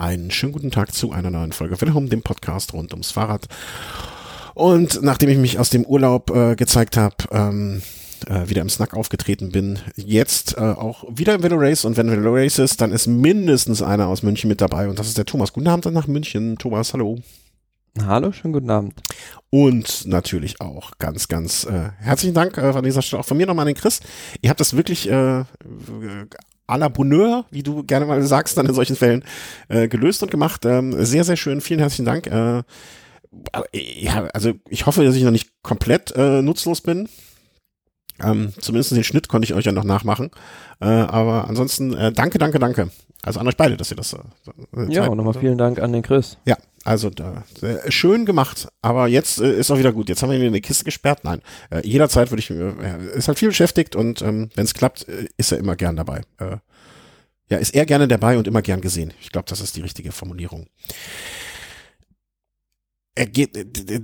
Einen schönen guten Tag zu einer neuen Folge Willkommen, dem Podcast rund ums Fahrrad. Und nachdem ich mich aus dem Urlaub äh, gezeigt habe, ähm, äh, wieder im Snack aufgetreten bin, jetzt äh, auch wieder im Velo Race. Und wenn Velo Race ist, dann ist mindestens einer aus München mit dabei. Und das ist der Thomas. Guten Abend nach München. Thomas, hallo. Hallo, schönen guten Abend. Und natürlich auch ganz, ganz äh, herzlichen Dank äh, an dieser Stelle auch von mir nochmal an den Chris. Ihr habt das wirklich äh, à la Bonheur, wie du gerne mal sagst, dann in solchen Fällen äh, gelöst und gemacht. Ähm, sehr, sehr schön. Vielen herzlichen Dank. Äh, ja, also ich hoffe, dass ich noch nicht komplett äh, nutzlos bin. Ähm, zumindest den Schnitt konnte ich euch ja noch nachmachen. Äh, aber ansonsten äh, danke, danke, danke. Also an euch beide, dass ihr das. Äh, ja, und nochmal vielen Dank an den Chris. Ja, also äh, schön gemacht. Aber jetzt äh, ist auch wieder gut. Jetzt haben wir ihn in eine Kiste gesperrt. Nein, äh, jederzeit würde ich. Äh, ist halt viel beschäftigt und ähm, wenn es klappt, äh, ist er immer gern dabei. Äh, ja, ist er gerne dabei und immer gern gesehen. Ich glaube, das ist die richtige Formulierung er geht,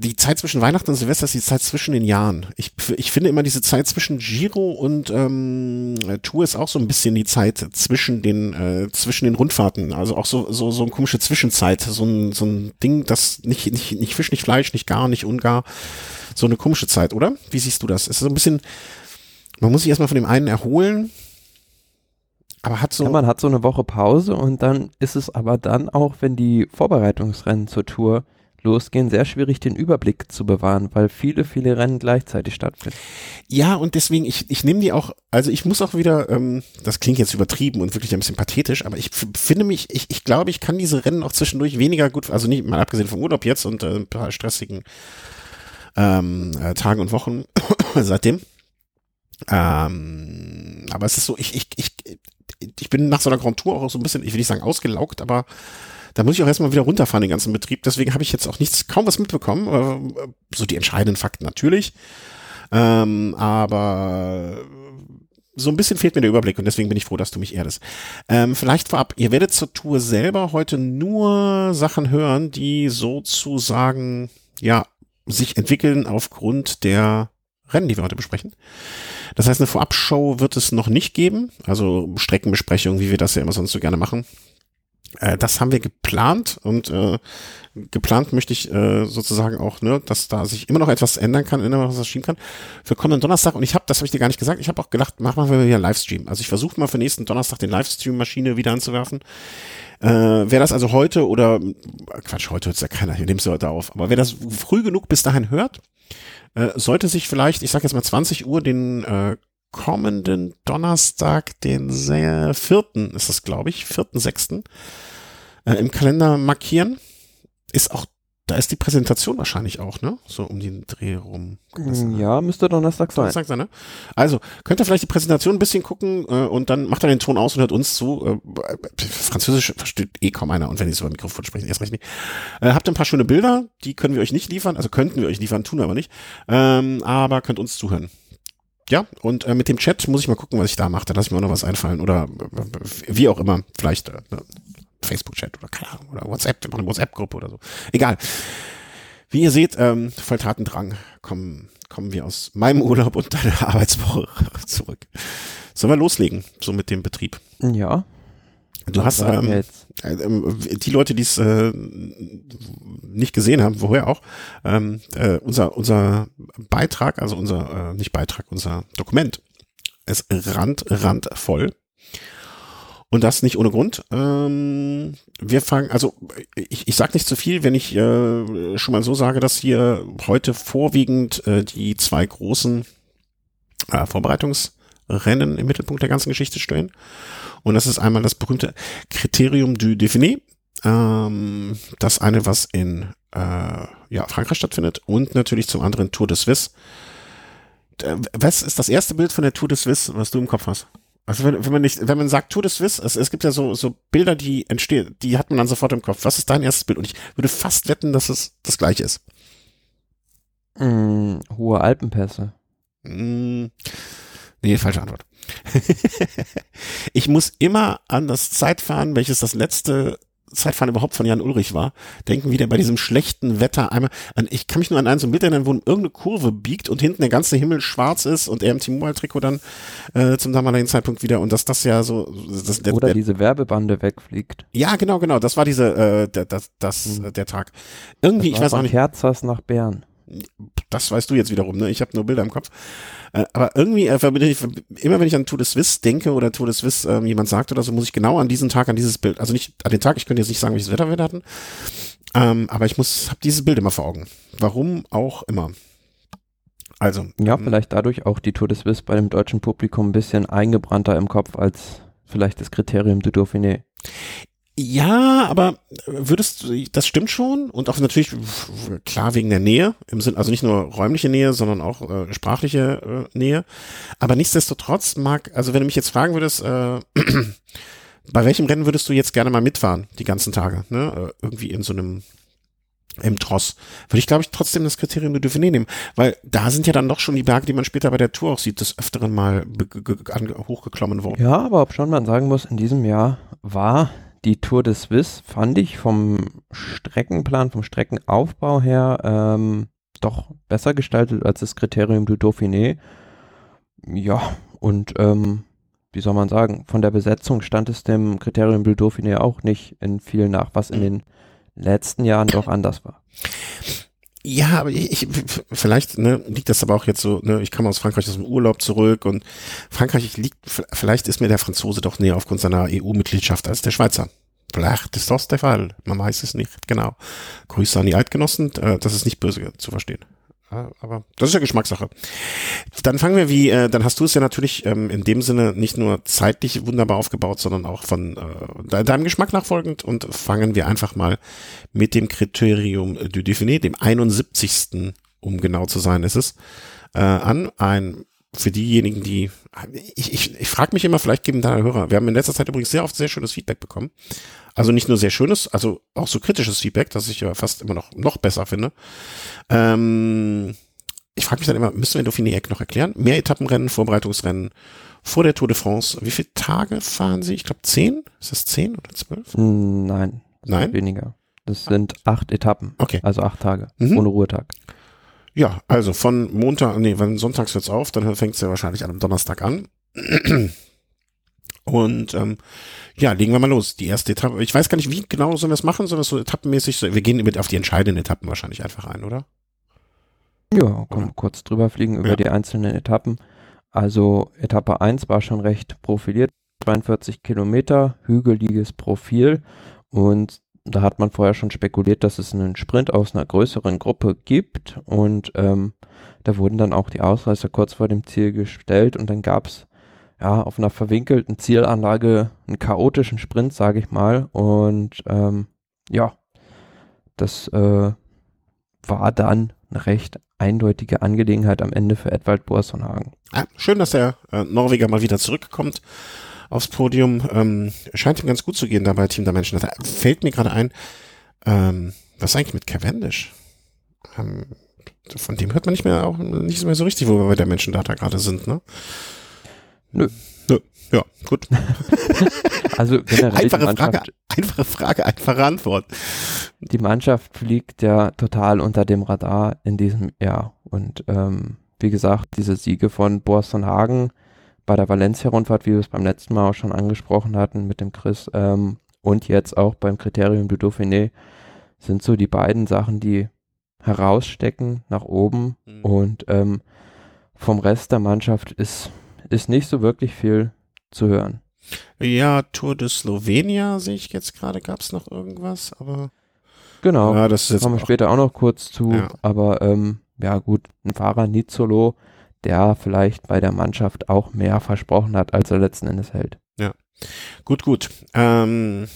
die Zeit zwischen Weihnachten und Silvester ist die Zeit zwischen den Jahren. Ich, ich finde immer diese Zeit zwischen Giro und ähm, Tour ist auch so ein bisschen die Zeit zwischen den äh, zwischen den Rundfahrten. Also auch so so so eine komische Zwischenzeit, so ein so ein Ding, das nicht nicht nicht Fisch, nicht Fleisch, nicht gar, nicht ungar, so eine komische Zeit, oder? Wie siehst du das? Ist so ein bisschen, man muss sich erstmal von dem einen erholen. Aber hat so. Ja, man hat so eine Woche Pause und dann ist es aber dann auch, wenn die Vorbereitungsrennen zur Tour losgehen, sehr schwierig den Überblick zu bewahren, weil viele, viele Rennen gleichzeitig stattfinden. Ja, und deswegen, ich, ich nehme die auch, also ich muss auch wieder, ähm, das klingt jetzt übertrieben und wirklich ein bisschen pathetisch, aber ich finde mich, ich, ich glaube, ich kann diese Rennen auch zwischendurch weniger gut, also nicht mal abgesehen vom Urlaub jetzt und äh, ein paar stressigen ähm, äh, Tagen und Wochen seitdem. Ähm, aber es ist so, ich, ich, ich, ich bin nach so einer Grand Tour auch so ein bisschen, ich will nicht sagen ausgelaugt, aber da muss ich auch erstmal wieder runterfahren, den ganzen Betrieb. Deswegen habe ich jetzt auch nichts, kaum was mitbekommen. Äh, so die entscheidenden Fakten natürlich. Ähm, aber so ein bisschen fehlt mir der Überblick und deswegen bin ich froh, dass du mich erdest. Ähm, vielleicht vorab, ihr werdet zur Tour selber heute nur Sachen hören, die sozusagen, ja, sich entwickeln aufgrund der Rennen, die wir heute besprechen. Das heißt, eine Vorabshow wird es noch nicht geben, also Streckenbesprechung, wie wir das ja immer sonst so gerne machen. Äh, das haben wir geplant und äh, geplant möchte ich äh, sozusagen auch, ne, dass da sich immer noch etwas ändern kann, immer noch was erschienen kann für kommenden Donnerstag. Und ich habe, das habe ich dir gar nicht gesagt, ich habe auch gedacht, machen wir wieder Livestream. Also ich versuche mal für nächsten Donnerstag den Livestream-Maschine wieder anzuwerfen. Äh, wer das also heute oder Quatsch, heute hört ja keiner, hier nimmst du heute auf, aber wer das früh genug bis dahin hört, äh, sollte sich vielleicht, ich sag jetzt mal 20 Uhr, den äh, kommenden Donnerstag, den vierten ist das, glaube ich, vierten, sechsten, äh, im Kalender markieren. Ist auch, da ist die Präsentation wahrscheinlich auch, ne? So um den Dreh rum. Ja, müsste Donnerstag sein. Donnerstag sein, ne? Also, könnt ihr vielleicht die Präsentation ein bisschen gucken äh, und dann macht er den Ton aus und hört uns zu. Äh, Französisch versteht eh kaum einer und wenn ich so ein Mikrofon spreche, erst recht nicht. Äh, habt ein paar schöne Bilder, die können wir euch nicht liefern, also könnten wir euch liefern, tun wir aber nicht. Ähm, aber könnt uns zuhören ja, und äh, mit dem Chat muss ich mal gucken, was ich da mache. Da lasse ich mir auch noch was einfallen. Oder äh, wie auch immer. Vielleicht äh, ne, Facebook-Chat oder keine Ahnung. Oder WhatsApp, eine WhatsApp-Gruppe oder so. Egal. Wie ihr seht, ähm, voll Tatendrang kommen, kommen wir aus meinem Urlaub und deiner Arbeitswoche zurück. Sollen wir loslegen, so mit dem Betrieb? Ja. Du hast ähm, äh, ähm, die Leute, die es äh, nicht gesehen haben, woher auch, ähm, äh, unser unser Beitrag, also unser äh, nicht Beitrag, unser Dokument ist rand rand voll und das nicht ohne Grund. Ähm, wir fangen, also ich, ich sage nicht zu viel, wenn ich äh, schon mal so sage, dass hier heute vorwiegend äh, die zwei großen äh, Vorbereitungsrennen im Mittelpunkt der ganzen Geschichte stehen. Und das ist einmal das berühmte Kriterium du Défini. Ähm, das eine, was in äh, ja, Frankreich stattfindet und natürlich zum anderen Tour de Suisse. Äh, was ist das erste Bild von der Tour de Suisse, was du im Kopf hast? Also wenn, wenn man nicht, wenn man sagt Tour de Suisse, es, es gibt ja so, so Bilder, die entstehen, die hat man dann sofort im Kopf. Was ist dein erstes Bild? Und ich würde fast wetten, dass es das gleiche ist. Mm, hohe Alpenpässe. Mm, nee, falsche Antwort. ich muss immer an das Zeitfahren, welches das letzte Zeitfahren überhaupt von Jan Ulrich war. Denken, wie der bei diesem schlechten Wetter einmal, an, ich kann mich nur an einen so ein Bild erinnern, wo irgendeine Kurve biegt und hinten der ganze Himmel schwarz ist und er im Timoal-Trikot dann äh, zum damaligen Zeitpunkt wieder und dass das ja so, das, der, oder der, diese Werbebande wegfliegt. Ja, genau, genau, das war diese, äh, der, das, das, hm. der Tag. Irgendwie, ich weiß auch nicht. Kerzers nach Bern. Das weißt du jetzt wiederum, ne? Ich habe nur Bilder im Kopf. Äh, aber irgendwie äh, ich, immer wenn ich an Tour de Suisse denke oder Tour de Suisse ähm, jemand sagt oder so, muss ich genau an diesen Tag, an dieses Bild, also nicht an den Tag, ich könnte jetzt nicht sagen, welches Wetter wir hatten, ähm, aber ich muss, habe dieses Bild immer vor Augen. Warum auch immer. Also. Ja, ähm, vielleicht dadurch auch die Tour de Suisse bei dem deutschen Publikum ein bisschen eingebrannter im Kopf als vielleicht das Kriterium du Dauphiné. Ja, aber würdest du, das stimmt schon und auch natürlich klar wegen der Nähe im Sinn, also nicht nur räumliche Nähe, sondern auch äh, sprachliche äh, Nähe. Aber nichtsdestotrotz mag, also wenn du mich jetzt fragen würdest, äh, bei welchem Rennen würdest du jetzt gerne mal mitfahren die ganzen Tage, ne? Äh, irgendwie in so einem im Tross, würde ich glaube ich trotzdem das Kriterium de Dauphiné nehmen, weil da sind ja dann doch schon die Berge, die man später bei der Tour auch sieht, des Öfteren mal hochgeklommen worden. Ja, aber ob schon man sagen muss, in diesem Jahr war die Tour de Suisse fand ich vom Streckenplan, vom Streckenaufbau her ähm, doch besser gestaltet als das Kriterium du Dauphiné. Ja, und ähm, wie soll man sagen, von der Besetzung stand es dem Kriterium du Dauphiné auch nicht in viel nach, was in den letzten Jahren doch anders war. Ja, aber ich, ich vielleicht ne, liegt das aber auch jetzt so, ne, ich kam aus Frankreich aus dem Urlaub zurück und Frankreich liegt, vielleicht ist mir der Franzose doch näher aufgrund seiner EU-Mitgliedschaft als der Schweizer. Vielleicht ist das der Fall, man weiß es nicht, genau. Grüße an die Eidgenossen, äh, das ist nicht böse zu verstehen. Aber das ist ja Geschmackssache. Dann fangen wir wie, äh, dann hast du es ja natürlich ähm, in dem Sinne nicht nur zeitlich wunderbar aufgebaut, sondern auch von äh, deinem Geschmack nachfolgend und fangen wir einfach mal mit dem Kriterium du Dauphiné, dem 71. um genau zu sein ist es, äh, an. Ein für diejenigen, die ich, ich, ich frage mich immer, vielleicht geben da Hörer. Wir haben in letzter Zeit übrigens sehr oft sehr schönes Feedback bekommen. Also nicht nur sehr schönes, also auch so kritisches Feedback, das ich ja fast immer noch, noch besser finde. Ähm, ich frage mich dann immer, müssen wir Dauphiné Eck noch erklären? Mehr Etappenrennen, Vorbereitungsrennen vor der Tour de France. Wie viele Tage fahren Sie? Ich glaube zehn. Ist das zehn oder zwölf? Hm, nein. Nein? Weniger. Das sind acht Etappen. Okay. Also acht Tage. Mhm. Ohne Ruhetag. Ja, also von Montag, nee, wenn sonntags wird's auf, dann fängt's ja wahrscheinlich an am Donnerstag an. Und ähm, ja, legen wir mal los. Die erste Etappe. Ich weiß gar nicht, wie genau sollen wir es machen? Sollen wir es so etappenmäßig? So, wir gehen mit auf die entscheidenden Etappen wahrscheinlich einfach ein, oder? Ja, können wir kurz drüber fliegen über ja. die einzelnen Etappen. Also Etappe 1 war schon recht profiliert. 42 Kilometer, hügeliges Profil. Und da hat man vorher schon spekuliert, dass es einen Sprint aus einer größeren Gruppe gibt. Und ähm, da wurden dann auch die Ausreißer kurz vor dem Ziel gestellt. Und dann gab es ja, auf einer verwinkelten Zielanlage einen chaotischen Sprint, sage ich mal. Und ähm, ja, das äh, war dann eine recht eindeutige Angelegenheit am Ende für Edwald Borsonhagen. Schön, dass der äh, Norweger mal wieder zurückkommt aufs Podium. Ähm, scheint ihm ganz gut zu gehen dabei Team der Menschen. Da fällt mir gerade ein, ähm, was ist eigentlich mit Cavendish? Ähm, von dem hört man nicht mehr auch nicht mehr so richtig, wo wir bei der Menschendata gerade sind, ne? Nö. Nö. Ja, gut. also generell einfache Frage, einfache Frage, einfache Antwort. Die Mannschaft fliegt ja total unter dem Radar in diesem Jahr. Und ähm, wie gesagt, diese Siege von Borston Hagen bei der Valencia-Rundfahrt, wie wir es beim letzten Mal auch schon angesprochen hatten mit dem Chris, ähm, und jetzt auch beim Kriterium du Dauphiné, sind so die beiden Sachen, die herausstecken nach oben. Mhm. Und ähm, vom Rest der Mannschaft ist ist nicht so wirklich viel zu hören. Ja, Tour de Slovenia sehe ich jetzt gerade, gab es noch irgendwas, aber. Genau, ja, das ist jetzt kommen wir später auch noch kurz zu, ja. aber ähm, ja gut, ein Fahrer Nizolo, der vielleicht bei der Mannschaft auch mehr versprochen hat, als er letzten Endes hält. Ja, gut, gut. Ähm,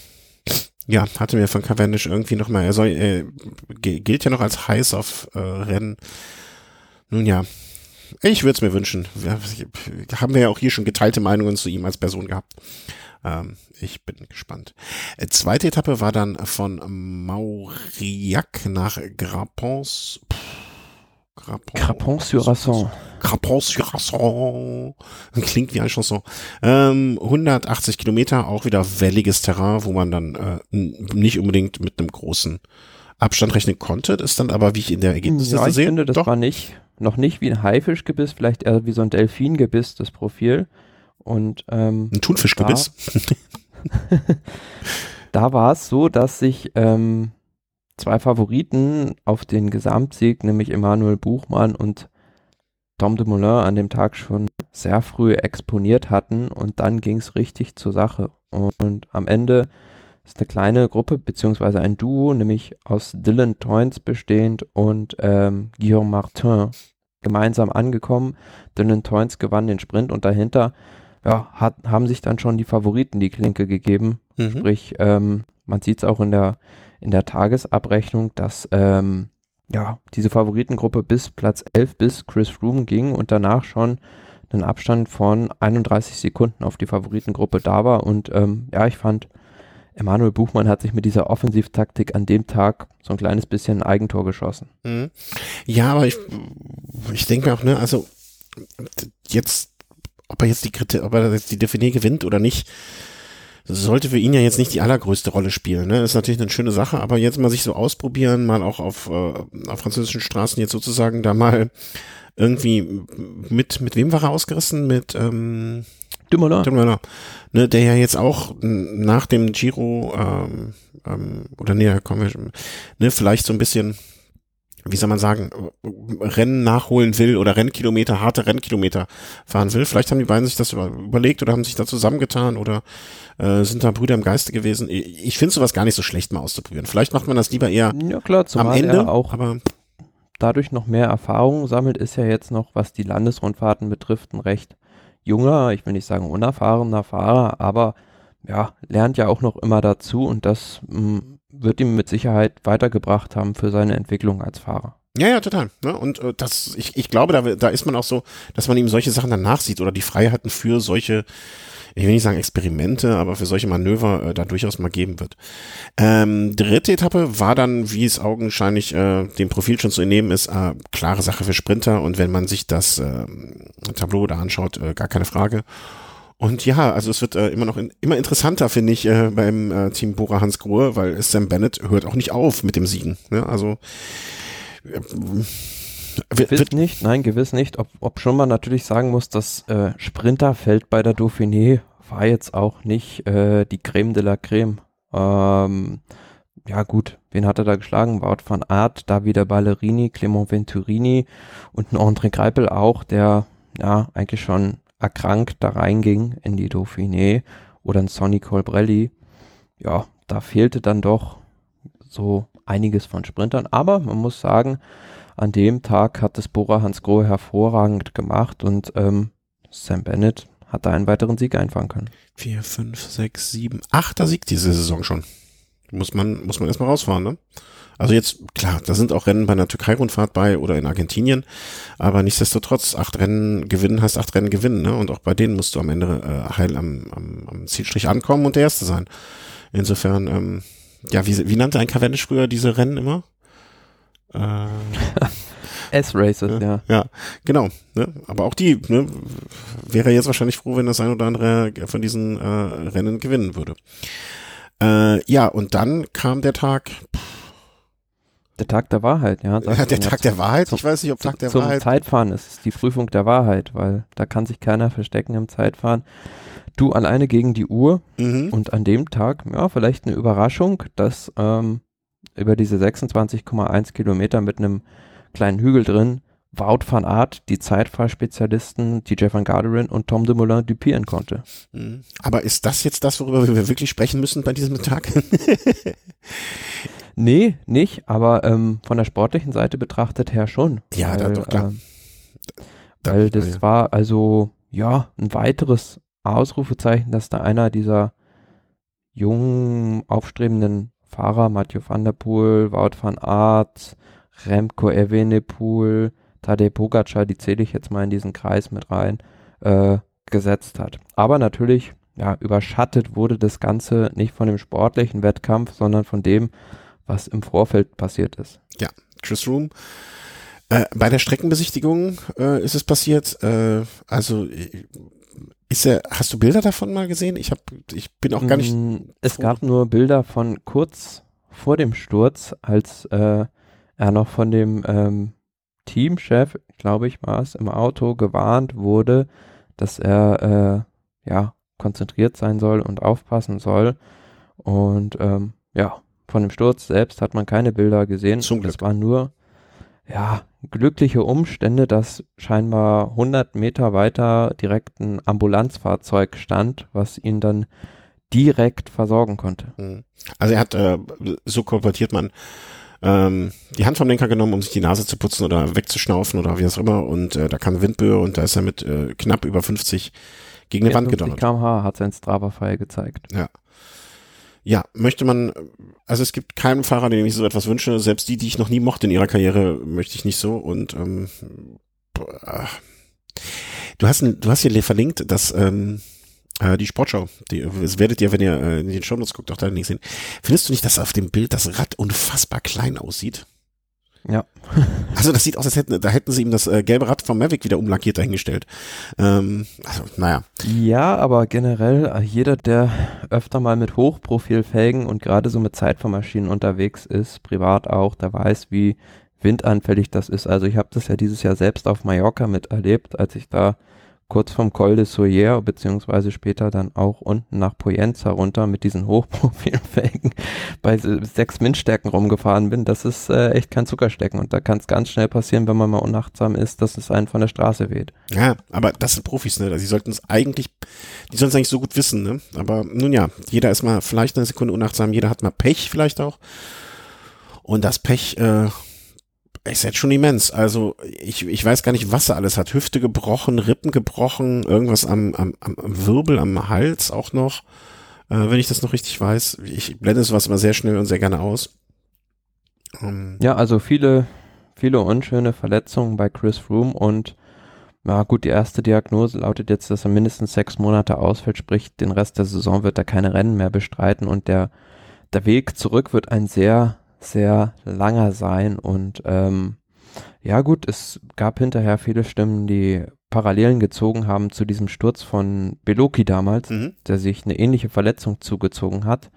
ja, hatte mir von Cavendish irgendwie nochmal, er soll, äh, gilt ja noch als heiß auf äh, Rennen. Nun ja, ich würde es mir wünschen. Haben wir ja auch hier schon geteilte Meinungen zu ihm als Person gehabt. Ähm, ich bin gespannt. Äh, zweite Etappe war dann von Mauriac nach Grapons. Crapon-sur-Rasson. Crapon-sur-Rasson. Klingt wie eine Chanson. Ähm, 180 Kilometer, auch wieder welliges Terrain, wo man dann äh, nicht unbedingt mit einem großen Abstand rechnen konnte. Das ist dann aber, wie ich in der Ergebnisliste ja, ich sehe, finde, das doch. war nicht, noch nicht wie ein Haifischgebiss, vielleicht eher wie so ein Delfingebiss, das Profil. Und ähm, ein Thunfischgebiss. da war es so, dass sich ähm, zwei Favoriten auf den Gesamtsieg, nämlich Emanuel Buchmann und Tom de Moulin, an dem Tag schon sehr früh exponiert hatten und dann ging es richtig zur Sache. Und am Ende ist eine kleine Gruppe beziehungsweise ein Duo, nämlich aus Dylan Toynes bestehend und ähm, Guillaume Martin gemeinsam angekommen. Dylan Toynes gewann den Sprint und dahinter ja, hat, haben sich dann schon die Favoriten die Klinke gegeben. Mhm. Sprich, ähm, man sieht es auch in der, in der Tagesabrechnung, dass ähm, ja, diese Favoritengruppe bis Platz 11 bis Chris Froome ging und danach schon einen Abstand von 31 Sekunden auf die Favoritengruppe da war. Und ähm, ja, ich fand, Emanuel Buchmann hat sich mit dieser Offensivtaktik an dem Tag so ein kleines bisschen ein Eigentor geschossen. Mhm. Ja, aber ich, ich denke auch, ne, also jetzt, ob er jetzt die Kritik, ob er jetzt die Dauphiné gewinnt oder nicht, sollte für ihn ja jetzt nicht die allergrößte Rolle spielen. Ne? Ist natürlich eine schöne Sache, aber jetzt mal sich so ausprobieren, mal auch auf, äh, auf französischen Straßen jetzt sozusagen da mal irgendwie mit, mit wem war er ausgerissen? Mit ähm, Dumoulin. Dumoulin. Ne, der ja jetzt auch nach dem Giro ähm, ähm, oder nee, da kommen wir, ne, vielleicht so ein bisschen wie soll man sagen, Rennen nachholen will oder Rennkilometer, harte Rennkilometer fahren will. Vielleicht haben die beiden sich das überlegt oder haben sich da zusammengetan oder äh, sind da Brüder im Geiste gewesen. Ich finde sowas gar nicht so schlecht mal auszuprobieren. Vielleicht macht man das lieber eher ja, klar, am Ende. Auch aber dadurch noch mehr Erfahrung sammelt, ist ja jetzt noch, was die Landesrundfahrten betrifft, ein recht junger, ich will nicht sagen unerfahrener Fahrer, aber ja, lernt ja auch noch immer dazu und das mh, wird ihm mit Sicherheit weitergebracht haben für seine Entwicklung als Fahrer. Ja, ja, total. Ne? Und äh, das, ich, ich glaube, da, da ist man auch so, dass man ihm solche Sachen dann nachsieht oder die Freiheiten für solche, ich will nicht sagen Experimente, aber für solche Manöver äh, da durchaus mal geben wird. Ähm, dritte Etappe war dann, wie es augenscheinlich äh, dem Profil schon zu entnehmen ist, äh, klare Sache für Sprinter und wenn man sich das äh, Tableau da anschaut, äh, gar keine Frage. Und ja, also es wird äh, immer noch in, immer interessanter, finde ich, äh, beim äh, Team Bora Hans Grohe, weil Sam Bennett hört auch nicht auf mit dem Siegen. Ne? Also äh, Gewiss nicht, nein, gewiss nicht. Ob, ob schon man natürlich sagen muss, das äh, Sprinterfeld bei der Dauphiné war jetzt auch nicht äh, die Creme de la Creme. Ähm, ja gut, wen hat er da geschlagen? Wout van Aert, Davide Ballerini, Clement Venturini und ein André Greipel auch, der ja eigentlich schon erkrankt da reinging in die Dauphiné oder ein Sonny Colbrelli. Ja, da fehlte dann doch so einiges von Sprintern. Aber man muss sagen, an dem Tag hat es Bora Hansgrohe hervorragend gemacht und ähm, Sam Bennett hat da einen weiteren Sieg einfahren können. Vier, fünf, sechs, sieben, achter Sieg diese Saison schon. Muss man, muss man erstmal rausfahren, ne? Also jetzt, klar, da sind auch Rennen bei einer Türkei-Rundfahrt bei oder in Argentinien, aber nichtsdestotrotz, acht Rennen gewinnen heißt acht Rennen gewinnen, ne? Und auch bei denen musst du am Ende äh, heil am, am, am Zielstrich ankommen und der Erste sein. Insofern, ähm, ja, wie, wie nannte ein Cavendish früher diese Rennen immer? Äh, S-Races, ja. Ja, genau. Ne? Aber auch die ne, wäre jetzt wahrscheinlich froh, wenn das ein oder andere von diesen äh, Rennen gewinnen würde. Äh, ja, und dann kam der Tag. Der Tag der Wahrheit, ja. Ja, der Tag der Wahrheit. Ich weiß nicht, ob Tag der zum Wahrheit. Zeitfahren ist es die Prüfung der Wahrheit, weil da kann sich keiner verstecken im Zeitfahren. Du alleine gegen die Uhr Mhm. und an dem Tag, ja, vielleicht eine Überraschung, dass ähm, über diese 26,1 Kilometer mit einem kleinen Hügel drin Wout van Aert die Zeitfahrspezialisten, die Jeff van Garderen und Tom de Moulin dupieren konnte. Mhm. Aber ist das jetzt das, worüber wir wirklich sprechen müssen bei diesem Tag? Nee, nicht, aber ähm, von der sportlichen Seite betrachtet her schon. Ja, da- doch, klar. Da- weil das war also, ja, ein weiteres Ausrufezeichen, dass da einer dieser jungen, aufstrebenden Fahrer, Mathieu van der Poel, Wout van Aert, Remco Evenepoel, Tadej Pogacar, die zähle ich jetzt mal in diesen Kreis mit rein, äh, gesetzt hat. Aber natürlich, ja, überschattet wurde das Ganze nicht von dem sportlichen Wettkampf, sondern von dem, was im Vorfeld passiert ist. Chris Room. Äh, bei der Streckenbesichtigung äh, ist es passiert. Äh, also äh, ist er, hast du Bilder davon mal gesehen? Ich habe, ich bin auch gar nicht. Mm, es gab nur Bilder von kurz vor dem Sturz, als äh, er noch von dem ähm, Teamchef, glaube ich, war es, im Auto gewarnt wurde, dass er äh, ja konzentriert sein soll und aufpassen soll. Und ähm, ja, von dem Sturz selbst hat man keine Bilder gesehen. Zum Glück. Es waren nur ja glückliche Umstände, dass scheinbar 100 Meter weiter direkt ein Ambulanzfahrzeug stand, was ihn dann direkt versorgen konnte. Hm. Also er hat, äh, so kolportiert man, ähm, die Hand vom Lenker genommen, um sich die Nase zu putzen oder wegzuschnaufen oder wie auch immer. Und äh, da kam Windböe und da ist er mit äh, knapp über 50 gegen eine Wand gedonnert. kmh hat sein Strava-File gezeigt. Ja. Ja, möchte man, also es gibt keinen Fahrer, dem ich so etwas wünsche. Selbst die, die ich noch nie mochte in ihrer Karriere, möchte ich nicht so. Und ähm, du hast, du hast hier verlinkt, dass ähm, äh, die Sportschau, die, das werdet ihr, wenn ihr äh, in den Shownotes guckt, auch da nicht sehen. Findest du nicht, dass auf dem Bild das Rad unfassbar klein aussieht? Ja. also das sieht aus, als hätten, da hätten sie ihm das äh, gelbe Rad vom Mavic wieder umlackiert dahingestellt. Ähm, also, naja. Ja, aber generell, äh, jeder, der öfter mal mit Hochprofilfelgen und gerade so mit Zeitfahrmaschinen unterwegs ist, privat auch, der weiß, wie windanfällig das ist. Also ich habe das ja dieses Jahr selbst auf Mallorca miterlebt, als ich da kurz vom Col de Soyer, beziehungsweise später dann auch unten nach Poyenza runter mit diesen Hochprofilfelgen bei sechs Windstärken rumgefahren bin, das ist äh, echt kein Zuckerstecken und da kann es ganz schnell passieren, wenn man mal unachtsam ist, dass es einen von der Straße weht. Ja, aber das sind Profis, ne? Die sollten es eigentlich, die sollen es eigentlich so gut wissen, ne? Aber nun ja, jeder ist mal vielleicht eine Sekunde unachtsam, jeder hat mal Pech vielleicht auch. Und das Pech, äh, ist jetzt schon immens. Also ich, ich weiß gar nicht, was er alles hat. Hüfte gebrochen, Rippen gebrochen, irgendwas am, am, am Wirbel, am Hals auch noch. Äh, wenn ich das noch richtig weiß. Ich blende sowas immer sehr schnell und sehr gerne aus. Ähm. Ja, also viele, viele unschöne Verletzungen bei Chris Froome und ja gut, die erste Diagnose lautet jetzt, dass er mindestens sechs Monate ausfällt, sprich den Rest der Saison wird er keine Rennen mehr bestreiten und der, der Weg zurück wird ein sehr sehr langer sein und ähm, ja gut, es gab hinterher viele Stimmen, die Parallelen gezogen haben zu diesem Sturz von Beloki damals, mhm. der sich eine ähnliche Verletzung zugezogen hat.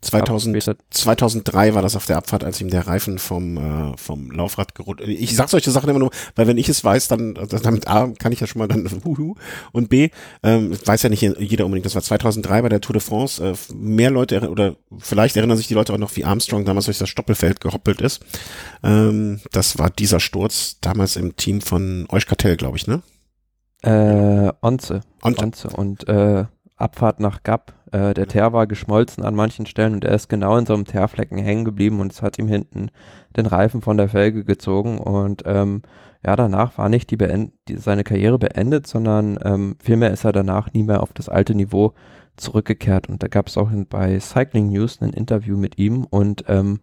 2000, 2003 war das auf der Abfahrt, als ihm der Reifen vom, äh, vom Laufrad gerutscht Ich sag solche Sachen immer nur, weil wenn ich es weiß, dann damit A kann ich ja schon mal dann huhu und B ähm, weiß ja nicht jeder unbedingt. Das war 2003 bei der Tour de France. Äh, mehr Leute oder vielleicht erinnern sich die Leute auch noch, wie Armstrong damals durch das Stoppelfeld gehoppelt ist. Ähm, das war dieser Sturz damals im Team von Euschkartell, glaube ich, ne? Äh, Onze. Onze. Onze. Und äh, Abfahrt nach Gap. Äh, der Teer war geschmolzen an manchen Stellen und er ist genau in so einem Teerflecken hängen geblieben und es hat ihm hinten den Reifen von der Felge gezogen und ähm, ja, danach war nicht die, beend die seine Karriere beendet, sondern ähm, vielmehr ist er danach nie mehr auf das alte Niveau zurückgekehrt und da gab es auch in, bei Cycling News ein Interview mit ihm und ähm,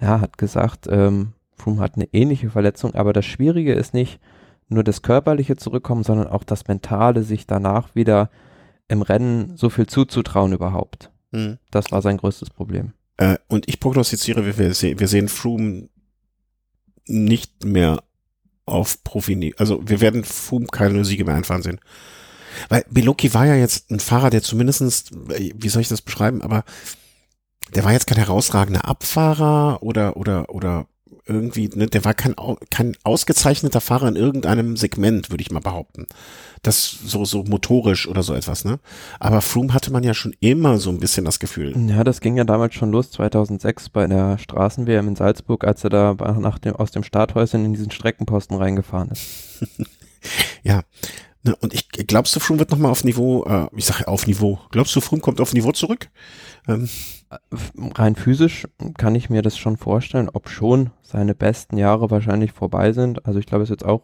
ja, hat gesagt, ähm, Froome hat eine ähnliche Verletzung, aber das Schwierige ist nicht nur das körperliche Zurückkommen, sondern auch das mentale, sich danach wieder im Rennen so viel zuzutrauen überhaupt. Mhm. Das war sein größtes Problem. Äh, und ich prognostiziere, wir, wir, sehen, wir sehen Froome nicht mehr auf Profi, also wir werden Froome keine Siege mehr einfahren sehen. Weil Beloki war ja jetzt ein Fahrer, der zumindestens, wie soll ich das beschreiben, aber der war jetzt kein herausragender Abfahrer oder, oder, oder irgendwie, ne, der war kein, kein ausgezeichneter Fahrer in irgendeinem Segment, würde ich mal behaupten. Das so, so motorisch oder so etwas, ne? Aber Froome hatte man ja schon immer so ein bisschen das Gefühl. Ja, das ging ja damals schon los, 2006 bei der Straßen-WM in Salzburg, als er da nach dem, aus dem Starthäuschen in diesen Streckenposten reingefahren ist. ja. Ne, und ich glaubst du, Froome wird nochmal auf Niveau, äh, ich sage auf Niveau, glaubst du, Froome kommt auf Niveau zurück? Ähm, rein physisch kann ich mir das schon vorstellen, ob schon seine besten Jahre wahrscheinlich vorbei sind. Also ich glaube, es ist jetzt auch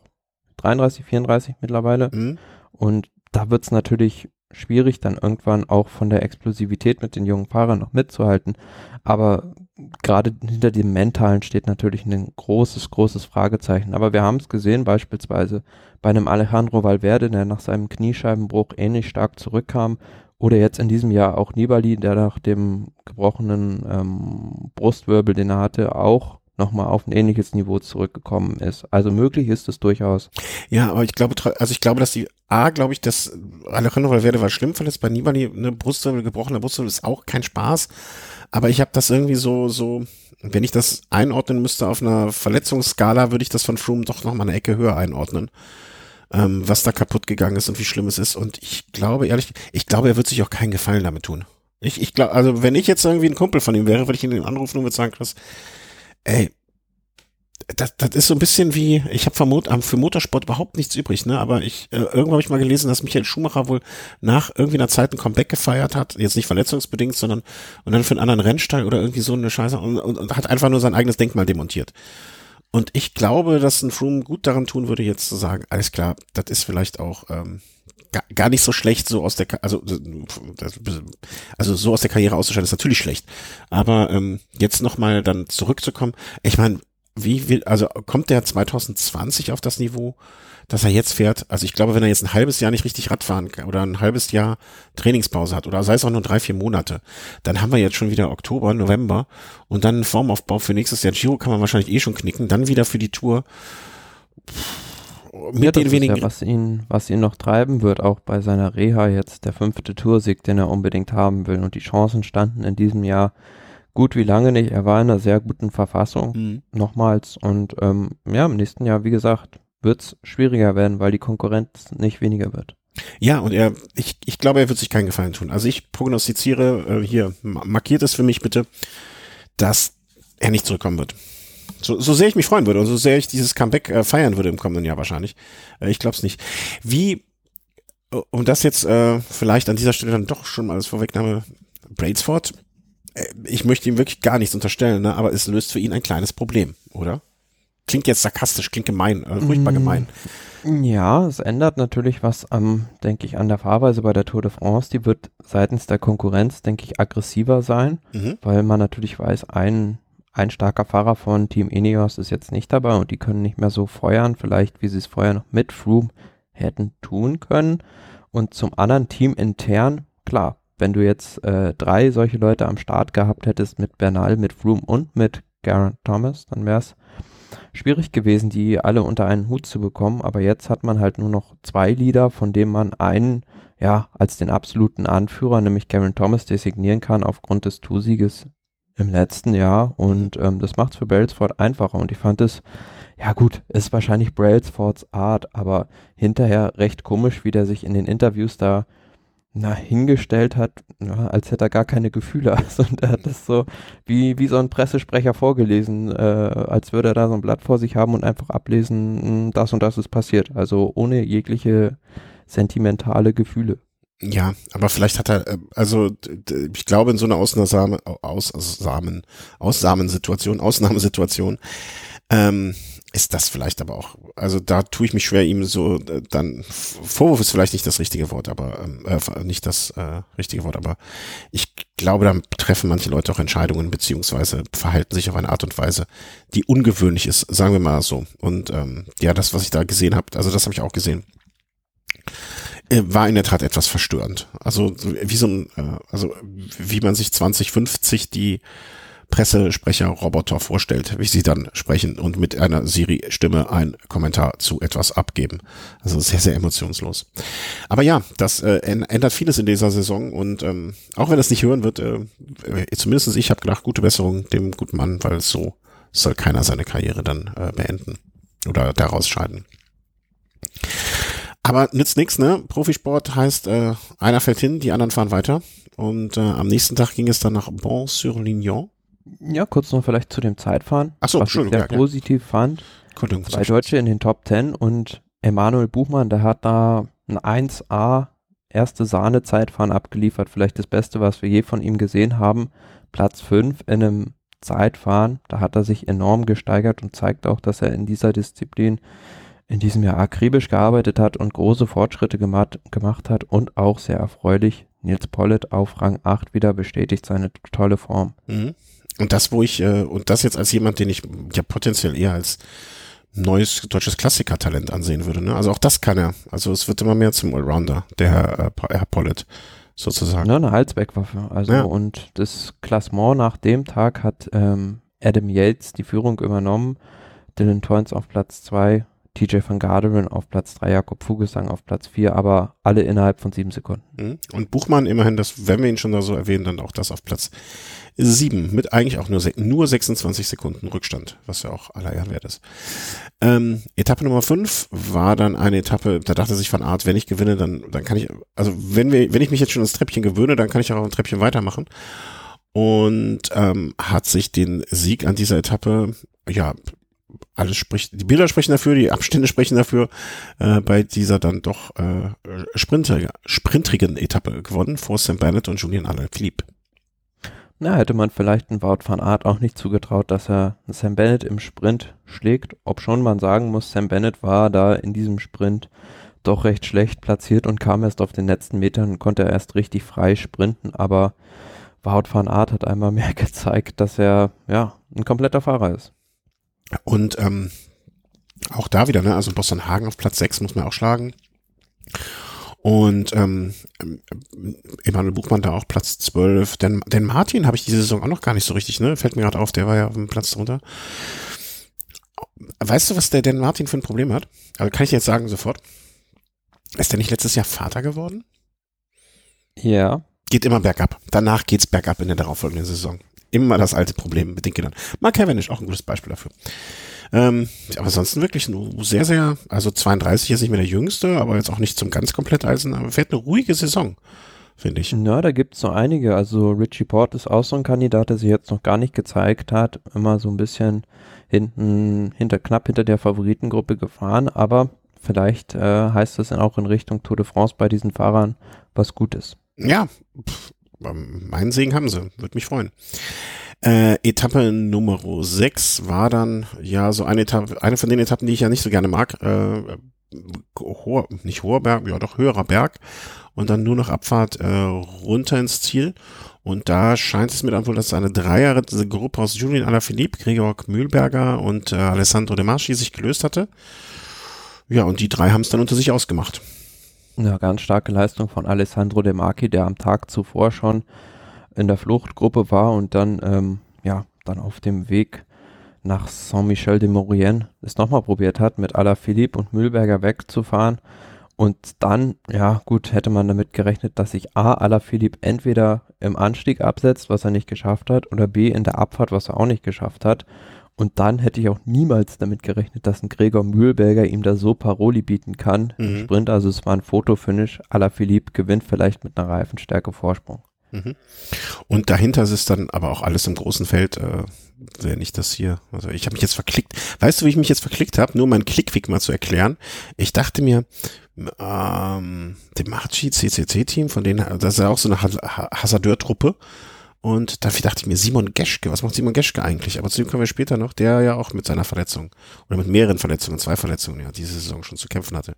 33, 34 mittlerweile. Mhm. Und da wird es natürlich schwierig, dann irgendwann auch von der Explosivität mit den jungen Fahrern noch mitzuhalten. Aber gerade hinter dem Mentalen steht natürlich ein großes, großes Fragezeichen. Aber wir haben es gesehen, beispielsweise bei einem Alejandro Valverde, der nach seinem Kniescheibenbruch ähnlich stark zurückkam oder jetzt in diesem Jahr auch Nibali, der nach dem gebrochenen ähm, Brustwirbel, den er hatte, auch nochmal auf ein ähnliches Niveau zurückgekommen ist. Also möglich ist es durchaus. Ja, aber ich glaube, also ich glaube, dass die A, glaube ich, dass Alejandro Valverde war schlimm verletzt, bei Nibali eine Brustwirbel, gebrochene Brustwirbel ist auch kein Spaß. Aber ich habe das irgendwie so, so, wenn ich das einordnen müsste auf einer Verletzungsskala, würde ich das von Froome doch noch mal eine Ecke höher einordnen. Ähm, was da kaputt gegangen ist und wie schlimm es ist. Und ich glaube, ehrlich, ich glaube, er wird sich auch keinen Gefallen damit tun. Ich, ich glaube, also wenn ich jetzt irgendwie ein Kumpel von ihm wäre, würde ich ihn anrufen und würde sagen, Chris, ey, das, das ist so ein bisschen wie, ich habe für, für Motorsport überhaupt nichts übrig, ne? Aber ich, äh, irgendwann habe ich mal gelesen, dass Michael Schumacher wohl nach irgendwie einer Zeit ein Comeback gefeiert hat, jetzt nicht verletzungsbedingt, sondern und dann für einen anderen Rennstall oder irgendwie so eine Scheiße und, und, und hat einfach nur sein eigenes Denkmal demontiert. Und ich glaube, dass ein Froome gut daran tun würde, jetzt zu sagen, alles klar, das ist vielleicht auch ähm, gar, nicht so schlecht, so aus der, also, also so aus der Karriere auszuscheiden, ist natürlich schlecht. Aber ähm, jetzt nochmal dann zurückzukommen, ich meine, wie will, also kommt der 2020 auf das Niveau, dass er jetzt fährt? Also ich glaube, wenn er jetzt ein halbes Jahr nicht richtig Radfahren kann oder ein halbes Jahr Trainingspause hat oder sei es auch nur drei, vier Monate, dann haben wir jetzt schon wieder Oktober, November und dann Formaufbau für nächstes Jahr. Giro kann man wahrscheinlich eh schon knicken, dann wieder für die Tour. Mit ja, den wenigen. Ja, was ihn, was ihn noch treiben wird, auch bei seiner Reha jetzt der fünfte Toursieg, den er unbedingt haben will. Und die Chancen standen in diesem Jahr gut wie lange nicht. Er war in einer sehr guten Verfassung, mhm. nochmals. Und ähm, ja, im nächsten Jahr, wie gesagt, wird es schwieriger werden, weil die Konkurrenz nicht weniger wird. Ja, und er, ich, ich glaube, er wird sich keinen Gefallen tun. Also ich prognostiziere, äh, hier, markiert es für mich bitte, dass er nicht zurückkommen wird. So, so sehr ich mich freuen würde und so sehr ich dieses Comeback äh, feiern würde im kommenden Jahr wahrscheinlich. Äh, ich glaube es nicht. Wie, um das jetzt äh, vielleicht an dieser Stelle dann doch schon mal als Vorwegnahme, Brailsford äh, ich möchte ihm wirklich gar nichts unterstellen, ne? aber es löst für ihn ein kleines Problem, oder? Klingt jetzt sarkastisch, klingt gemein, äh, furchtbar mm, gemein. Ja, es ändert natürlich was am, denke ich, an der Fahrweise bei der Tour de France. Die wird seitens der Konkurrenz, denke ich, aggressiver sein, mhm. weil man natürlich weiß, ein, ein starker Fahrer von Team Ineos ist jetzt nicht dabei und die können nicht mehr so feuern, vielleicht wie sie es vorher noch mit Froome hätten tun können. Und zum anderen Team intern, klar, wenn du jetzt äh, drei solche Leute am Start gehabt hättest mit Bernal, mit Froome und mit Geraint Thomas, dann wäre es schwierig gewesen, die alle unter einen Hut zu bekommen. Aber jetzt hat man halt nur noch zwei Leader, von denen man einen ja als den absoluten Anführer, nämlich Geraint Thomas, designieren kann aufgrund des Tour-Sieges im letzten Jahr. Und ähm, das macht es für Brailsford einfacher. Und ich fand es ja gut, ist wahrscheinlich Brailsfords Art, aber hinterher recht komisch, wie der sich in den Interviews da na, hingestellt hat, ja, als hätte er gar keine Gefühle. Also, und er hat das so wie, wie so ein Pressesprecher vorgelesen, äh, als würde er da so ein Blatt vor sich haben und einfach ablesen, hm, das und das ist passiert. Also ohne jegliche sentimentale Gefühle. Ja, aber vielleicht hat er, äh, also ich glaube in so einer Ausnahme, Aussamen, Aussamensituation, Ausnahmesituation, ähm, ist das vielleicht aber auch, also da tue ich mich schwer, ihm so äh, dann, Vorwurf ist vielleicht nicht das richtige Wort, aber ähm, äh, nicht das äh, richtige Wort, aber ich glaube, da treffen manche Leute auch Entscheidungen beziehungsweise verhalten sich auf eine Art und Weise, die ungewöhnlich ist, sagen wir mal so. Und ähm, ja, das, was ich da gesehen habe, also das habe ich auch gesehen, war in der Tat etwas verstörend. Also wie so ein, äh, also wie man sich 2050 die Pressesprecher-Roboter vorstellt, wie sie dann sprechen und mit einer Siri-Stimme einen Kommentar zu etwas abgeben. Also sehr, sehr emotionslos. Aber ja, das äh, ändert vieles in dieser Saison und ähm, auch wenn es nicht hören wird, äh, zumindest ich habe gedacht, gute Besserung dem guten Mann, weil so soll keiner seine Karriere dann äh, beenden oder daraus scheiden. Aber nützt nichts, ne? Profisport heißt, äh, einer fällt hin, die anderen fahren weiter. Und äh, am nächsten Tag ging es dann nach Bon-sur-Lignon. Ja, kurz noch vielleicht zu dem Zeitfahren. Ach so, was ich sehr ja, positiv ja. fand. Zwei Deutsche in den Top 10 und Emanuel Buchmann, der hat da ein 1A erste Sahne Zeitfahren abgeliefert. Vielleicht das Beste, was wir je von ihm gesehen haben. Platz 5 in einem Zeitfahren. Da hat er sich enorm gesteigert und zeigt auch, dass er in dieser Disziplin in diesem Jahr akribisch gearbeitet hat und große Fortschritte gemacht, gemacht hat und auch sehr erfreulich Nils Pollitt auf Rang 8 wieder bestätigt seine tolle Form. Mhm. Und das, wo ich, äh, und das jetzt als jemand, den ich ja potenziell eher als neues deutsches Klassikertalent ansehen würde. Ne? Also auch das kann er. Also es wird immer mehr zum Allrounder, der Herr, äh, Herr Pollitt sozusagen. Ja, eine Halsbeckwaffe. Also ja. und das Klassement nach dem Tag hat ähm, Adam Yates die Führung übernommen, Dylan Toynes auf Platz 2, TJ van Garderen auf Platz 3, Jakob Fugesang auf Platz 4, aber alle innerhalb von sieben Sekunden. Mhm. Und Buchmann immerhin, das, wenn wir ihn schon da so erwähnen, dann auch das auf Platz 7 mit eigentlich auch nur, nur 26 Sekunden Rückstand, was ja auch aller Ehren wert ist. Ähm, Etappe Nummer 5 war dann eine Etappe, da dachte sich Van Art, wenn ich gewinne, dann, dann kann ich, also wenn wir, wenn ich mich jetzt schon ins Treppchen gewöhne, dann kann ich auch ein Treppchen weitermachen. Und ähm, hat sich den Sieg an dieser Etappe, ja, alles spricht, die Bilder sprechen dafür, die Abstände sprechen dafür, äh, bei dieser dann doch äh, sprinter, sprintrigen Etappe gewonnen vor Sam Bennett und Julian Alaphilippe. Na, hätte man vielleicht ein Wout van Art auch nicht zugetraut, dass er Sam Bennett im Sprint schlägt, ob schon man sagen muss, Sam Bennett war da in diesem Sprint doch recht schlecht platziert und kam erst auf den letzten Metern und konnte erst richtig frei sprinten, aber Wout van Art hat einmal mehr gezeigt, dass er ja ein kompletter Fahrer ist. Und ähm, auch da wieder, ne, also Boston Hagen auf Platz 6 muss man auch schlagen. Und ähm, Emanuel Buchmann da auch Platz 12. Denn, denn Martin habe ich diese Saison auch noch gar nicht so richtig, ne? Fällt mir gerade auf, der war ja auf dem Platz drunter. Weißt du, was der denn Martin für ein Problem hat? Also kann ich jetzt sagen sofort. Ist der nicht letztes Jahr Vater geworden? Ja. Geht immer bergab. Danach geht's bergab in der darauffolgenden Saison. Immer das alte Problem mit den Kindern. Mark Cavendish, auch ein gutes Beispiel dafür. Ähm, aber ansonsten wirklich nur sehr, sehr, also 32 ist nicht mehr der jüngste, aber jetzt auch nicht zum ganz komplett Eisen, aber fährt eine ruhige Saison, finde ich. Na, da gibt es so einige. Also Richie Port ist auch so ein Kandidat, der sich jetzt noch gar nicht gezeigt hat. Immer so ein bisschen hinten, hinter, knapp hinter der Favoritengruppe gefahren, aber vielleicht äh, heißt das dann auch in Richtung Tour de France bei diesen Fahrern was Gutes. Ja, pff, meinen Segen haben sie, würde mich freuen. Äh, Etappe Nummer 6 war dann ja so eine Etappe, eine von den Etappen, die ich ja nicht so gerne mag. Äh, hoher, nicht hoher Berg, ja doch höherer Berg und dann nur noch Abfahrt äh, runter ins Ziel. Und da scheint es mir dann wohl, dass eine Dreiergruppe aus Julian Alaphilippe, Gregor Mühlberger und äh, Alessandro De Marchi sich gelöst hatte. Ja, und die drei haben es dann unter sich ausgemacht. Ja, ganz starke Leistung von Alessandro De Marchi, der am Tag zuvor schon in der Fluchtgruppe war und dann, ähm, ja, dann auf dem Weg nach Saint-Michel de Maurienne es nochmal probiert hat, mit Alaphilippe und Mühlberger wegzufahren. Und dann, ja, gut, hätte man damit gerechnet, dass sich A, Alaphilippe entweder im Anstieg absetzt, was er nicht geschafft hat, oder B, in der Abfahrt, was er auch nicht geschafft hat. Und dann hätte ich auch niemals damit gerechnet, dass ein Gregor Mühlberger ihm da so Paroli bieten kann. Mhm. Im Sprint, also es war ein Fotofinish. Alaphilippe gewinnt vielleicht mit einer Reifenstärke Vorsprung. Mhm. Und dahinter ist es dann aber auch alles im großen Feld, äh, wenn ich das hier, also ich habe mich jetzt verklickt. Weißt du, wie ich mich jetzt verklickt habe? Nur meinen Klickweg mal zu erklären. Ich dachte mir, ähm, dem Marchi CCC-Team, von denen, das ist ja auch so eine Hasardeur-Truppe. Und dafür dachte ich mir, Simon Geschke, was macht Simon Geschke eigentlich? Aber zu dem kommen wir später noch, der ja auch mit seiner Verletzung oder mit mehreren Verletzungen, zwei Verletzungen, ja, diese Saison schon zu kämpfen hatte.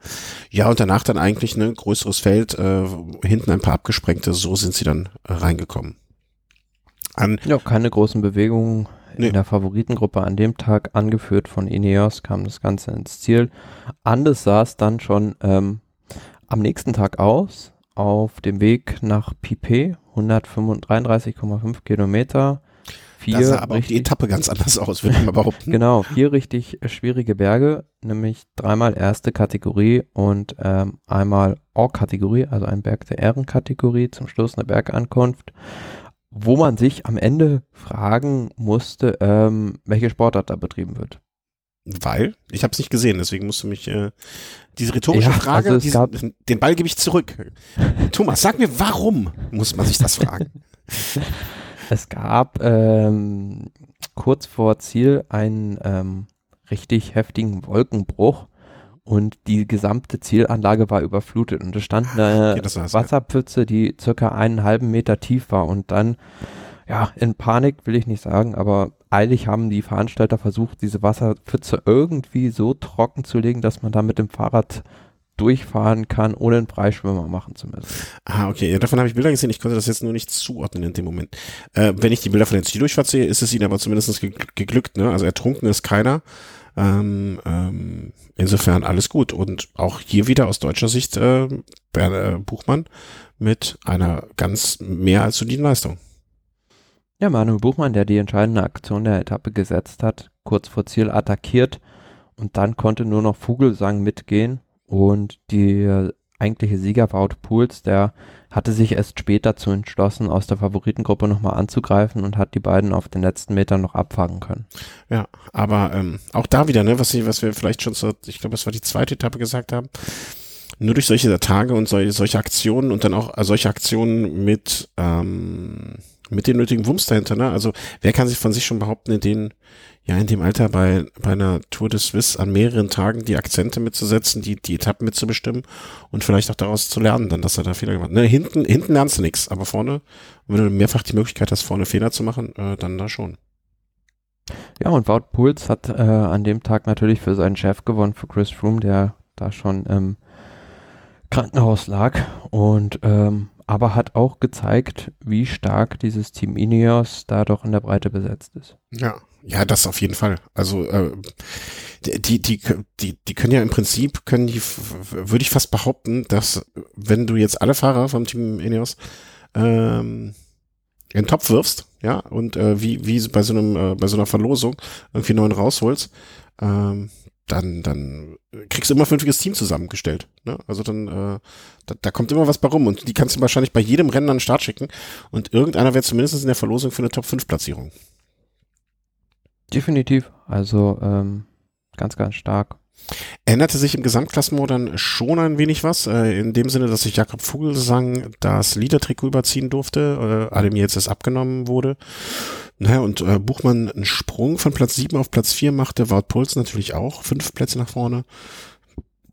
Ja, und danach dann eigentlich ein ne, größeres Feld, äh, hinten ein paar abgesprengte, so sind sie dann äh, reingekommen. An ja, keine großen Bewegungen in nee. der Favoritengruppe an dem Tag, angeführt von Ineos, kam das Ganze ins Ziel. Anders sah es dann schon ähm, am nächsten Tag aus, auf dem Weg nach Pipet, 133,5 Kilometer. Vier da sah aber richtig, die Etappe ganz anders aus, würde ich mal behaupten. genau, vier richtig schwierige Berge, nämlich dreimal erste Kategorie und ähm, einmal Or-Kategorie, also ein Berg der Ehrenkategorie, zum Schluss eine Bergankunft, wo man sich am Ende fragen musste, ähm, welche Sportart da betrieben wird. Weil? Ich habe es nicht gesehen, deswegen musst du mich äh, diese rhetorische ja, Frage, also diesen, den Ball gebe ich zurück. Thomas, sag mir, warum muss man sich das fragen? Es gab ähm, kurz vor Ziel einen ähm, richtig heftigen Wolkenbruch und die gesamte Zielanlage war überflutet und es stand eine okay, Wasserpfütze, die circa einen halben Meter tief war und dann ja, in Panik will ich nicht sagen, aber eilig haben die Veranstalter versucht, diese Wasserpfütze irgendwie so trocken zu legen, dass man da mit dem Fahrrad durchfahren kann, ohne einen Freischwimmer machen zu müssen. Ah, okay. Ja, davon habe ich Bilder gesehen. Ich konnte das jetzt nur nicht zuordnen in dem Moment. Äh, wenn ich die Bilder von der Zieldurchfahrt sehe, ist es ihnen aber zumindest geglückt. Ne? Also ertrunken ist keiner. Ähm, ähm, insofern alles gut. Und auch hier wieder aus deutscher Sicht äh, Bernd, äh, Buchmann mit einer ganz mehr als soliden Leistung. Ja, Manuel Buchmann, der die entscheidende Aktion der Etappe gesetzt hat, kurz vor Ziel attackiert und dann konnte nur noch Vogelsang mitgehen und die eigentliche Sieger Wout Pools, der hatte sich erst später zu entschlossen, aus der Favoritengruppe nochmal anzugreifen und hat die beiden auf den letzten Metern noch abfangen können. Ja, aber ähm, auch da wieder, ne, was, was wir vielleicht schon so, ich glaube, es war die zweite Etappe gesagt haben, nur durch solche Tage und solche, solche Aktionen und dann auch äh, solche Aktionen mit, ähm, mit den nötigen Wumms dahinter, ne? Also wer kann sich von sich schon behaupten, in den ja in dem Alter bei, bei einer Tour de Suisse an mehreren Tagen die Akzente mitzusetzen, die, die Etappen mitzubestimmen und vielleicht auch daraus zu lernen, dann, dass er da Fehler gemacht hat. Ne, hinten, hinten lernst du nichts, aber vorne, wenn du mehrfach die Möglichkeit hast, vorne Fehler zu machen, äh, dann da schon. Ja, und Wout Puls hat äh, an dem Tag natürlich für seinen Chef gewonnen, für Chris Froome, der da schon im Krankenhaus lag und ähm, aber hat auch gezeigt, wie stark dieses Team Ineos da doch in der Breite besetzt ist. Ja, ja, das auf jeden Fall. Also äh, die, die, die, die können ja im Prinzip, können die, würde ich fast behaupten, dass wenn du jetzt alle Fahrer vom Team Ineos ähm, in den Topf wirfst, ja, und äh, wie, wie bei so einem, äh, bei so einer Verlosung irgendwie neuen rausholst, ähm, dann, dann kriegst du immer ein vernünftiges Team zusammengestellt. Ne? Also dann, äh, da, da kommt immer was bei rum und die kannst du wahrscheinlich bei jedem Rennen an den Start schicken und irgendeiner wäre zumindest in der Verlosung für eine Top-5-Platzierung. Definitiv. Also ähm, ganz, ganz stark. Änderte sich im Gesamtklassement dann schon ein wenig was, äh, in dem Sinne, dass sich Jakob Vogelsang das Liedertrikot überziehen durfte, äh, allem jetzt es abgenommen wurde. Naja, und äh, Buchmann einen Sprung von Platz 7 auf Platz 4 machte, Wout Puls natürlich auch, fünf Plätze nach vorne.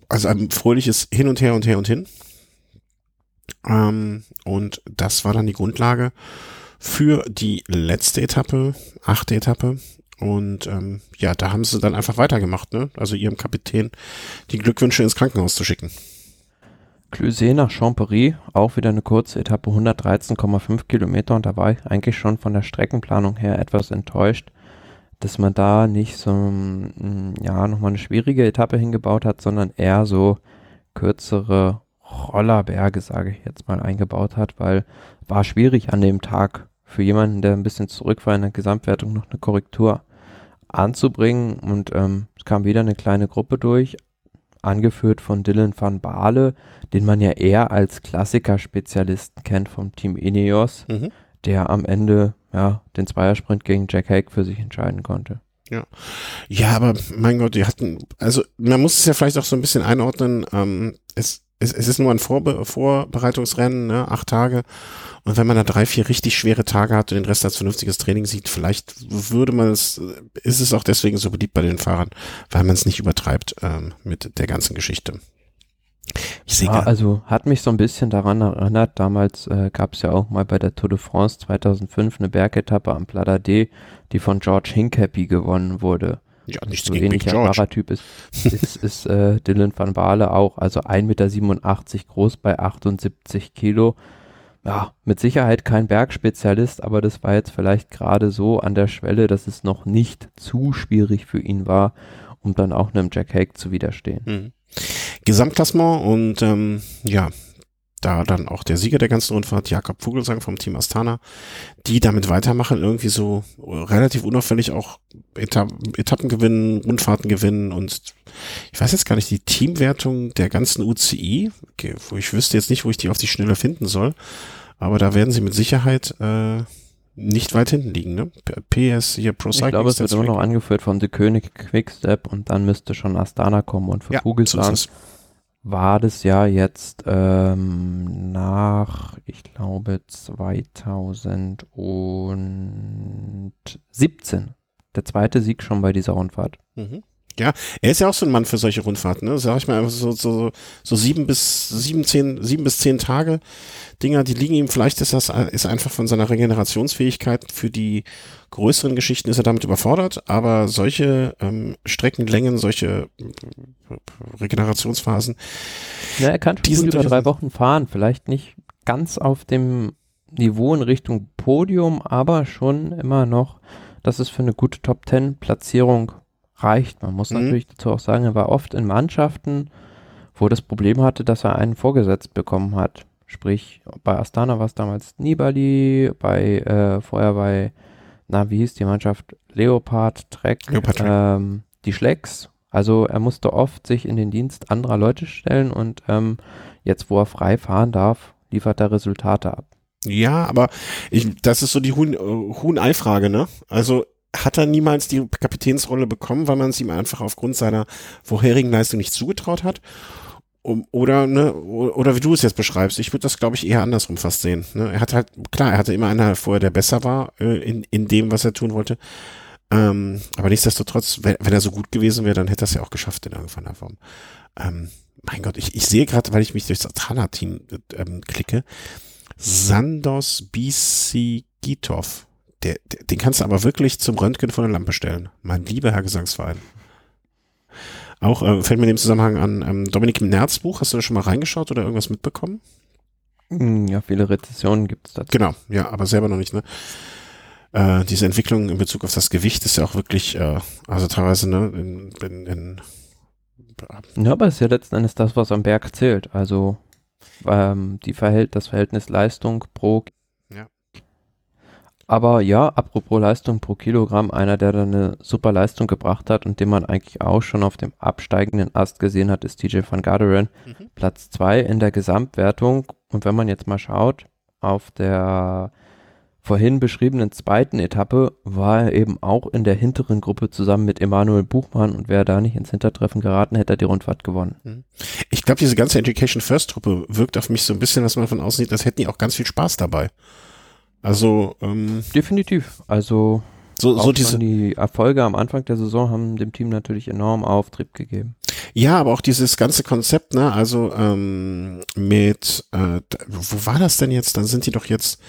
Also ein fröhliches Hin und Her und Her und Hin. Ähm, und das war dann die Grundlage für die letzte Etappe, achte Etappe, und ähm, ja, da haben sie dann einfach weitergemacht, ne? Also ihrem Kapitän die Glückwünsche ins Krankenhaus zu schicken. Cluzet nach Champery, auch wieder eine kurze Etappe, 113,5 Kilometer. Und da war ich eigentlich schon von der Streckenplanung her etwas enttäuscht, dass man da nicht so, ja, nochmal eine schwierige Etappe hingebaut hat, sondern eher so kürzere Rollerberge, sage ich jetzt mal, eingebaut hat, weil war schwierig an dem Tag für jemanden, der ein bisschen zurück war in der Gesamtwertung, noch eine Korrektur anzubringen. Und ähm, es kam wieder eine kleine Gruppe durch, angeführt von Dylan van Baale, den man ja eher als Klassiker-Spezialisten kennt vom Team Ineos, mhm. der am Ende ja, den Zweiersprint gegen Jack Hague für sich entscheiden konnte. Ja. Ja, aber mein Gott, die hatten, also man muss es ja vielleicht auch so ein bisschen einordnen. Ähm, es, es, es ist nur ein Vorbe Vorbereitungsrennen, ne, acht Tage. Und wenn man da drei, vier richtig schwere Tage hat und den Rest als vernünftiges Training sieht, vielleicht würde man es, ist es auch deswegen so beliebt bei den Fahrern, weil man es nicht übertreibt ähm, mit der ganzen Geschichte. Ich ja, also hat mich so ein bisschen daran erinnert, damals äh, gab es ja auch mal bei der Tour de France 2005 eine Bergetappe am Plada D, die von George Hincapie gewonnen wurde. Ja, nicht so ähnlicher Fahrertyp ist, ist, ist äh, Dylan van Baale auch, also 1,87 Meter groß bei 78 Kilo ja, mit Sicherheit kein Bergspezialist, aber das war jetzt vielleicht gerade so an der Schwelle, dass es noch nicht zu schwierig für ihn war, um dann auch einem Jack Hague zu widerstehen. Mhm. Gesamtklassement und ähm, ja, da dann auch der Sieger der ganzen Rundfahrt, Jakob Vogelsang vom Team Astana, die damit weitermachen, irgendwie so relativ unauffällig auch Eta Etappen gewinnen, Rundfahrten gewinnen und ich weiß jetzt gar nicht, die Teamwertung der ganzen UCI, okay, wo ich wüsste jetzt nicht, wo ich die auf die Schnelle finden soll, aber da werden sie mit Sicherheit äh, nicht weit hinten liegen, ne? PS hier Pro Cycling. Ich glaube, es wird immer noch angeführt von The König Quickstep und dann müsste schon Astana kommen und für ja, Vogelsang so war das ja jetzt ähm, nach, ich glaube, 2017 der zweite Sieg schon bei dieser Rundfahrt. Mhm. Ja, er ist ja auch so ein Mann für solche Rundfahrten, ne? Sag ich mal, so, so, so sieben bis sieben, zehn, sieben bis zehn Tage Dinger, die liegen ihm, vielleicht ist das, ist einfach von seiner Regenerationsfähigkeit für die größeren Geschichten ist er damit überfordert, aber solche ähm, Streckenlängen, solche äh, Regenerationsphasen. Ja, er kann schon gut über drei Wochen fahren, vielleicht nicht ganz auf dem Niveau in Richtung Podium, aber schon immer noch, dass es für eine gute Top Ten Platzierung reicht. Man muss mhm. natürlich dazu auch sagen, er war oft in Mannschaften, wo das Problem hatte, dass er einen vorgesetzt bekommen hat. Sprich, bei Astana war es damals Nibali, bei äh, vorher bei, na, wie hieß die Mannschaft? Leopard, Trek, Leopard. Ähm, die Schlecks. Also er musste oft sich in den Dienst anderer Leute stellen und ähm, jetzt, wo er frei fahren darf, liefert er Resultate ab. Ja, aber ich, das ist so die Huhn, äh, Huhn-Ei-Frage, ne? Also hat er niemals die Kapitänsrolle bekommen, weil man es ihm einfach aufgrund seiner vorherigen Leistung nicht zugetraut hat? Um, oder, ne, oder wie du es jetzt beschreibst, ich würde das, glaube ich, eher andersrum fast sehen. Ne? Er hat halt, klar, er hatte immer einer vorher, der besser war äh, in, in dem, was er tun wollte. Ähm, aber nichtsdestotrotz, wenn, wenn er so gut gewesen wäre, dann hätte er es ja auch geschafft in irgendeiner Form. Ähm, mein Gott, ich, ich sehe gerade, weil ich mich durchs Astana-Team ähm, klicke, Sandos Bisigitov. Der, der, den kannst du aber wirklich zum Röntgen von der Lampe stellen. Mein lieber Herr Gesangsverein. Auch äh, fällt mir in dem Zusammenhang an ähm, Dominik im Nerz Buch. Hast du da schon mal reingeschaut oder irgendwas mitbekommen? Hm, ja, viele Rezessionen gibt es dazu. Genau, ja, aber selber noch nicht, ne? Äh, diese Entwicklung in Bezug auf das Gewicht ist ja auch wirklich, äh, also teilweise, ne, in, in, in ja, aber es ist ja letzten Endes das, was am Berg zählt. Also ähm, die Verhält das Verhältnis Leistung pro. Ja. Aber ja, apropos Leistung pro Kilogramm, einer, der da eine super Leistung gebracht hat und den man eigentlich auch schon auf dem absteigenden Ast gesehen hat, ist TJ van Garderen. Mhm. Platz 2 in der Gesamtwertung. Und wenn man jetzt mal schaut, auf der vorhin beschriebenen zweiten Etappe war er eben auch in der hinteren Gruppe zusammen mit Emanuel Buchmann und wäre da nicht ins Hintertreffen geraten, hätte er die Rundfahrt gewonnen. Mhm. Ich glaube, diese ganze Education First Truppe wirkt auf mich so ein bisschen, was man von außen sieht, als hätten die auch ganz viel Spaß dabei. Also ähm, definitiv. Also so, so diese die Erfolge am Anfang der Saison haben dem Team natürlich enorm Auftrieb gegeben. Ja, aber auch dieses ganze Konzept, ne? Also ähm, mit äh, wo war das denn jetzt? Dann sind die doch jetzt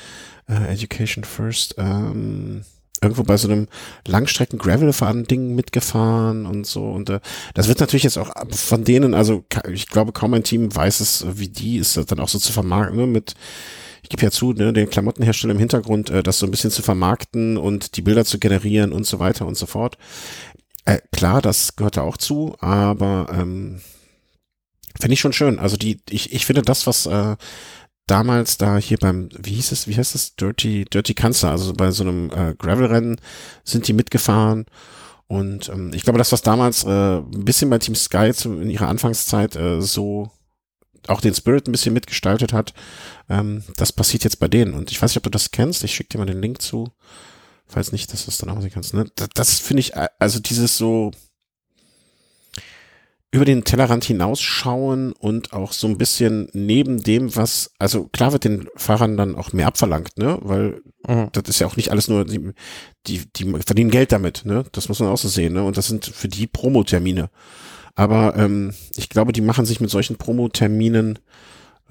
äh, Education First, ähm, irgendwo bei so einem Langstrecken Gravel fahren Ding mitgefahren und so. Und äh, das wird natürlich jetzt auch von denen also ich glaube kaum ein Team weiß es wie die ist das dann auch so zu vermarkten ne, mit ich gebe ja zu ne, den Klamottenhersteller im Hintergrund äh, das so ein bisschen zu vermarkten und die Bilder zu generieren und so weiter und so fort. Äh, klar das gehört da auch zu aber ähm, finde ich schon schön. Also die ich ich finde das was äh, damals da hier beim, wie hieß es, wie heißt es, Dirty, Dirty Cancer, also bei so einem äh, Gravel-Rennen sind die mitgefahren. Und ähm, ich glaube, das, was damals äh, ein bisschen bei Team Sky zu, in ihrer Anfangszeit äh, so auch den Spirit ein bisschen mitgestaltet hat, ähm, das passiert jetzt bei denen. Und ich weiß nicht, ob du das kennst. Ich schicke dir mal den Link zu. Falls nicht, dass du es dann auch sehen kannst. Ne? Das, das finde ich, äh, also dieses so, über den Tellerrand hinausschauen und auch so ein bisschen neben dem, was, also klar wird den Fahrern dann auch mehr abverlangt, ne, weil mhm. das ist ja auch nicht alles nur, die, die, die verdienen Geld damit, ne, das muss man auch so sehen, ne, und das sind für die Promotermine. Aber ähm, ich glaube, die machen sich mit solchen Promoterminen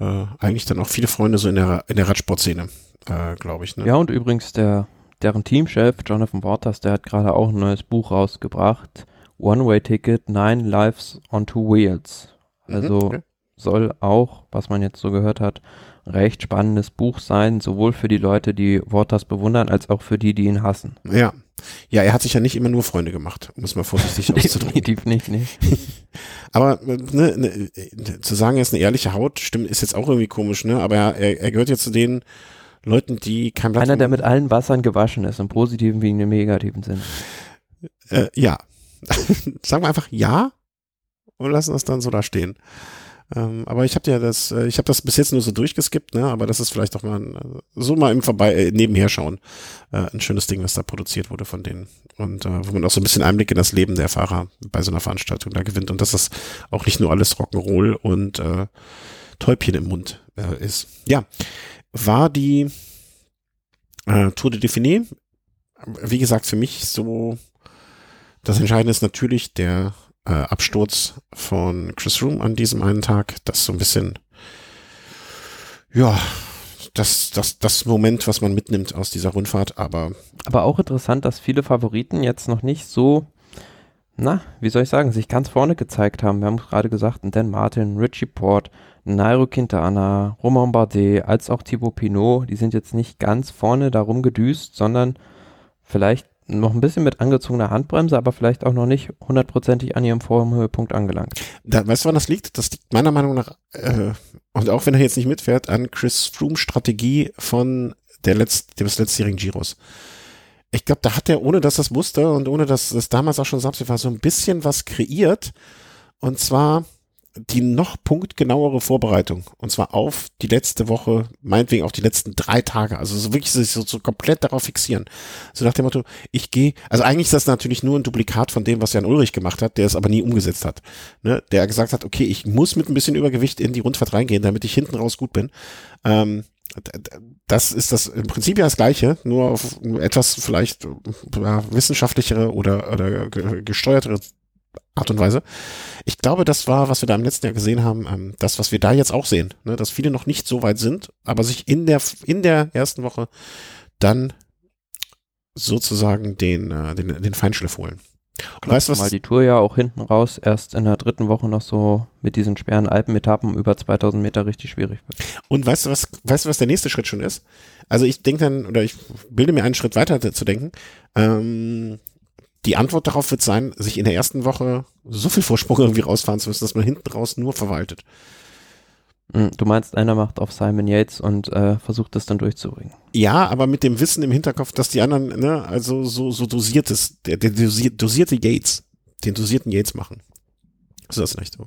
äh, eigentlich dann auch viele Freunde so in der, in der Radsportszene, äh, glaube ich, ne. Ja, und übrigens der, deren Teamchef, Jonathan Waters, der hat gerade auch ein neues Buch rausgebracht, One-Way-Ticket, Nine Lives on Two Wheels. Mhm, also okay. soll auch, was man jetzt so gehört hat, recht spannendes Buch sein, sowohl für die Leute, die Waters bewundern, als auch für die, die ihn hassen. Ja. Ja, er hat sich ja nicht immer nur Freunde gemacht, um es mal vorsichtig auszudrücken. Definitiv nicht, nicht. Aber ne, ne, zu sagen, er ist eine ehrliche Haut, stimmt, ist jetzt auch irgendwie komisch, ne? Aber er, er gehört jetzt zu den Leuten, die kein Blatt Einer, der mit allen Wassern gewaschen ist, im positiven wie im negativen Sinn. Äh, ja, sagen wir einfach ja und lassen das dann so da stehen. Ähm, aber ich habe ja das, äh, ich habe das bis jetzt nur so durchgeskippt, ne? Aber das ist vielleicht doch mal ein, äh, so mal im Vorbei äh, nebenher schauen, äh, ein schönes Ding, was da produziert wurde von denen und äh, wo man auch so ein bisschen Einblick in das Leben der Fahrer bei so einer Veranstaltung da gewinnt und dass das auch nicht nur alles Rock'n'Roll und äh, Täubchen im Mund äh, ist. Ja, war die äh, Tour de Dauphiné, wie gesagt, für mich so das Entscheidende ist natürlich der äh, Absturz von Chris Room an diesem einen Tag. Das ist so ein bisschen, ja, das, das, das Moment, was man mitnimmt aus dieser Rundfahrt, aber. Aber auch interessant, dass viele Favoriten jetzt noch nicht so, na, wie soll ich sagen, sich ganz vorne gezeigt haben. Wir haben gerade gesagt, Dan Martin, Richie Port, Nairo Quintana, Romain Bardet, als auch Thibaut Pinot, die sind jetzt nicht ganz vorne darum gedüst, sondern vielleicht noch ein bisschen mit angezogener Handbremse, aber vielleicht auch noch nicht hundertprozentig an ihrem Formhöhepunkt angelangt. Da, weißt du, wann das liegt? Das liegt meiner Meinung nach, äh, und auch wenn er jetzt nicht mitfährt, an Chris Froome Strategie von der letzt, des letztjährigen Giros. Ich glaube, da hat er, ohne dass das wusste und ohne dass das damals auch schon Samstag war, so ein bisschen was kreiert. Und zwar die noch punktgenauere Vorbereitung. Und zwar auf die letzte Woche, meinetwegen auch die letzten drei Tage. Also so wirklich sich so, so komplett darauf fixieren. So nach dem Motto, ich gehe, also eigentlich ist das natürlich nur ein Duplikat von dem, was Jan Ulrich gemacht hat, der es aber nie umgesetzt hat. Ne? Der gesagt hat, okay, ich muss mit ein bisschen Übergewicht in die Rundfahrt reingehen, damit ich hinten raus gut bin. Ähm, das ist das im Prinzip ja das Gleiche, nur auf etwas vielleicht ja, wissenschaftlichere oder, oder gesteuertere Art und Weise. Ich glaube, das war, was wir da im letzten Jahr gesehen haben, ähm, das, was wir da jetzt auch sehen, ne, dass viele noch nicht so weit sind, aber sich in der, in der ersten Woche dann sozusagen den, äh, den, den Feinschliff holen. Klar, weißt du was? Mal die Tour ja auch hinten raus erst in der dritten Woche noch so mit diesen schweren Alpenetappen über 2000 Meter richtig schwierig wird. Und weißt du was, weißt du was der nächste Schritt schon ist? Also ich denke dann, oder ich bilde mir einen Schritt weiter zu denken. Ähm, die Antwort darauf wird sein, sich in der ersten Woche so viel Vorsprung irgendwie rausfahren zu müssen, dass man hinten raus nur verwaltet. Hm, du meinst, einer macht auf Simon Yates und äh, versucht das dann durchzubringen. Ja, aber mit dem Wissen im Hinterkopf, dass die anderen, ne, also so, so dosiertes, der, der dosierte Yates, den dosierten Yates machen. So ist das nicht so.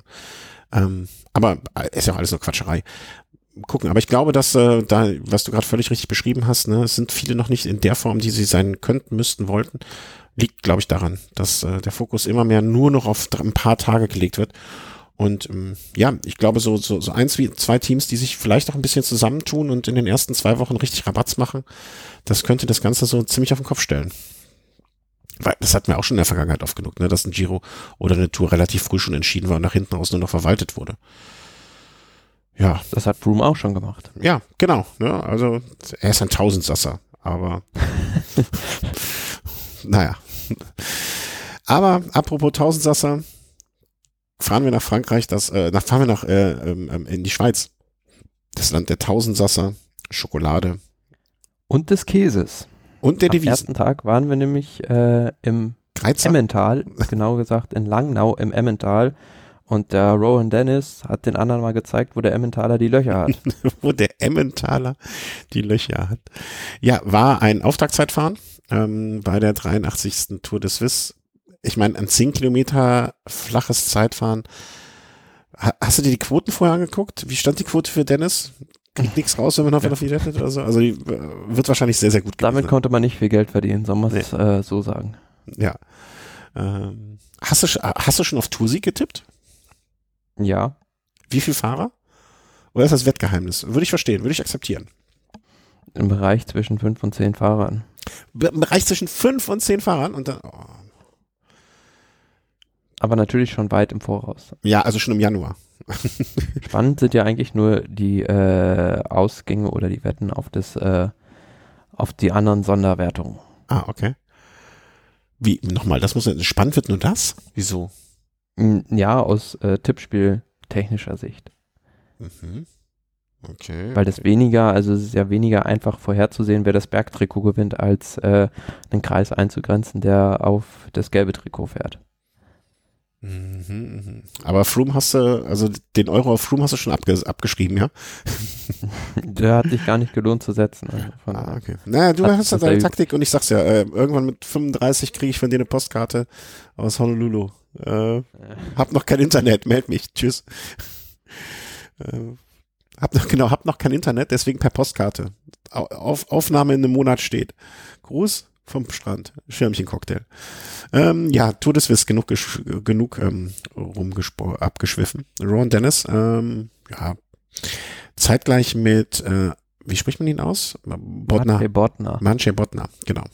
Ähm, aber äh, ist ja auch alles nur Quatscherei. Gucken, aber ich glaube, dass äh, da, was du gerade völlig richtig beschrieben hast, ne, es sind viele noch nicht in der Form, die sie sein könnten, müssten, wollten liegt, glaube ich, daran, dass äh, der Fokus immer mehr nur noch auf ein paar Tage gelegt wird. Und ähm, ja, ich glaube, so, so, so eins wie zwei Teams, die sich vielleicht auch ein bisschen zusammentun und in den ersten zwei Wochen richtig Rabatz machen, das könnte das Ganze so ziemlich auf den Kopf stellen. Weil das hatten wir auch schon in der Vergangenheit oft genug, ne, dass ein Giro oder eine Tour relativ früh schon entschieden war und nach hinten raus nur noch verwaltet wurde. Ja. Das hat Broom auch schon gemacht. Ja, genau. Ne, also er ist ein Tausendsasser, aber naja. Aber apropos Tausendsasser, fahren wir nach Frankreich, das, äh, nach, fahren wir nach äh, ähm, in die Schweiz. Das Land der Tausendsasser, Schokolade. Und des Käses. Und der Am Devisen. Am ersten Tag waren wir nämlich äh, im Greizer? Emmental, genau gesagt in Langnau im Emmental. Und der Rowan Dennis hat den anderen mal gezeigt, wo der Emmentaler die Löcher hat. wo der Emmentaler die Löcher hat. Ja, war ein Auftaktzeitfahren ähm, bei der 83. Tour de Suisse. Ich meine, ein 10 Kilometer flaches Zeitfahren. hast du dir die Quoten vorher angeguckt? Wie stand die Quote für Dennis? Kriegt nichts raus, wenn man auf ja. viel rettet oder so? Also die äh, wird wahrscheinlich sehr, sehr gut gewesen. Damit konnte man nicht viel Geld verdienen, soll man es nee. äh, so sagen. Ja. Ähm, hast, du, hast du schon auf Toursieg getippt? Ja. Wie viele Fahrer? Oder ist das Wettgeheimnis? Würde ich verstehen, würde ich akzeptieren. Im Bereich zwischen fünf und zehn Fahrern. Bereich zwischen fünf und zehn Fahrern und dann. Oh. Aber natürlich schon weit im Voraus. Ja, also schon im Januar. Spannend sind ja eigentlich nur die äh, Ausgänge oder die Wetten auf das, äh, auf die anderen Sonderwertungen. Ah, okay. Wie, nochmal, das muss, spannend wird nur das? Wieso? Ja, aus äh, Tippspiel technischer Sicht. Mhm. Okay. Weil das weniger, also es ist ja weniger einfach vorherzusehen, wer das Bergtrikot gewinnt, als äh, einen Kreis einzugrenzen, der auf das gelbe Trikot fährt. Mhm, mhm. Aber Froome hast du, also den Euro auf Froome hast du schon abges abgeschrieben, ja? Der hat sich gar nicht gelohnt zu setzen. Also ah, okay. Naja, du hast ja deine Taktik und ich sag's ja, äh, irgendwann mit 35 kriege ich von dir eine Postkarte aus Honolulu. Äh. Hab noch kein Internet, meld mich. Tschüss. Äh, hab noch, genau, hab noch kein Internet, deswegen per Postkarte. Auf, Aufnahme in einem Monat steht. Gruß vom Strand. Schirmchen-Cocktail. Ähm, ja, Tour des Wiss, genug, genug ähm, abgeschwiffen. Ron Dennis, ähm, ja, zeitgleich mit, äh, wie spricht man ihn aus? Botner. Manche Botner. Manche Botner, genau.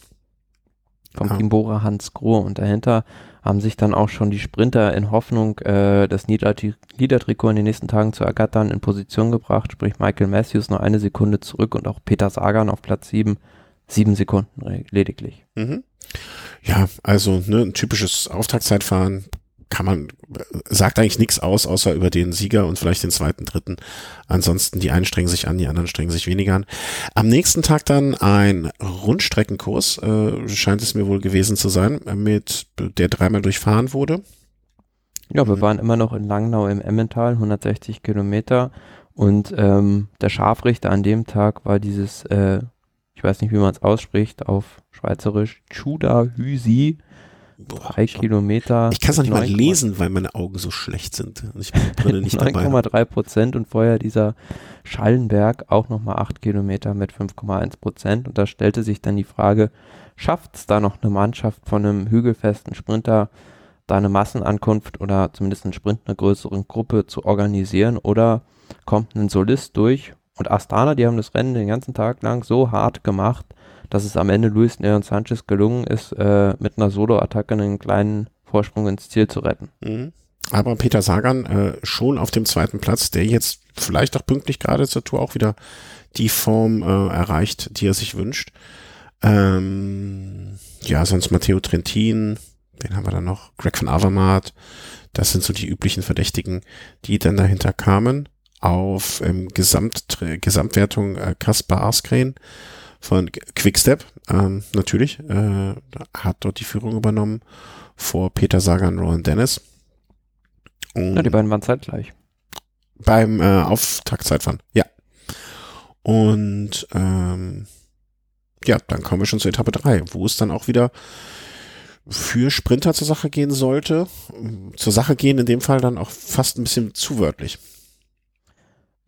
Vom Team Bora Hans Grohe und dahinter haben sich dann auch schon die Sprinter in Hoffnung, äh, das Niedertrikot in den nächsten Tagen zu ergattern, in Position gebracht, sprich Michael Matthews noch eine Sekunde zurück und auch Peter Sagan auf Platz 7, sieben Sekunden lediglich. Mhm. Ja, also ne, ein typisches Auftaktzeitfahren, kann man, sagt eigentlich nichts aus, außer über den Sieger und vielleicht den zweiten, dritten. Ansonsten, die einen strengen sich an, die anderen strengen sich weniger an. Am nächsten Tag dann ein Rundstreckenkurs, äh, scheint es mir wohl gewesen zu sein, mit der dreimal durchfahren wurde. Ja, wir waren immer noch in Langnau im Emmental, 160 Kilometer. Und ähm, der Scharfrichter an dem Tag war dieses, äh, ich weiß nicht, wie man es ausspricht, auf Schweizerisch, Chuda Hüsi Drei Kilometer. Ich kann es noch nicht mal lesen, weil meine Augen so schlecht sind. Und ich bin nicht 9,3 Prozent und vorher dieser Schallenberg auch nochmal 8 Kilometer mit 5,1 Prozent. Und da stellte sich dann die Frage, schafft es da noch eine Mannschaft von einem hügelfesten Sprinter, da eine Massenankunft oder zumindest einen Sprint einer größeren Gruppe zu organisieren oder kommt ein Solist durch? Und Astana, die haben das Rennen den ganzen Tag lang so hart gemacht, dass es am Ende Luis Neon Sanchez gelungen ist, äh, mit einer Solo-Attacke einen kleinen Vorsprung ins Ziel zu retten. Mhm. Aber Peter Sagan äh, schon auf dem zweiten Platz, der jetzt vielleicht auch pünktlich gerade zur Tour auch wieder die Form äh, erreicht, die er sich wünscht. Ähm, ja, sonst Matteo Trentin, den haben wir dann noch, Greg van Avermaet, das sind so die üblichen Verdächtigen, die dann dahinter kamen. Auf ähm, Gesamt, Gesamtwertung äh, Kaspar Askren von Quickstep, ähm, natürlich, äh, hat dort die Führung übernommen vor Peter Sagan und Roland Dennis. Und ja, die beiden waren zeitgleich. Beim äh, Auftaktzeitfahren, ja. Und ähm, ja, dann kommen wir schon zur Etappe 3, wo es dann auch wieder für Sprinter zur Sache gehen sollte. Zur Sache gehen in dem Fall dann auch fast ein bisschen zu wörtlich.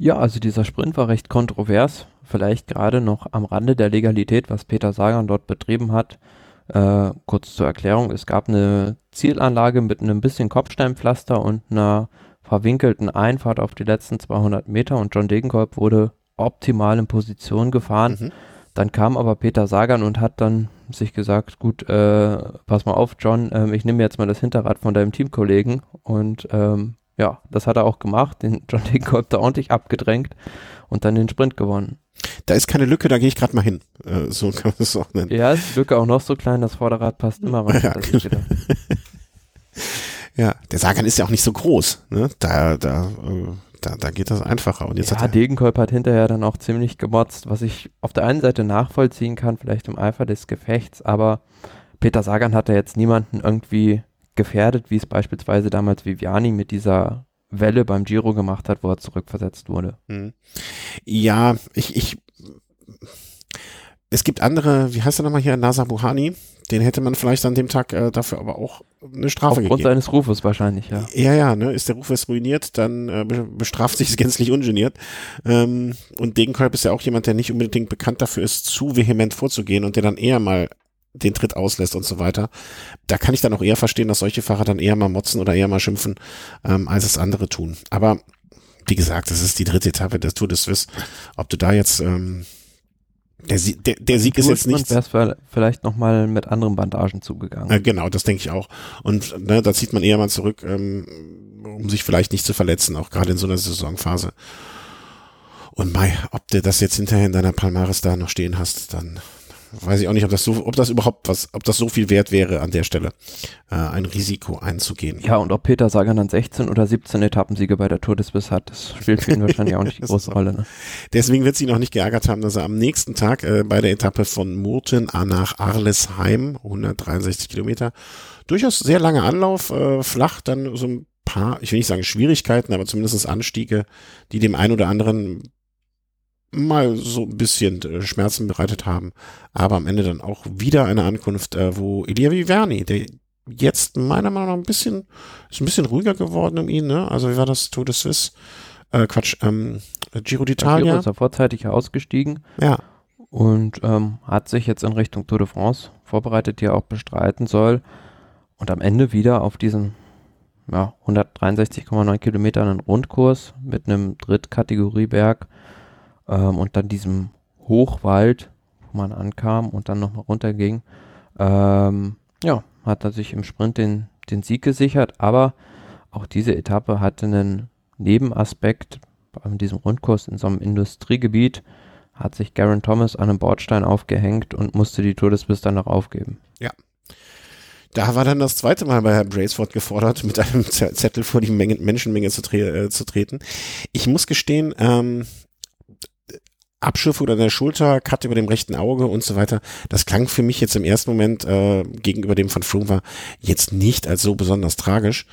Ja, also dieser Sprint war recht kontrovers, vielleicht gerade noch am Rande der Legalität, was Peter Sagan dort betrieben hat. Äh, kurz zur Erklärung, es gab eine Zielanlage mit einem bisschen Kopfsteinpflaster und einer verwinkelten Einfahrt auf die letzten 200 Meter und John Degenkolb wurde optimal in Position gefahren. Mhm. Dann kam aber Peter Sagan und hat dann sich gesagt, gut, äh, pass mal auf, John, äh, ich nehme jetzt mal das Hinterrad von deinem Teamkollegen und ähm, ja, das hat er auch gemacht, den John Degenkolb da ordentlich abgedrängt und dann den Sprint gewonnen. Da ist keine Lücke, da gehe ich gerade mal hin. Äh, so kann man es auch nennen. Ja, ist die Lücke auch noch so klein, das Vorderrad passt immer rein. Ja, genau. ja, der Sagan ist ja auch nicht so groß. Ne? Da, da, äh, da, da geht das einfacher. Und jetzt ja, hat Degenkolb hat hinterher dann auch ziemlich gemotzt, was ich auf der einen Seite nachvollziehen kann, vielleicht im Eifer des Gefechts, aber Peter Sagan hat ja jetzt niemanden irgendwie gefährdet, wie es beispielsweise damals Viviani mit dieser Welle beim Giro gemacht hat, wo er zurückversetzt wurde. Hm. Ja, ich, ich, es gibt andere, wie heißt er nochmal hier, Nasa Buhani, den hätte man vielleicht an dem Tag äh, dafür aber auch eine Strafe Aufgrund gegeben. seines Rufes wahrscheinlich, ja. Ja, ja, ne, ist der Ruf jetzt ruiniert, dann äh, bestraft sich es gänzlich ungeniert. Ähm, und Degenkolb ist ja auch jemand, der nicht unbedingt bekannt dafür ist, zu vehement vorzugehen und der dann eher mal den Tritt auslässt und so weiter. Da kann ich dann auch eher verstehen, dass solche Fahrer dann eher mal motzen oder eher mal schimpfen, ähm, als es andere tun. Aber wie gesagt, das ist die dritte Etappe der Tour de Suisse. Ob du da jetzt ähm, der, der, der Sieg ist jetzt nicht. Wäre vielleicht nochmal mit anderen Bandagen zugegangen. Äh, genau, das denke ich auch. Und ne, da zieht man eher mal zurück, ähm, um sich vielleicht nicht zu verletzen, auch gerade in so einer Saisonphase. Und Mai, ob du das jetzt hinterher in deiner Palmaris da noch stehen hast, dann weiß ich auch nicht, ob das so, ob das überhaupt was, ob das so viel wert wäre an der Stelle, äh, ein Risiko einzugehen. Ja, und ob Peter Sagan dann 16 oder 17 Etappensiege bei der Tour des Biss hat, das spielt für ihn wahrscheinlich auch nicht die große Rolle. Ne? Deswegen wird sie noch nicht geärgert haben, dass er am nächsten Tag äh, bei der Etappe von Murten nach Arlesheim, 163 Kilometer, durchaus sehr langer Anlauf, äh, flach, dann so ein paar, ich will nicht sagen Schwierigkeiten, aber zumindest Anstiege, die dem einen oder anderen mal so ein bisschen äh, Schmerzen bereitet haben, aber am Ende dann auch wieder eine Ankunft, äh, wo Elia Viverni, der jetzt meiner Meinung nach ein bisschen, ist ein bisschen ruhiger geworden um ihn, ne? Also wie war das Tour de Suisse? Äh, Quatsch, ähm, Giro d'Italia. Giro ist er vorzeitig ausgestiegen. Ja. Und ähm, hat sich jetzt in Richtung Tour de France vorbereitet, die er auch bestreiten soll. Und am Ende wieder auf diesen ja, 163,9 Kilometern einen Rundkurs mit einem Drittkategorieberg ähm, und dann diesem Hochwald, wo man ankam und dann nochmal runterging, ähm, ja, hat er sich im Sprint den, den Sieg gesichert, aber auch diese Etappe hatte einen Nebenaspekt bei diesem Rundkurs in so einem Industriegebiet, hat sich Garen Thomas an einem Bordstein aufgehängt und musste die Tour des Biss dann noch aufgeben. Ja. Da war dann das zweite Mal bei Herrn Braceford gefordert, mit einem Zettel vor die Menge, Menschenmenge zu, tre äh, zu treten. Ich muss gestehen, ähm, Abschürfung an der Schulter, Cut über dem rechten Auge und so weiter. Das klang für mich jetzt im ersten Moment äh, gegenüber dem von Froome war jetzt nicht als so besonders tragisch.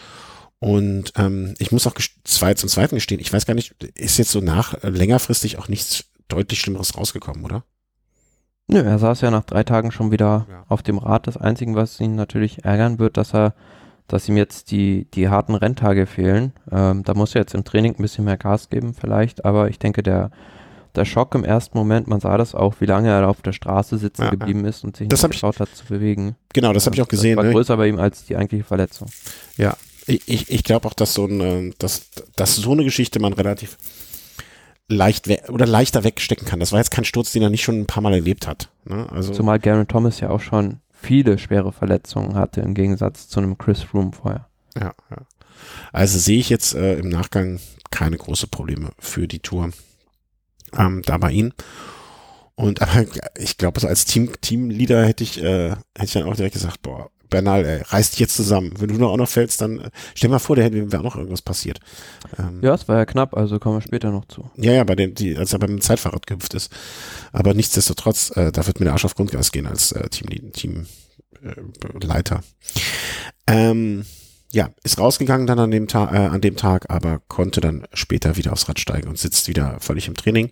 Und ähm, ich muss auch zwei zum Zweiten gestehen, ich weiß gar nicht, ist jetzt so nach äh, längerfristig auch nichts deutlich Schlimmeres rausgekommen, oder? Nö, er saß ja nach drei Tagen schon wieder ja. auf dem Rad. Das Einzige, was ihn natürlich ärgern wird, dass er, dass ihm jetzt die, die harten Renntage fehlen. Ähm, da muss er jetzt im Training ein bisschen mehr Gas geben vielleicht, aber ich denke, der, der Schock im ersten Moment, man sah das auch, wie lange er auf der Straße sitzen ja, geblieben ist und sich das nicht geschaut hat zu bewegen. Genau, das habe ich auch gesehen. Das war ne? größer bei ihm als die eigentliche Verletzung. Ja, ich, ich glaube auch, dass so ein, dass, dass so eine Geschichte man relativ leicht oder leichter wegstecken kann. Das war jetzt kein Sturz, den er nicht schon ein paar Mal erlebt hat. Ne? Also Zumal Garen Thomas ja auch schon viele schwere Verletzungen hatte im Gegensatz zu einem Chris Froome vorher. Ja, ja. Also sehe ich jetzt äh, im Nachgang keine große Probleme für die Tour ähm, da bei ihnen. Und aber ich glaube, so als Team Teamleader hätte ich äh, hätte ich dann auch direkt gesagt, boah, Bernal, ey, reiß dich jetzt zusammen. Wenn du noch auch noch fällst, dann äh, stell mal vor, da hätte wäre noch irgendwas passiert. Ähm, ja, es war ja knapp, also kommen wir später noch zu. Ja, ja, bei den, die, als er beim Zeitfahrrad gehüpft ist. Aber nichtsdestotrotz, äh, da wird mir der Arsch auf Grundgas gehen als äh, Teamleiter. Team, äh, ähm, ja, ist rausgegangen dann an dem Tag, äh, an dem Tag, aber konnte dann später wieder aufs Rad steigen und sitzt wieder völlig im Training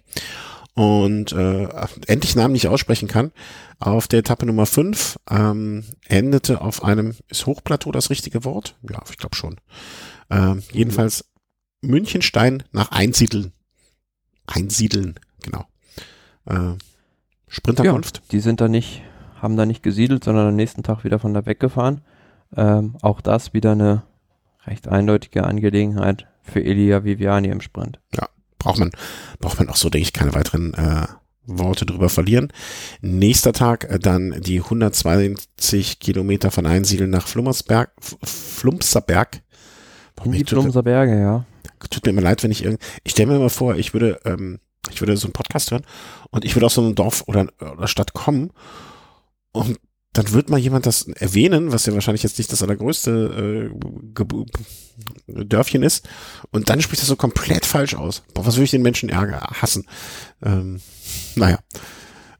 und äh, endlich Namen nicht aussprechen kann. Auf der Etappe Nummer 5 ähm, endete auf einem, ist Hochplateau das richtige Wort? Ja, ich glaube schon. Ähm, jedenfalls Münchenstein nach Einsiedeln. Einsiedeln, genau. Äh, Sprinterkunft. Ja, die sind da nicht, haben da nicht gesiedelt, sondern am nächsten Tag wieder von da weggefahren. Ähm, auch das wieder eine recht eindeutige Angelegenheit für Elia Viviani im Sprint. Ja, braucht man, braucht man auch so, denke ich, keine weiteren äh, Worte drüber verlieren. Nächster Tag äh, dann die 120 Kilometer von Einsiedeln nach Flummersberg, Flumpserberg. In die Flumser Berge, ja. Tut mir immer leid, wenn ich irgend, ich stelle mir immer vor, ich würde, ähm, ich würde so einen Podcast hören und ich würde aus so einem Dorf oder, oder Stadt kommen und dann wird mal jemand das erwähnen, was ja wahrscheinlich jetzt nicht das allergrößte äh, Dörfchen ist, und dann spricht das so komplett falsch aus. Boah, was würde ich den Menschen ärger, hassen? Ähm, naja.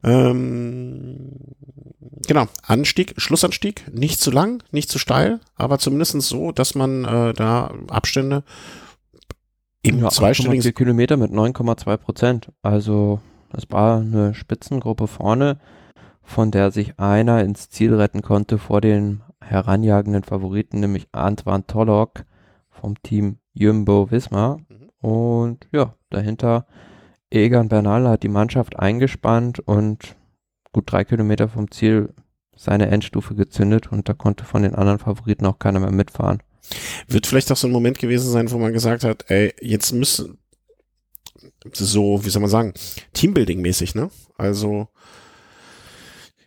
Ähm, genau, Anstieg, Schlussanstieg, nicht zu lang, nicht zu steil, aber zumindest so, dass man äh, da Abstände im ja, zweistelligen Kilometer mit 9,2 Prozent. Also das war eine Spitzengruppe vorne von der sich einer ins Ziel retten konnte vor den heranjagenden Favoriten, nämlich Antoine Tollock vom Team Jumbo Wismar. Mhm. Und ja, dahinter Egan Bernal hat die Mannschaft eingespannt und gut drei Kilometer vom Ziel seine Endstufe gezündet und da konnte von den anderen Favoriten auch keiner mehr mitfahren. Wird vielleicht auch so ein Moment gewesen sein, wo man gesagt hat, ey, jetzt müssen so, wie soll man sagen, Teambuilding-mäßig, ne? Also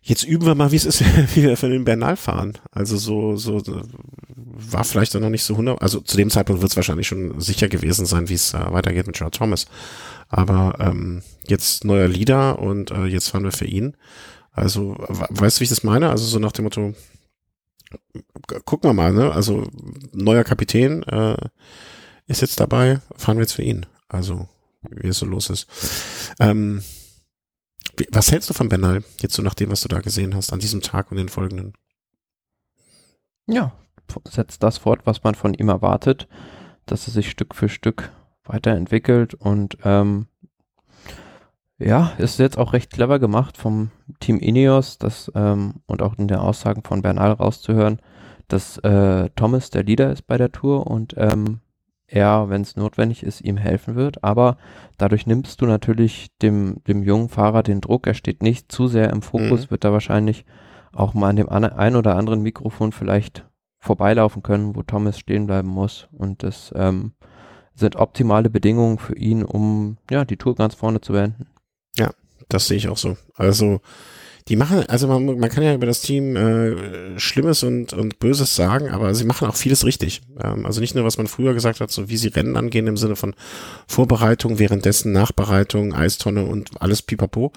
jetzt üben wir mal, wie es ist, wie wir für den Bernal fahren. Also so, so war vielleicht auch noch nicht so 100, also zu dem Zeitpunkt wird es wahrscheinlich schon sicher gewesen sein, wie es äh, weitergeht mit Gerard Thomas. Aber ähm, jetzt neuer Leader und äh, jetzt fahren wir für ihn. Also, weißt du, wie ich das meine? Also so nach dem Motto, gucken wir mal, ne? Also neuer Kapitän äh, ist jetzt dabei, fahren wir jetzt für ihn. Also, wie es so los ist. Ähm, was hältst du von Bernal, jetzt so nach dem, was du da gesehen hast, an diesem Tag und den folgenden? Ja, setzt das fort, was man von ihm erwartet, dass er sich Stück für Stück weiterentwickelt und ähm, ja, ist jetzt auch recht clever gemacht vom Team Ineos, das ähm, und auch in den Aussagen von Bernal rauszuhören, dass äh, Thomas der Leader ist bei der Tour und ähm, er, wenn es notwendig ist, ihm helfen wird. Aber dadurch nimmst du natürlich dem, dem jungen Fahrer den Druck. Er steht nicht zu sehr im Fokus, mhm. wird da wahrscheinlich auch mal an dem ein oder anderen Mikrofon vielleicht vorbeilaufen können, wo Thomas stehen bleiben muss. Und das ähm, sind optimale Bedingungen für ihn, um ja die Tour ganz vorne zu beenden. Ja, das sehe ich auch so. Also die machen, also man, man kann ja über das Team äh, Schlimmes und, und Böses sagen, aber sie machen auch vieles richtig. Ähm, also nicht nur, was man früher gesagt hat, so wie sie Rennen angehen im Sinne von Vorbereitung, währenddessen Nachbereitung, Eistonne und alles pipapo.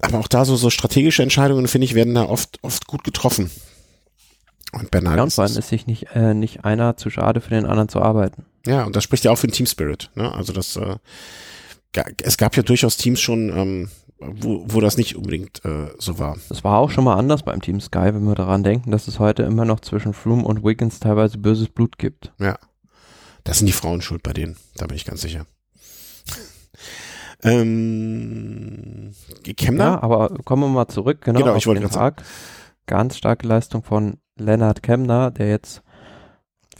Aber auch da so, so strategische Entscheidungen, finde ich, werden da oft, oft gut getroffen. Und Bernal ja, und allem ist sich nicht, äh, nicht einer zu schade für den anderen zu arbeiten. Ja, und das spricht ja auch für den Team Spirit. Ne? Also das, äh, es gab ja durchaus Teams schon, ähm, wo, wo das nicht unbedingt äh, so war. Das war auch schon mal anders beim Team Sky, wenn wir daran denken, dass es heute immer noch zwischen Froome und Wiggins teilweise böses Blut gibt. Ja, das sind die Frauen schuld bei denen, da bin ich ganz sicher. ähm, Kemner? Ja, aber kommen wir mal zurück, genau, genau ich wollte den Tag. Ganz starke Leistung von Lennart Kemner, der jetzt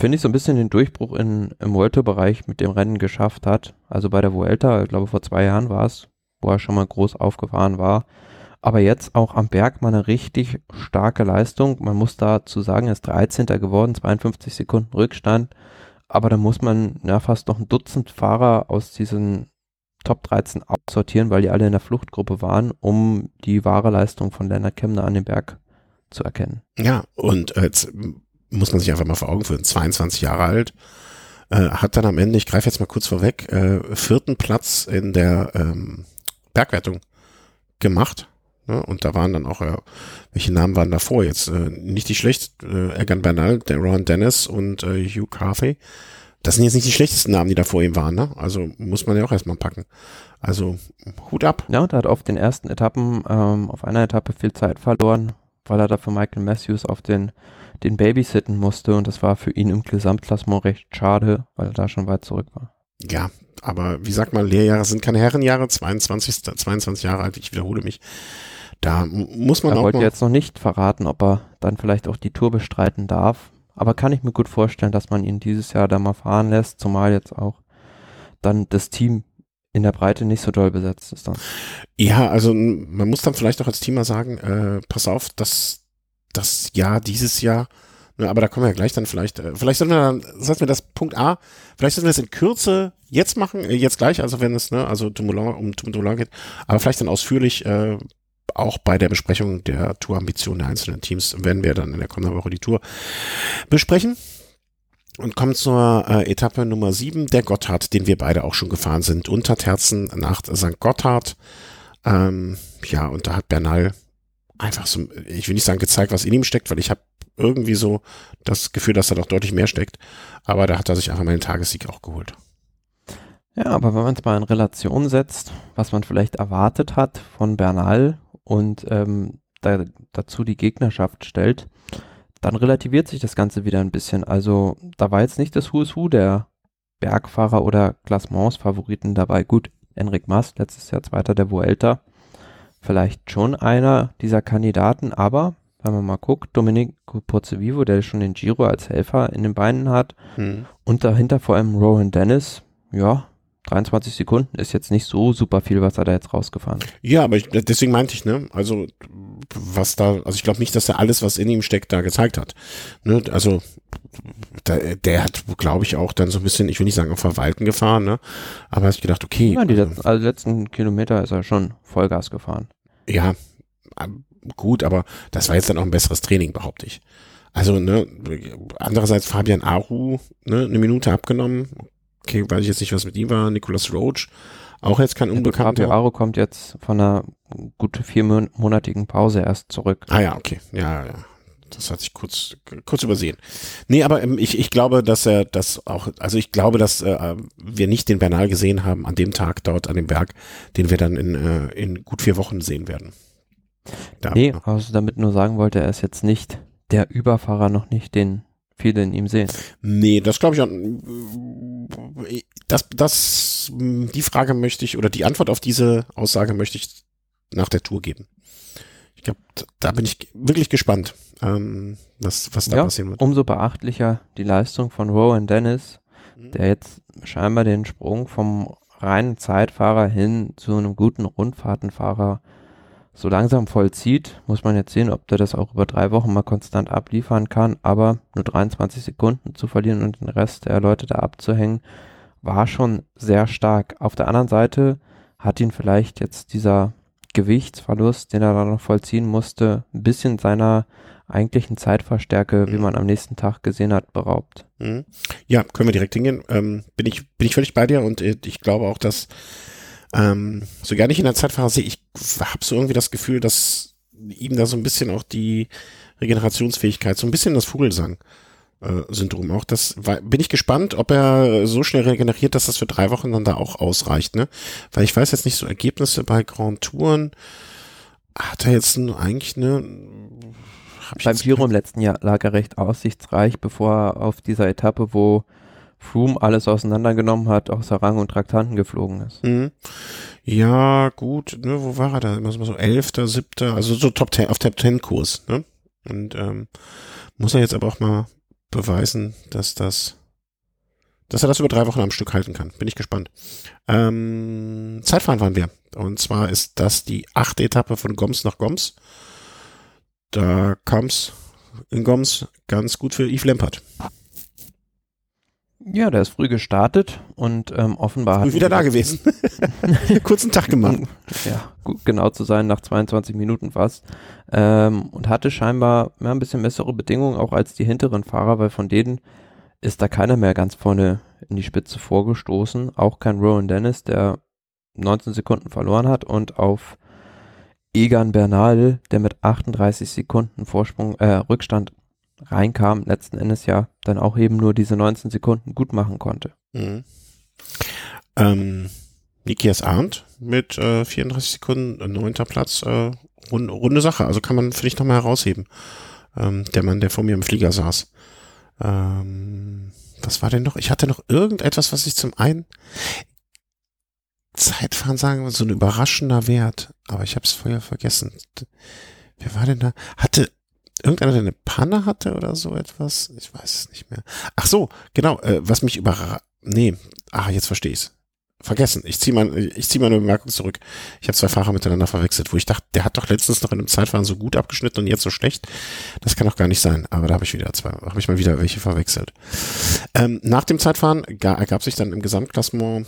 finde ich, so ein bisschen den Durchbruch in, im Vuelta-Bereich mit dem Rennen geschafft hat. Also bei der Vuelta, ich glaube vor zwei Jahren war es, wo er schon mal groß aufgefahren war. Aber jetzt auch am Berg mal eine richtig starke Leistung. Man muss dazu sagen, er ist 13. geworden, 52 Sekunden Rückstand. Aber da muss man ja fast noch ein Dutzend Fahrer aus diesen Top 13 aussortieren, weil die alle in der Fluchtgruppe waren, um die wahre Leistung von Lennart Kemner an dem Berg zu erkennen. Ja, und äh, jetzt muss man sich einfach mal vor Augen führen, 22 Jahre alt, äh, hat dann am Ende, ich greife jetzt mal kurz vorweg, äh, vierten Platz in der ähm, Bergwertung gemacht. Ne? Und da waren dann auch, äh, welche Namen waren davor jetzt? Äh, nicht die schlecht, äh, Egan Bernal, der Ron Dennis und äh, Hugh Carthy. Das sind jetzt nicht die schlechtesten Namen, die da vor ihm waren, ne? Also muss man ja auch erstmal packen. Also Hut ab. Ja, und er hat auf den ersten Etappen, ähm, auf einer Etappe viel Zeit verloren, weil er da für Michael Matthews auf den den babysitten musste und das war für ihn im Gesamtklassement recht schade, weil er da schon weit zurück war. Ja, aber wie sagt man, Lehrjahre sind keine Herrenjahre, 22, 22 Jahre alt, ich wiederhole mich. Da muss man er auch. Er wollte jetzt noch nicht verraten, ob er dann vielleicht auch die Tour bestreiten darf. Aber kann ich mir gut vorstellen, dass man ihn dieses Jahr da mal fahren lässt, zumal jetzt auch dann das Team in der Breite nicht so doll besetzt ist dann. Ja, also man muss dann vielleicht auch als Team mal sagen, äh, pass auf, dass das Jahr, dieses Jahr, ne, aber da kommen wir ja gleich dann vielleicht, äh, vielleicht sollten wir dann, sollten wir das Punkt A, vielleicht sollten wir das in Kürze jetzt machen, äh, jetzt gleich, also wenn es, ne, also Dumoulin, um Dumoulin geht, aber vielleicht dann ausführlich, äh, auch bei der Besprechung der Tourambitionen der einzelnen Teams werden wir dann in der kommenden Woche die Tour besprechen. Und kommen zur äh, Etappe Nummer 7, der Gotthard, den wir beide auch schon gefahren sind. Unter Terzen nach St. Gotthard. Ähm, ja, und da hat Bernal einfach so, ich will nicht sagen gezeigt, was in ihm steckt, weil ich habe irgendwie so das Gefühl, dass da doch deutlich mehr steckt. Aber da hat er sich einfach mal den Tagessieg auch geholt. Ja, aber wenn man es mal in Relation setzt, was man vielleicht erwartet hat von Bernal und ähm, da, dazu die Gegnerschaft stellt, dann relativiert sich das Ganze wieder ein bisschen. Also da war jetzt nicht das Who is Who der Bergfahrer oder Klassements-Favoriten dabei. Gut, Enric Mas, letztes Jahr Zweiter der Vuelta, vielleicht schon einer dieser Kandidaten, aber wenn man mal guckt, Domenico Pozzovivo, der schon den Giro als Helfer in den Beinen hat hm. und dahinter vor allem Rowan Dennis, ja, 23 Sekunden ist jetzt nicht so super viel, was er da jetzt rausgefahren hat. Ja, aber ich, deswegen meinte ich, ne, also was da, also ich glaube nicht, dass er alles, was in ihm steckt, da gezeigt hat. Ne, also der, der hat, glaube ich, auch dann so ein bisschen, ich will nicht sagen auf Verwalten gefahren, ne, aber ich gedacht, okay. Ja, die letzten, also letzten Kilometer ist er schon Vollgas gefahren. Ja, ähm, gut, aber das war jetzt dann auch ein besseres Training, behaupte ich. Also, ne, andererseits Fabian Aru, ne, eine Minute abgenommen, okay, weiß ich jetzt nicht, was mit ihm war, Nicolas Roach, auch jetzt kein Unbekannter. Fabio Aro kommt jetzt von einer gut viermonatigen Pause erst zurück. Ah ja, okay, ja, ja. Das hat sich kurz, kurz übersehen. Nee, aber ähm, ich, ich glaube, dass er das auch, also ich glaube, dass äh, wir nicht den Bernal gesehen haben an dem Tag dort an dem Berg, den wir dann in, äh, in gut vier Wochen sehen werden. Da, nee, also damit nur sagen wollte, er ist jetzt nicht der Überfahrer, noch nicht den viele in ihm sehen. Nee, das glaube ich auch. Das, das, die Frage möchte ich, oder die Antwort auf diese Aussage möchte ich nach der Tour geben. Ich glaube, da bin ich wirklich gespannt, ähm, was, was da ja, passieren wird. Umso beachtlicher die Leistung von Rowan Dennis, mhm. der jetzt scheinbar den Sprung vom reinen Zeitfahrer hin zu einem guten Rundfahrtenfahrer so langsam vollzieht. Muss man jetzt sehen, ob der das auch über drei Wochen mal konstant abliefern kann. Aber nur 23 Sekunden zu verlieren und den Rest der Leute da abzuhängen, war schon sehr stark. Auf der anderen Seite hat ihn vielleicht jetzt dieser Gewichtsverlust, den er da noch vollziehen musste, ein bisschen seiner eigentlichen Zeitverstärke, wie mhm. man am nächsten Tag gesehen hat, beraubt. Mhm. Ja, können wir direkt hingehen. Ähm, bin ich bin ich völlig bei dir und äh, ich glaube auch, dass ähm, so gar nicht in der Zeitfahrer sehe, ich habe so irgendwie das Gefühl, dass ihm da so ein bisschen auch die Regenerationsfähigkeit, so ein bisschen das Vogelsang. Äh, Syndrom auch. Das war, bin ich gespannt, ob er so schnell regeneriert, dass das für drei Wochen dann da auch ausreicht, ne? Weil ich weiß jetzt nicht so Ergebnisse bei Grand Touren. Hat er jetzt eigentlich eine. Beim Giro im letzten Jahr lag er recht aussichtsreich, bevor er auf dieser Etappe, wo Froome alles auseinandergenommen hat, außer Rang und Traktanten geflogen ist. Mhm. Ja, gut, ne, wo war er da? Immer so elfter, siebter, also so Top Ten, auf Top Ten Kurs, ne? Und ähm, muss er jetzt aber auch mal beweisen, dass das, dass er das über drei Wochen am Stück halten kann. Bin ich gespannt. Ähm, Zeitfahren waren wir. Und zwar ist das die achte Etappe von Goms nach Goms. Da kam's in Goms ganz gut für Yves Lempert. Ja, der ist früh gestartet und ähm, offenbar früh wieder da gewesen. Kurzen Tag gemacht. Ja, gut, genau zu sein, nach 22 Minuten fast. Ähm, und hatte scheinbar ja, ein bisschen bessere Bedingungen auch als die hinteren Fahrer, weil von denen ist da keiner mehr ganz vorne in die Spitze vorgestoßen. Auch kein Rowan Dennis, der 19 Sekunden verloren hat und auf Egan Bernal, der mit 38 Sekunden Vorsprung, äh, Rückstand reinkam, letzten Endes ja dann auch eben nur diese 19 Sekunden gut machen konnte. Mhm. Ähm, Nikias Arndt mit äh, 34 Sekunden, äh, neunter Platz, äh, runde, runde Sache. Also kann man, finde ich, nochmal herausheben. Ähm, der Mann, der vor mir im Flieger saß. Ähm, was war denn noch? Ich hatte noch irgendetwas, was ich zum einen Zeitfahren sagen, so ein überraschender Wert, aber ich habe es vorher vergessen. Wer war denn da? Hatte irgendeiner, der eine Panne hatte oder so etwas? Ich weiß es nicht mehr. Ach so, genau, äh, was mich überrascht. Nee, ah, jetzt verstehe ich's. Vergessen. Ich ziehe mein, ich zieh meine Bemerkung zurück. Ich habe zwei Fahrer miteinander verwechselt, wo ich dachte, der hat doch letztens noch in einem Zeitfahren so gut abgeschnitten und jetzt so schlecht. Das kann doch gar nicht sein. Aber da habe ich wieder zwei, habe ich mal wieder welche verwechselt. Ähm, nach dem Zeitfahren ergab sich dann im Gesamtklassement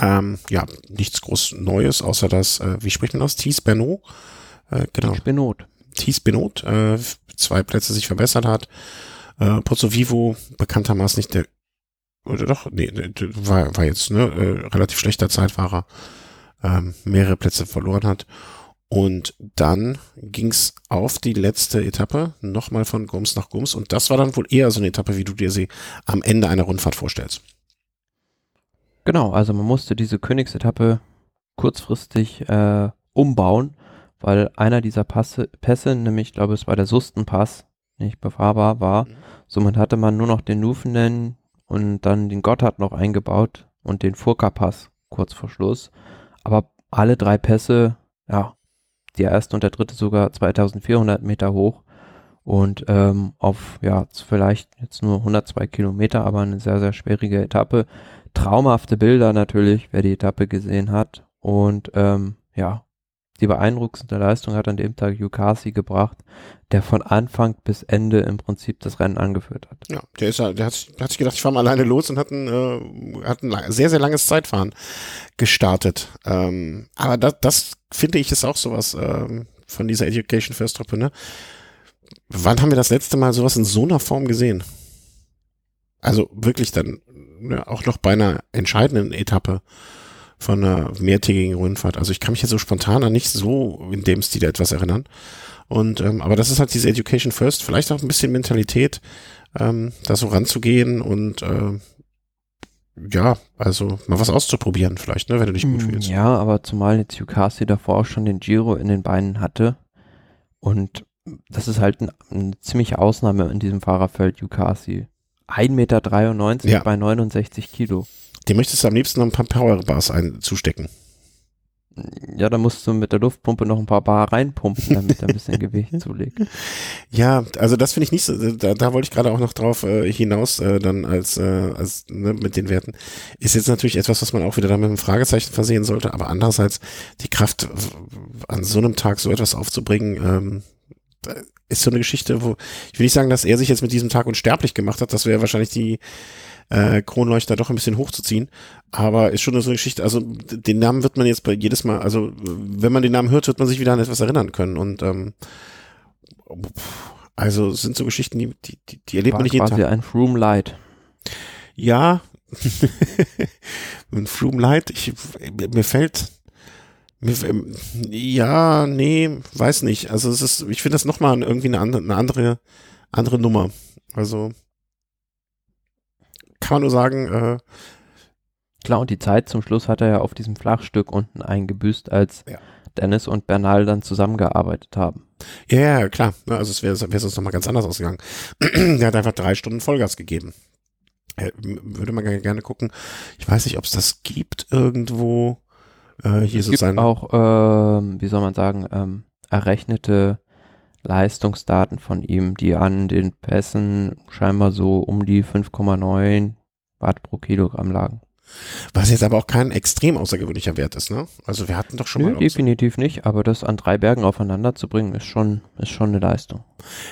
ähm, ja nichts groß Neues, außer dass, äh, wie spricht man aus? Thies Bernot. Äh, genau. Benot. Thies Benot, äh, zwei Plätze sich verbessert hat. Äh, Pozzo Vivo, bekanntermaßen nicht der, oder doch, nee, war, war jetzt, ne, äh, relativ schlechter Zeitfahrer, ähm, mehrere Plätze verloren hat. Und dann ging's auf die letzte Etappe, nochmal von Gums nach Gums. Und das war dann wohl eher so eine Etappe, wie du dir sie am Ende einer Rundfahrt vorstellst. Genau, also man musste diese Königsetappe kurzfristig äh, umbauen weil einer dieser Passe, Pässe, nämlich ich glaube es war der Sustenpass, nicht befahrbar war. Mhm. Somit hatte man nur noch den Nufenen und dann den Gotthard noch eingebaut und den Furka-Pass kurz vor Schluss. Aber alle drei Pässe, ja, der erste und der dritte sogar 2400 Meter hoch und ähm, auf, ja, vielleicht jetzt nur 102 Kilometer, aber eine sehr, sehr schwierige Etappe. Traumhafte Bilder natürlich, wer die Etappe gesehen hat und ähm, ja, die beeindruckendste Leistung hat an dem Tag Yukasi gebracht, der von Anfang bis Ende im Prinzip das Rennen angeführt hat. Ja, der ist der hat, hat sich gedacht, ich fahre mal alleine los und hat ein, äh, hat ein sehr, sehr langes Zeitfahren gestartet. Ähm, aber das, das finde ich ist auch sowas ähm, von dieser Education First Truppe, ne? Wann haben wir das letzte Mal sowas in so einer Form gesehen? Also wirklich dann ne, auch noch bei einer entscheidenden Etappe von einer mehrtägigen Rundfahrt. Also ich kann mich jetzt so spontan an nicht so in dem Stil etwas erinnern. Und ähm, aber das ist halt diese Education First, vielleicht auch ein bisschen Mentalität, ähm, da so ranzugehen und äh, ja, also mal was auszuprobieren vielleicht, ne, wenn du dich gut mm, fühlst. Ja, aber zumal jetzt Yukasi davor auch schon den Giro in den Beinen hatte und das ist halt ein, eine ziemliche Ausnahme in diesem Fahrerfeld Yukasi. 1,93 Meter ja. bei 69 Kilo. Dem möchtest du am liebsten noch ein paar Powerbars zustecken. Ja, da musst du mit der Luftpumpe noch ein paar Bar reinpumpen, damit er ein bisschen Gewicht zulegt. Ja, also das finde ich nicht so, da, da wollte ich gerade auch noch drauf äh, hinaus, äh, dann als, äh, als ne, mit den Werten. Ist jetzt natürlich etwas, was man auch wieder da mit einem Fragezeichen versehen sollte, aber andererseits die Kraft an so einem Tag so etwas aufzubringen, ähm, ist so eine Geschichte, wo ich will nicht sagen, dass er sich jetzt mit diesem Tag unsterblich gemacht hat, das wäre wahrscheinlich die äh, Kronleuchter doch ein bisschen hochzuziehen. Aber ist schon so eine Geschichte, also den Namen wird man jetzt bei jedes Mal, also wenn man den Namen hört, wird man sich wieder an etwas erinnern können. Und ähm, also sind so Geschichten, die, die, die, die erlebt War man nicht jeden Tag. ein Froome Light. Ja, ein Froome Light, ich, mir fällt Ja, nee, weiß nicht. Also es ist, ich finde das nochmal irgendwie eine andere, eine andere, andere Nummer. Also kann man nur sagen, äh, Klar, und die Zeit zum Schluss hat er ja auf diesem Flachstück unten eingebüßt, als ja. Dennis und Bernal dann zusammengearbeitet haben. Ja, ja, klar. Also es wäre wär sonst nochmal ganz anders ausgegangen. der hat einfach drei Stunden Vollgas gegeben. Würde man gerne gucken. Ich weiß nicht, ob es das gibt irgendwo. Äh, hier es gibt auch, äh, wie soll man sagen, ähm, errechnete Leistungsdaten von ihm, die an den Pässen scheinbar so um die 5,9 Watt pro Kilogramm lagen. Was jetzt aber auch kein extrem außergewöhnlicher Wert ist, ne? Also wir hatten doch schon Nö, mal. Definitiv nicht, aber das an drei Bergen aufeinander zu bringen, ist schon, ist schon eine Leistung.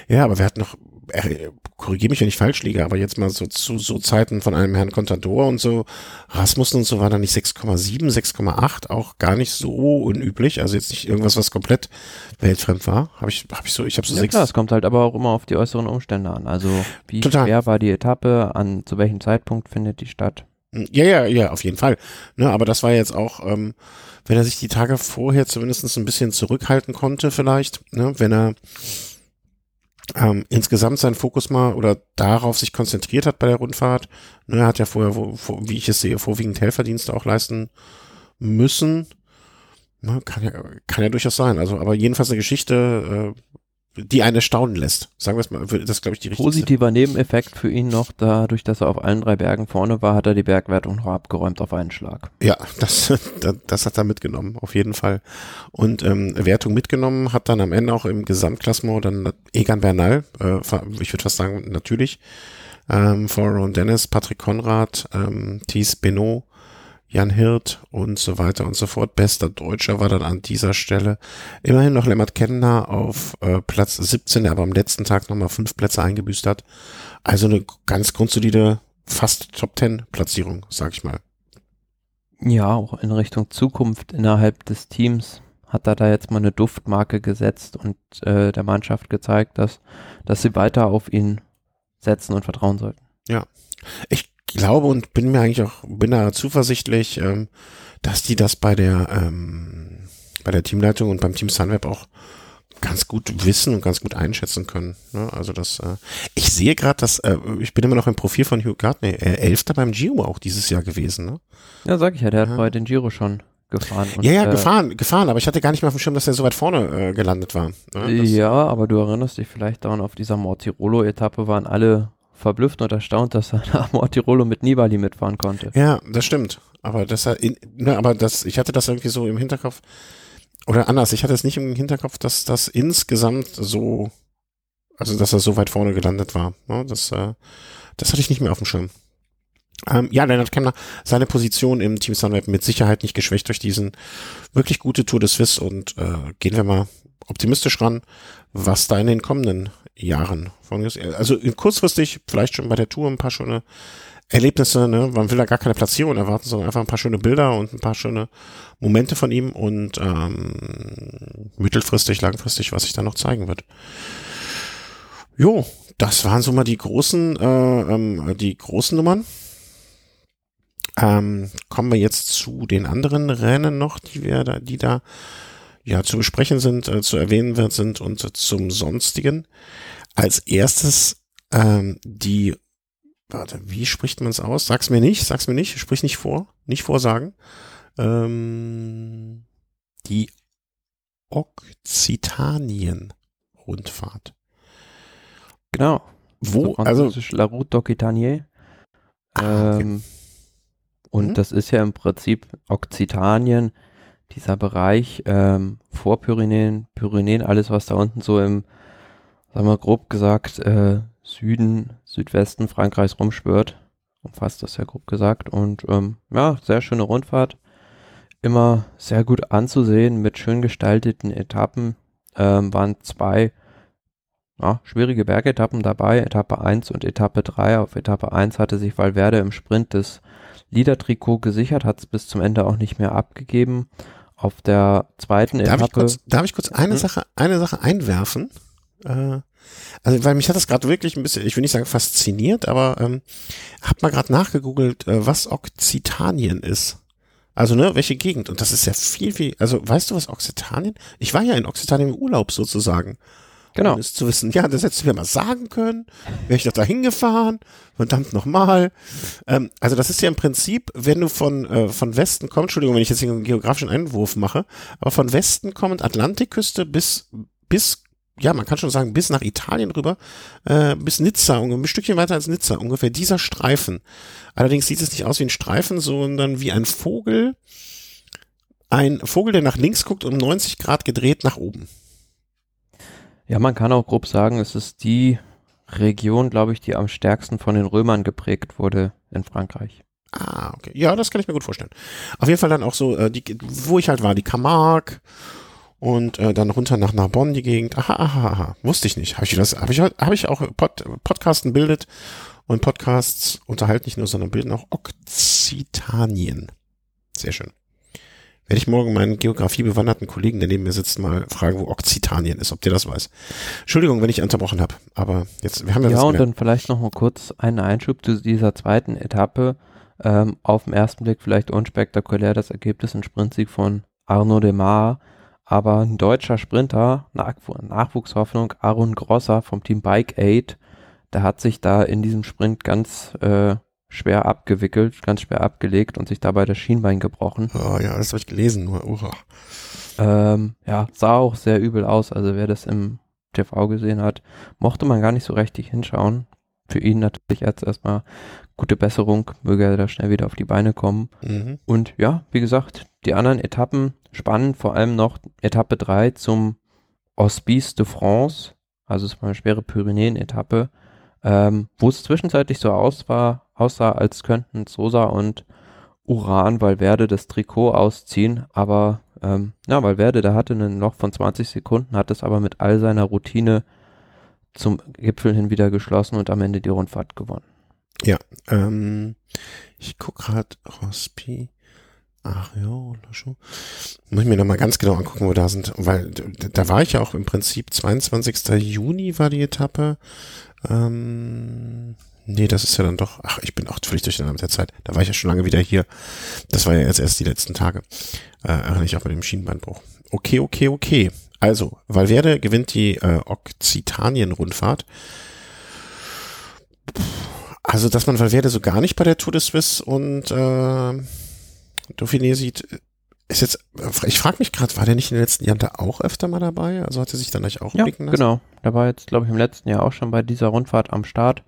Ja, aber wir hatten noch, korrigiere mich, wenn ich falsch liege, aber jetzt mal so zu so Zeiten von einem Herrn Contador und so, Rasmussen und so war da nicht 6,7, 6,8, auch gar nicht so unüblich, also jetzt nicht irgendwas, was komplett weltfremd war. Habe ich, habe ich so, ich habe so ja, sechs. Klar, es kommt halt aber auch immer auf die äußeren Umstände an. Also wie Total. schwer war die Etappe, an zu welchem Zeitpunkt findet die statt? Ja, ja, ja, auf jeden Fall. Ne, aber das war jetzt auch, ähm, wenn er sich die Tage vorher zumindest ein bisschen zurückhalten konnte, vielleicht, ne, wenn er ähm, insgesamt seinen Fokus mal oder darauf sich konzentriert hat bei der Rundfahrt. Ne, er hat ja vorher, wo, wo, wie ich es sehe, vorwiegend Helferdienste auch leisten müssen. Ne, kann ja, kann ja durchaus sein. Also, aber jedenfalls eine Geschichte, äh, die einen staunen lässt. Sagen wir es mal, das glaube ich die richtige. Positiver Nebeneffekt für ihn noch, dadurch, dass er auf allen drei Bergen vorne war, hat er die Bergwertung noch abgeräumt auf einen Schlag. Ja, das, das, hat er mitgenommen, auf jeden Fall. Und ähm, Wertung mitgenommen hat dann am Ende auch im Gesamtklassement dann Egan Bernal, äh, ich würde fast sagen, natürlich, ähm, Ron Dennis, Patrick Konrad, ähm, Thies Benot, Jan Hirt und so weiter und so fort. Bester Deutscher war dann an dieser Stelle. Immerhin noch Lennart Kenner auf äh, Platz 17, der aber am letzten Tag nochmal fünf Plätze eingebüßt hat. Also eine ganz grundsolide, fast Top Ten Platzierung, sag ich mal. Ja, auch in Richtung Zukunft innerhalb des Teams hat er da jetzt mal eine Duftmarke gesetzt und äh, der Mannschaft gezeigt, dass, dass sie weiter auf ihn setzen und vertrauen sollten. Ja. Ich glaube und bin mir eigentlich auch, bin da zuversichtlich, ähm, dass die das bei der, ähm, bei der Teamleitung und beim Team Sunweb auch ganz gut wissen und ganz gut einschätzen können. Ne? Also das, äh, ich sehe gerade, dass äh, ich bin immer noch im Profil von Hugh Gardner, äh, Elfter beim Giro auch dieses Jahr gewesen. Ne? Ja, sag ich ja, der ja. hat vorher den Giro schon gefahren. Und, ja, ja, äh, gefahren, gefahren, aber ich hatte gar nicht mehr auf dem Schirm, dass er so weit vorne äh, gelandet war. Ne? ja, aber du erinnerst dich vielleicht daran, auf dieser Mortirolo-Etappe waren alle verblüfft und erstaunt, dass er nach Mortirolo mit Nibali mitfahren konnte. Ja, das stimmt. Aber das, ne, aber das, ich hatte das irgendwie so im Hinterkopf, oder anders, ich hatte es nicht im Hinterkopf, dass das insgesamt so, also dass er so weit vorne gelandet war. Ne? Das, äh, das hatte ich nicht mehr auf dem Schirm. Ähm, ja, Leonard Kemner, seine Position im Team Sunweb mit Sicherheit nicht geschwächt durch diesen wirklich gute Tour de Suisse und äh, gehen wir mal optimistisch ran, was da in den kommenden Jahren Also kurzfristig vielleicht schon bei der Tour ein paar schöne Erlebnisse, ne? Man will da gar keine Platzierung erwarten, sondern einfach ein paar schöne Bilder und ein paar schöne Momente von ihm und ähm, mittelfristig, langfristig, was sich da noch zeigen wird. Jo, das waren so mal die großen, äh, ähm, die großen Nummern. Ähm, kommen wir jetzt zu den anderen Rennen noch, die wir da, die da ja zu besprechen sind, äh, zu erwähnen wird, sind und äh, zum sonstigen. Als erstes ähm, die, warte, wie spricht man es aus? Sag's mir nicht, sag's mir nicht, sprich nicht vor, nicht vorsagen. Ähm, die Okzitanien-Rundfahrt. Genau. Wo, also La Route d'Occitanie. Ah, okay. Ähm, und mhm. das ist ja im Prinzip Okzitanien, dieser Bereich ähm, vor Pyrenäen, Pyrenäen, alles was da unten so im, sagen wir grob gesagt, äh, Süden, Südwesten Frankreichs rumschwört, umfasst das ja grob gesagt. Und ähm, ja, sehr schöne Rundfahrt, immer sehr gut anzusehen mit schön gestalteten Etappen. Ähm, waren zwei ja, schwierige Bergetappen dabei, Etappe 1 und Etappe 3. Auf Etappe 1 hatte sich Valverde im Sprint des Liedertrikot gesichert, hat es bis zum Ende auch nicht mehr abgegeben. Auf der zweiten darf Etappe. Ich kurz, darf ich kurz eine mhm. Sache, eine Sache einwerfen? Äh, also, weil mich hat das gerade wirklich ein bisschen, ich will nicht sagen fasziniert, aber ähm, hab mal gerade nachgegoogelt, äh, was Okzitanien ist. Also, ne, welche Gegend? Und das ist ja viel, viel, also weißt du was, Occitanien? Ich war ja in Occitanien im Urlaub sozusagen. Genau. Um es zu wissen, ja, das hättest du mir mal sagen können. Wäre ich doch da hingefahren. Verdammt nochmal. Ähm, also das ist ja im Prinzip, wenn du von, äh, von Westen kommst, Entschuldigung, wenn ich jetzt hier einen geografischen Einwurf mache, aber von Westen kommend Atlantikküste bis, bis, ja, man kann schon sagen, bis nach Italien rüber, äh, bis Nizza, ein Stückchen weiter als Nizza, ungefähr dieser Streifen. Allerdings sieht es nicht aus wie ein Streifen, sondern wie ein Vogel. Ein Vogel, der nach links guckt und um 90 Grad gedreht nach oben. Ja, man kann auch grob sagen, es ist die Region, glaube ich, die am stärksten von den Römern geprägt wurde in Frankreich. Ah, okay. Ja, das kann ich mir gut vorstellen. Auf jeden Fall dann auch so, äh, die, wo ich halt war, die Camargue und äh, dann runter nach Narbonne die Gegend. Aha, aha, aha. Wusste ich nicht. Habe ich habe ich, hab ich auch Pod, Podcasten bildet und Podcasts unterhalten nicht nur, sondern bilden auch Okzitanien. Sehr schön. Werde ich morgen meinen geografiebewanderten Kollegen, der neben mir sitzt, mal fragen, wo Okzitanien ist, ob der das weiß. Entschuldigung, wenn ich unterbrochen habe, aber jetzt, wir haben ja Ja, und gelernt. dann vielleicht noch mal kurz einen Einschub zu dieser zweiten Etappe. Ähm, auf den ersten Blick vielleicht unspektakulär das Ergebnis ein Sprintsieg von Arnaud Demar, aber ein deutscher Sprinter, Nachw Nachwuchshoffnung, Aaron Grosser vom Team Bike Aid, der hat sich da in diesem Sprint ganz äh, schwer abgewickelt, ganz schwer abgelegt und sich dabei das Schienbein gebrochen. Oh ja, das habe ich gelesen, nur, uah. Ähm, ja, sah auch sehr übel aus. Also wer das im TV gesehen hat, mochte man gar nicht so richtig hinschauen. Für ihn natürlich jetzt erstmal gute Besserung, möge er da schnell wieder auf die Beine kommen. Mhm. Und ja, wie gesagt, die anderen Etappen spannend, vor allem noch Etappe 3 zum Hospice de France, also es war eine schwere Pyrenäen-Etappe, ähm, wo es zwischenzeitlich so aus war, aussah, als könnten Sosa und Uran Valverde das Trikot ausziehen, aber ähm, ja, Valverde, der hatte einen Loch von 20 Sekunden, hat es aber mit all seiner Routine zum Gipfel hin wieder geschlossen und am Ende die Rundfahrt gewonnen. Ähm, ich guck gerade Rospi. Ario, Lascho. Muss ich mir nochmal ganz genau angucken, wo da sind, weil da war ich ja auch im Prinzip 22. Juni war die Etappe. Ähm, nee, das ist ja dann doch, ach, ich bin auch völlig durcheinander mit der Zeit. Da war ich ja schon lange wieder hier. Das war ja jetzt erst die letzten Tage. Äh, ich auch mit dem Schienbeinbruch. Okay, okay, okay. Also, Valverde gewinnt die äh, Okzitanien-Rundfahrt. Also, dass man Valverde so gar nicht bei der Tour de Suisse und äh, Dauphiné sieht, ist jetzt, ich frage mich gerade, war der nicht in den letzten Jahren da auch öfter mal dabei? Also hat er sich dann euch auch Ja, blicken lassen? genau. Der war jetzt, glaube ich, im letzten Jahr auch schon bei dieser Rundfahrt am Start.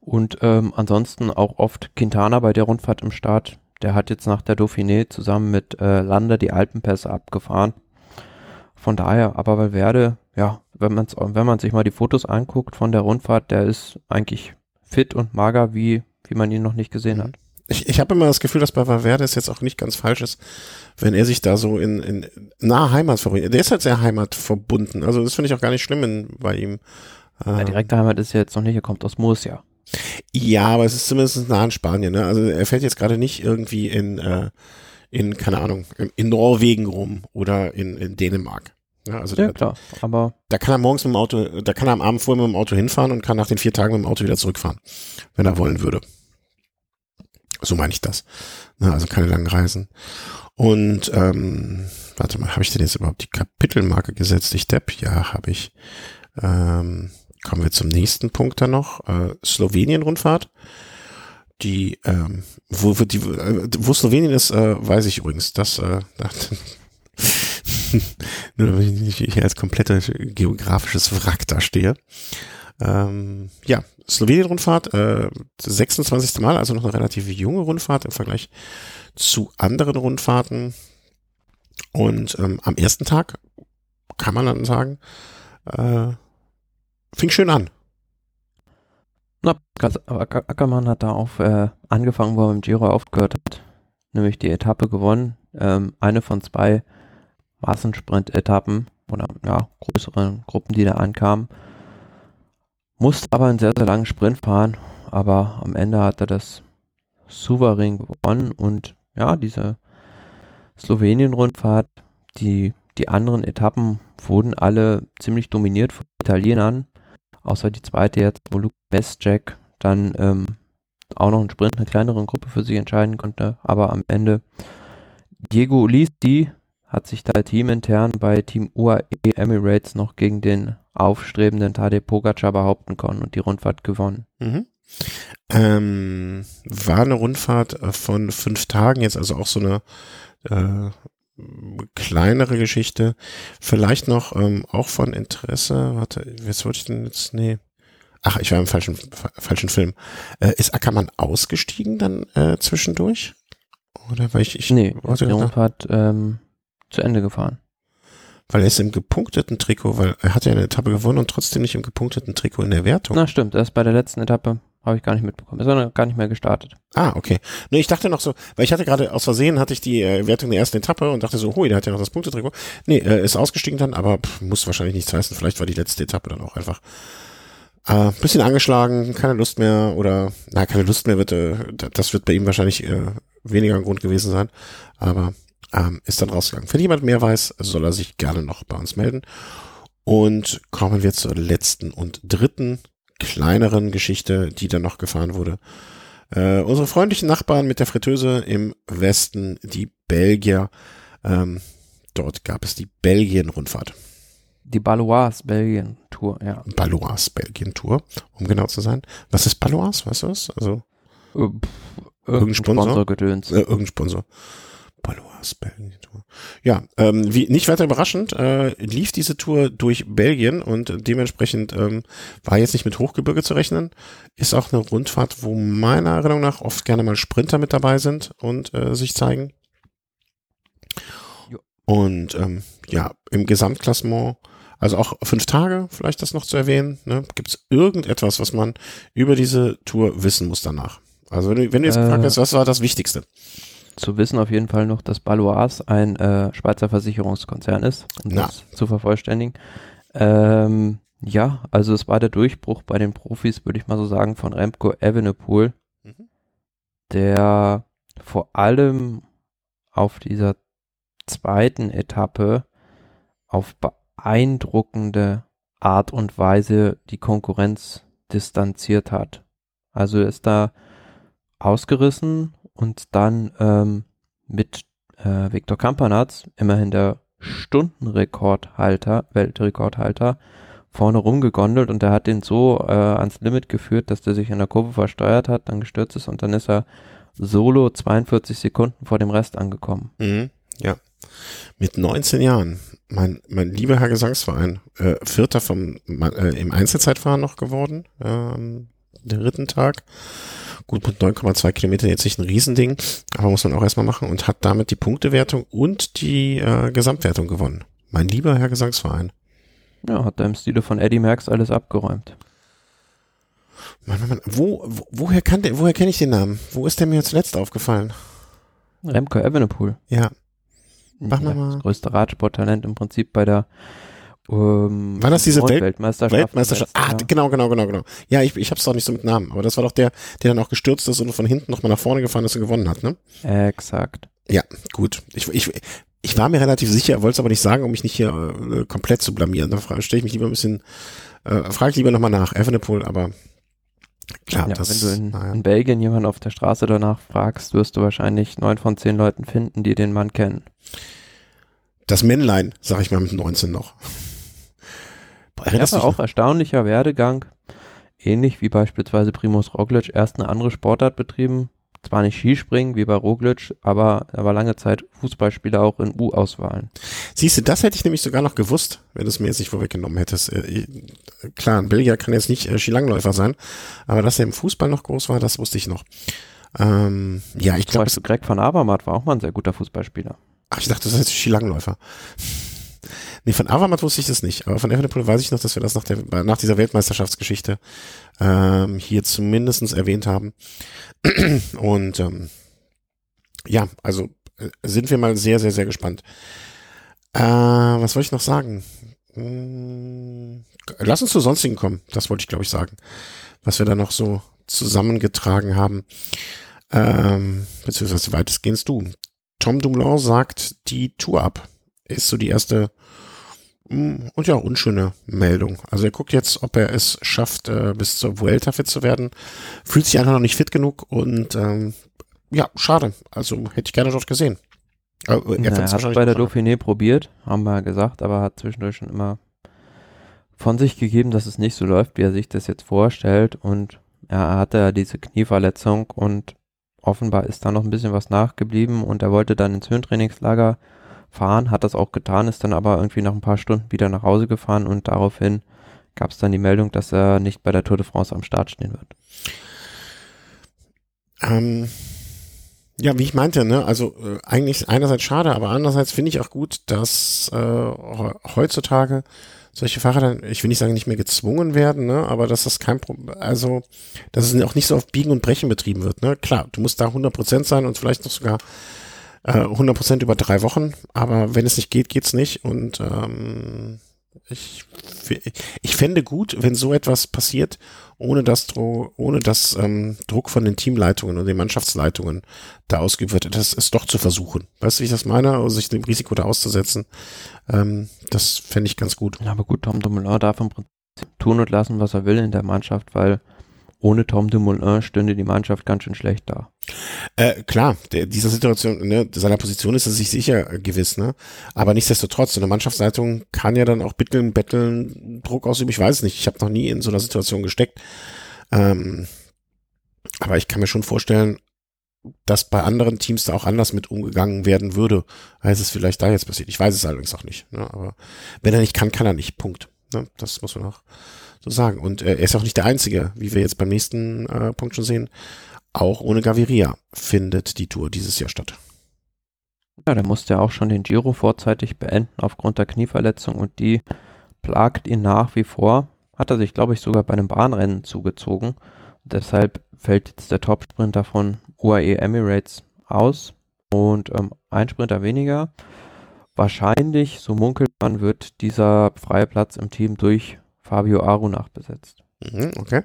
Und ähm, ansonsten auch oft Quintana bei der Rundfahrt im Start. Der hat jetzt nach der Dauphiné zusammen mit äh, Landa die Alpenpässe abgefahren. Von daher, aber Valverde, ja, wenn, man's, wenn man sich mal die Fotos anguckt von der Rundfahrt, der ist eigentlich fit und mager, wie, wie man ihn noch nicht gesehen hat. Ich, ich habe immer das Gefühl, dass bei Valverde es jetzt auch nicht ganz falsch ist, wenn er sich da so in, in nahe Heimat verbringt. Der ist halt sehr heimatverbunden. Also das finde ich auch gar nicht schlimm in, bei ihm. Ja, Äh, direkte Heimat ist ja jetzt noch nicht, er kommt aus Murcia. ja, aber es ist zumindest nah an Spanien. Ne? Also er fährt jetzt gerade nicht irgendwie in, äh, in keine Ahnung, in, in Norwegen rum oder in, in Dänemark. Ja, also Ja, da, klar. Aber da kann er morgens mit dem Auto, da kann er am Abend vorher mit dem Auto hinfahren und kann nach den vier Tagen mit dem Auto wieder zurückfahren, wenn er wollen würde. So meine ich das. Na, also keine langen Reisen. Und ähm, warte mal, habe ich denn jetzt überhaupt die Kapitelmarke gesetzt? Ich Depp? Ja, habe ich. Ähm, kommen wir zum nächsten Punkt dann noch. Äh, Slowenien-Rundfahrt. Die, ähm, wo, wo, die, äh, wo Slowenien ist, äh, weiß ich übrigens. Das, äh, nur damit ich nicht hier als komplette geografisches Wrack da stehe. Ähm, ja, Slowenien-Rundfahrt, äh, 26. Mal, also noch eine relativ junge Rundfahrt im Vergleich zu anderen Rundfahrten. Und ähm, am ersten Tag kann man dann sagen, äh, fing schön an. Na, Ackermann hat da auch äh, angefangen, wo er im Giro aufgehört hat, nämlich die Etappe gewonnen. Ähm, eine von zwei Massensprint-Etappen oder ja, größeren Gruppen, die da ankamen. Musste aber einen sehr, sehr langen Sprint fahren, aber am Ende hat er das souverän gewonnen und ja, diese Slowenien-Rundfahrt, die, die anderen Etappen wurden alle ziemlich dominiert von Italienern außer die zweite jetzt, wo Luke Bestjack dann ähm, auch noch einen Sprint, eine kleinere Gruppe für sich entscheiden konnte, aber am Ende Diego Ulisti hat sich da teamintern bei Team UAE Emirates noch gegen den aufstrebenden Tadej Pogacar behaupten können und die Rundfahrt gewonnen. Mhm. Ähm, war eine Rundfahrt äh, von fünf Tagen, jetzt also auch so eine äh, kleinere Geschichte. Vielleicht noch ähm, auch von Interesse. Warte, jetzt wollte ich denn jetzt, nee. Ach, ich war im falschen, falschen Film. Äh, ist Ackermann ausgestiegen dann äh, zwischendurch? Oder weil ich, ich nee, die Rundfahrt ähm, zu Ende gefahren. Weil er ist im gepunkteten Trikot, weil er hat ja eine Etappe gewonnen und trotzdem nicht im gepunkteten Trikot in der Wertung. Na stimmt, er ist bei der letzten Etappe habe ich gar nicht mitbekommen. Ist er gar nicht mehr gestartet. Ah, okay. Nee, ich dachte noch so, weil ich hatte gerade aus Versehen hatte ich die äh, Wertung der ersten Etappe und dachte so, hui, der hat ja noch das Punktetrikot. Nee, äh, ist ausgestiegen dann, aber pff, muss wahrscheinlich nichts heißen. Vielleicht war die letzte Etappe dann auch einfach äh, bisschen angeschlagen, keine Lust mehr oder na, keine Lust mehr wird, äh, das wird bei ihm wahrscheinlich äh, weniger ein Grund gewesen sein. Aber ähm, ist dann rausgegangen. Wenn jemand mehr weiß, soll er sich gerne noch bei uns melden. Und kommen wir zur letzten und dritten kleineren Geschichte, die dann noch gefahren wurde. Äh, unsere freundlichen Nachbarn mit der Fritteuse im Westen, die Belgier. Ähm, dort gab es die Belgien-Rundfahrt. Die Balois Belgien Tour, ja. Balois Belgien Tour, um genau zu sein. Was ist Balois? Weißt du was? Also äh, Pff, irgendein Sponsor? Sponsor gedöns. Äh, irgendein Sponsor. Balois Belgien Tour. Ja, ähm, wie, nicht weiter überraschend, äh, lief diese Tour durch Belgien und dementsprechend ähm, war jetzt nicht mit Hochgebirge zu rechnen. Ist auch eine Rundfahrt, wo meiner Erinnerung nach oft gerne mal Sprinter mit dabei sind und äh, sich zeigen. Jo. Und ähm, ja, im Gesamtklassement, also auch fünf Tage, vielleicht das noch zu erwähnen, ne, gibt es irgendetwas, was man über diese Tour wissen muss danach? Also wenn du, wenn du jetzt äh, gefragt hast, was war das Wichtigste? Zu wissen auf jeden Fall noch, dass Balois ein äh, Schweizer Versicherungskonzern ist, um ja. das zu vervollständigen. Ähm, ja, also es war der Durchbruch bei den Profis, würde ich mal so sagen, von Remco Evenepoel, mhm. der vor allem auf dieser zweiten Etappe auf beeindruckende Art und Weise die Konkurrenz distanziert hat. Also ist da ausgerissen und dann ähm, mit äh, Viktor Kampanatz, immerhin der Stundenrekordhalter, Weltrekordhalter, vorne rumgegondelt und der hat den so äh, ans Limit geführt, dass der sich in der Kurve versteuert hat, dann gestürzt ist und dann ist er solo 42 Sekunden vor dem Rest angekommen. Mhm, ja. Mit 19 Jahren, mein, mein lieber Herr Gesangsverein, äh, Vierter vom, äh, im Einzelzeitfahren noch geworden, ähm, der dritten Tag. Gut, mit 9,2 Kilometern jetzt nicht ein Riesending, aber muss man auch erstmal machen und hat damit die Punktewertung und die äh, Gesamtwertung gewonnen. Mein lieber Herr Gesangsverein. Ja, hat da im Stile von Eddie Merckx alles abgeräumt. Mann, Mann, Mann. Wo, wo, woher kann der, woher kenne ich den Namen? Wo ist der mir zuletzt aufgefallen? Remco Evenepoel. Ja. Mach ja, mal. Das größte Radsporttalent im Prinzip bei der ähm, war das diese Welt Weltmeisterschaft? Weltmeisterschaft. Ah, ja. genau, genau, genau, genau. Ja, ich, ich hab's doch nicht so mit Namen, aber das war doch der, der dann auch gestürzt ist und von hinten nochmal nach vorne gefahren ist und gewonnen hat, ne? Exakt. Ja, gut. Ich, ich, ich war mir relativ sicher, wollte es aber nicht sagen, um mich nicht hier äh, komplett zu blamieren. Da stelle ich mich lieber ein bisschen, äh, frage ich lieber nochmal nach, Evenepoel, aber klar, ja, das Wenn du in, naja. in Belgien jemanden auf der Straße danach fragst, wirst du wahrscheinlich neun von zehn Leuten finden, die den Mann kennen. Das Männlein, sag ich mal mit 19 noch. Erinnerst ja, auch erstaunlicher Werdegang. Ähnlich wie beispielsweise Primus Roglic erst eine andere Sportart betrieben. Zwar nicht Skispringen wie bei Roglic, aber er war lange Zeit Fußballspieler auch in U-Auswahlen. Siehst du, das hätte ich nämlich sogar noch gewusst, wenn du es mir jetzt nicht vorweggenommen hättest. Äh, klar, ein Belgier kann jetzt nicht äh, Skilangläufer sein, aber dass er im Fußball noch groß war, das wusste ich noch. Ähm, ja, ich glaube. Greg van Avermaet war auch mal ein sehr guter Fußballspieler. Ach, ich dachte, das heißt Skilangläufer. Nee, von Avamat wusste ich das nicht, aber von Evenepoel weiß ich noch, dass wir das nach, der, nach dieser Weltmeisterschaftsgeschichte ähm, hier zumindestens erwähnt haben. Und ähm, ja, also äh, sind wir mal sehr, sehr, sehr gespannt. Äh, was wollte ich noch sagen? Hm, lass uns zu sonstigen kommen, das wollte ich, glaube ich, sagen. Was wir da noch so zusammengetragen haben. Ähm, beziehungsweise weitestgehend du. Tom Dumoulin sagt die Tour ab. Ist so die erste und ja, unschöne Meldung. Also er guckt jetzt, ob er es schafft, äh, bis zur Vuelta fit zu werden. Fühlt sich einfach noch nicht fit genug und ähm, ja, schade. Also hätte ich gerne dort gesehen. Oh, er Na, hat es bei der Dauphiné probiert, haben wir ja gesagt, aber hat zwischendurch schon immer von sich gegeben, dass es nicht so läuft, wie er sich das jetzt vorstellt. Und ja, er hatte ja diese Knieverletzung und offenbar ist da noch ein bisschen was nachgeblieben und er wollte dann ins Höhentrainingslager fahren, hat das auch getan, ist dann aber irgendwie nach ein paar Stunden wieder nach Hause gefahren und daraufhin gab es dann die Meldung, dass er nicht bei der Tour de France am Start stehen wird. Ähm, ja, wie ich meinte, ne, also äh, eigentlich einerseits schade, aber andererseits finde ich auch gut, dass äh, heutzutage solche Fahrer dann, ich will nicht sagen, nicht mehr gezwungen werden, ne, aber dass das kein Problem, also, dass es auch nicht so auf Biegen und Brechen betrieben wird, ne. Klar, du musst da 100% sein und vielleicht noch sogar äh, 100% über drei Wochen, aber wenn es nicht geht, geht's nicht und ähm, ich, ich fände gut, wenn so etwas passiert, ohne dass, ohne dass ähm, Druck von den Teamleitungen und den Mannschaftsleitungen da ausgeübt wird. Das ist doch zu versuchen. Weißt du, wie ich das meine? Also sich dem Risiko da auszusetzen, ähm, das fände ich ganz gut. Ja, aber gut, Tom Dumoulin darf im Prinzip tun und lassen, was er will in der Mannschaft, weil ohne Tom Dumoulin stünde die Mannschaft ganz schön schlecht da. Äh, klar, der, dieser Situation, ne, seiner Position ist er sich sicher gewiss, ne? Aber nichtsdestotrotz, so eine Mannschaftsleitung kann ja dann auch bitteln, betteln, Druck ausüben. Ich weiß nicht, ich habe noch nie in so einer Situation gesteckt. Ähm, aber ich kann mir schon vorstellen, dass bei anderen Teams da auch anders mit umgegangen werden würde, als es vielleicht da jetzt passiert. Ich weiß es allerdings auch nicht. Ne? Aber wenn er nicht kann, kann er nicht. Punkt. Ne? Das muss man auch so sagen. Und äh, er ist auch nicht der Einzige, wie wir jetzt beim nächsten äh, Punkt schon sehen. Auch ohne Gaviria findet die Tour dieses Jahr statt. Ja, der musste ja auch schon den Giro vorzeitig beenden aufgrund der Knieverletzung und die plagt ihn nach wie vor. Hat er sich, glaube ich, sogar bei einem Bahnrennen zugezogen. Und deshalb fällt jetzt der Topsprinter von UAE Emirates aus und ähm, ein Sprinter weniger. Wahrscheinlich, so munkelt man, wird dieser freie Platz im Team durch Fabio Aru nachbesetzt. Mhm, okay.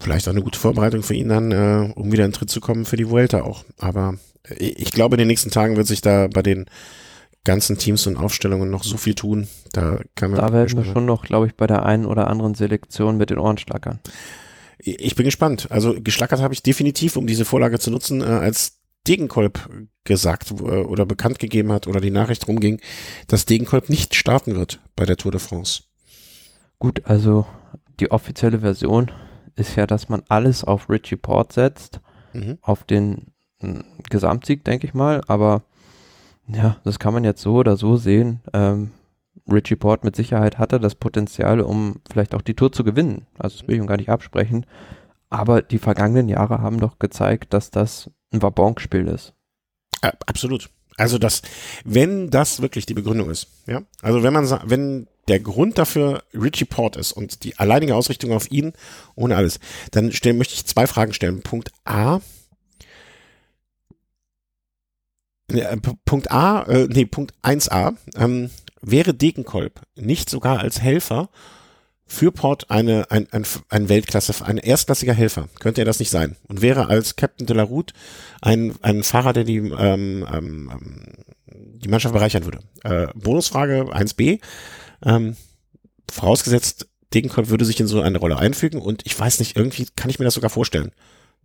Vielleicht auch eine gute Vorbereitung für ihn dann, äh, um wieder in Tritt zu kommen für die Vuelta auch. Aber äh, ich glaube, in den nächsten Tagen wird sich da bei den ganzen Teams und Aufstellungen noch so viel tun. Da, kann man da werden wir schon noch, glaube ich, bei der einen oder anderen Selektion mit den Ohren schlackern. Ich bin gespannt. Also geschlackert habe ich definitiv, um diese Vorlage zu nutzen, äh, als Degenkolb gesagt äh, oder bekannt gegeben hat oder die Nachricht rumging, dass Degenkolb nicht starten wird bei der Tour de France. Gut, also die offizielle Version ist ja, dass man alles auf Richie Port setzt, mhm. auf den hm, Gesamtsieg, denke ich mal, aber ja, das kann man jetzt so oder so sehen. Ähm, Richie Port mit Sicherheit hatte das Potenzial, um vielleicht auch die Tour zu gewinnen. Also das will ich ihm gar nicht absprechen. Aber die vergangenen Jahre haben doch gezeigt, dass das ein Wabonk-Spiel ist. Äh, absolut. Also das, wenn das wirklich die Begründung ist, ja, also wenn man wenn der Grund dafür Richie Port ist und die alleinige Ausrichtung auf ihn ohne alles, dann stellen, möchte ich zwei Fragen stellen. Punkt A. Äh, Punkt A, äh, nee, Punkt 1a. Ähm, wäre Degenkolb nicht sogar als Helfer für Port eine, ein, ein, ein Weltklasse, ein erstklassiger Helfer. Könnte er das nicht sein? Und wäre als Captain de la Route ein, ein Fahrer, der die, ähm, ähm, die Mannschaft bereichern würde. Äh, Bonusfrage 1b. Ähm, vorausgesetzt, Degenkolb würde sich in so eine Rolle einfügen und ich weiß nicht, irgendwie kann ich mir das sogar vorstellen.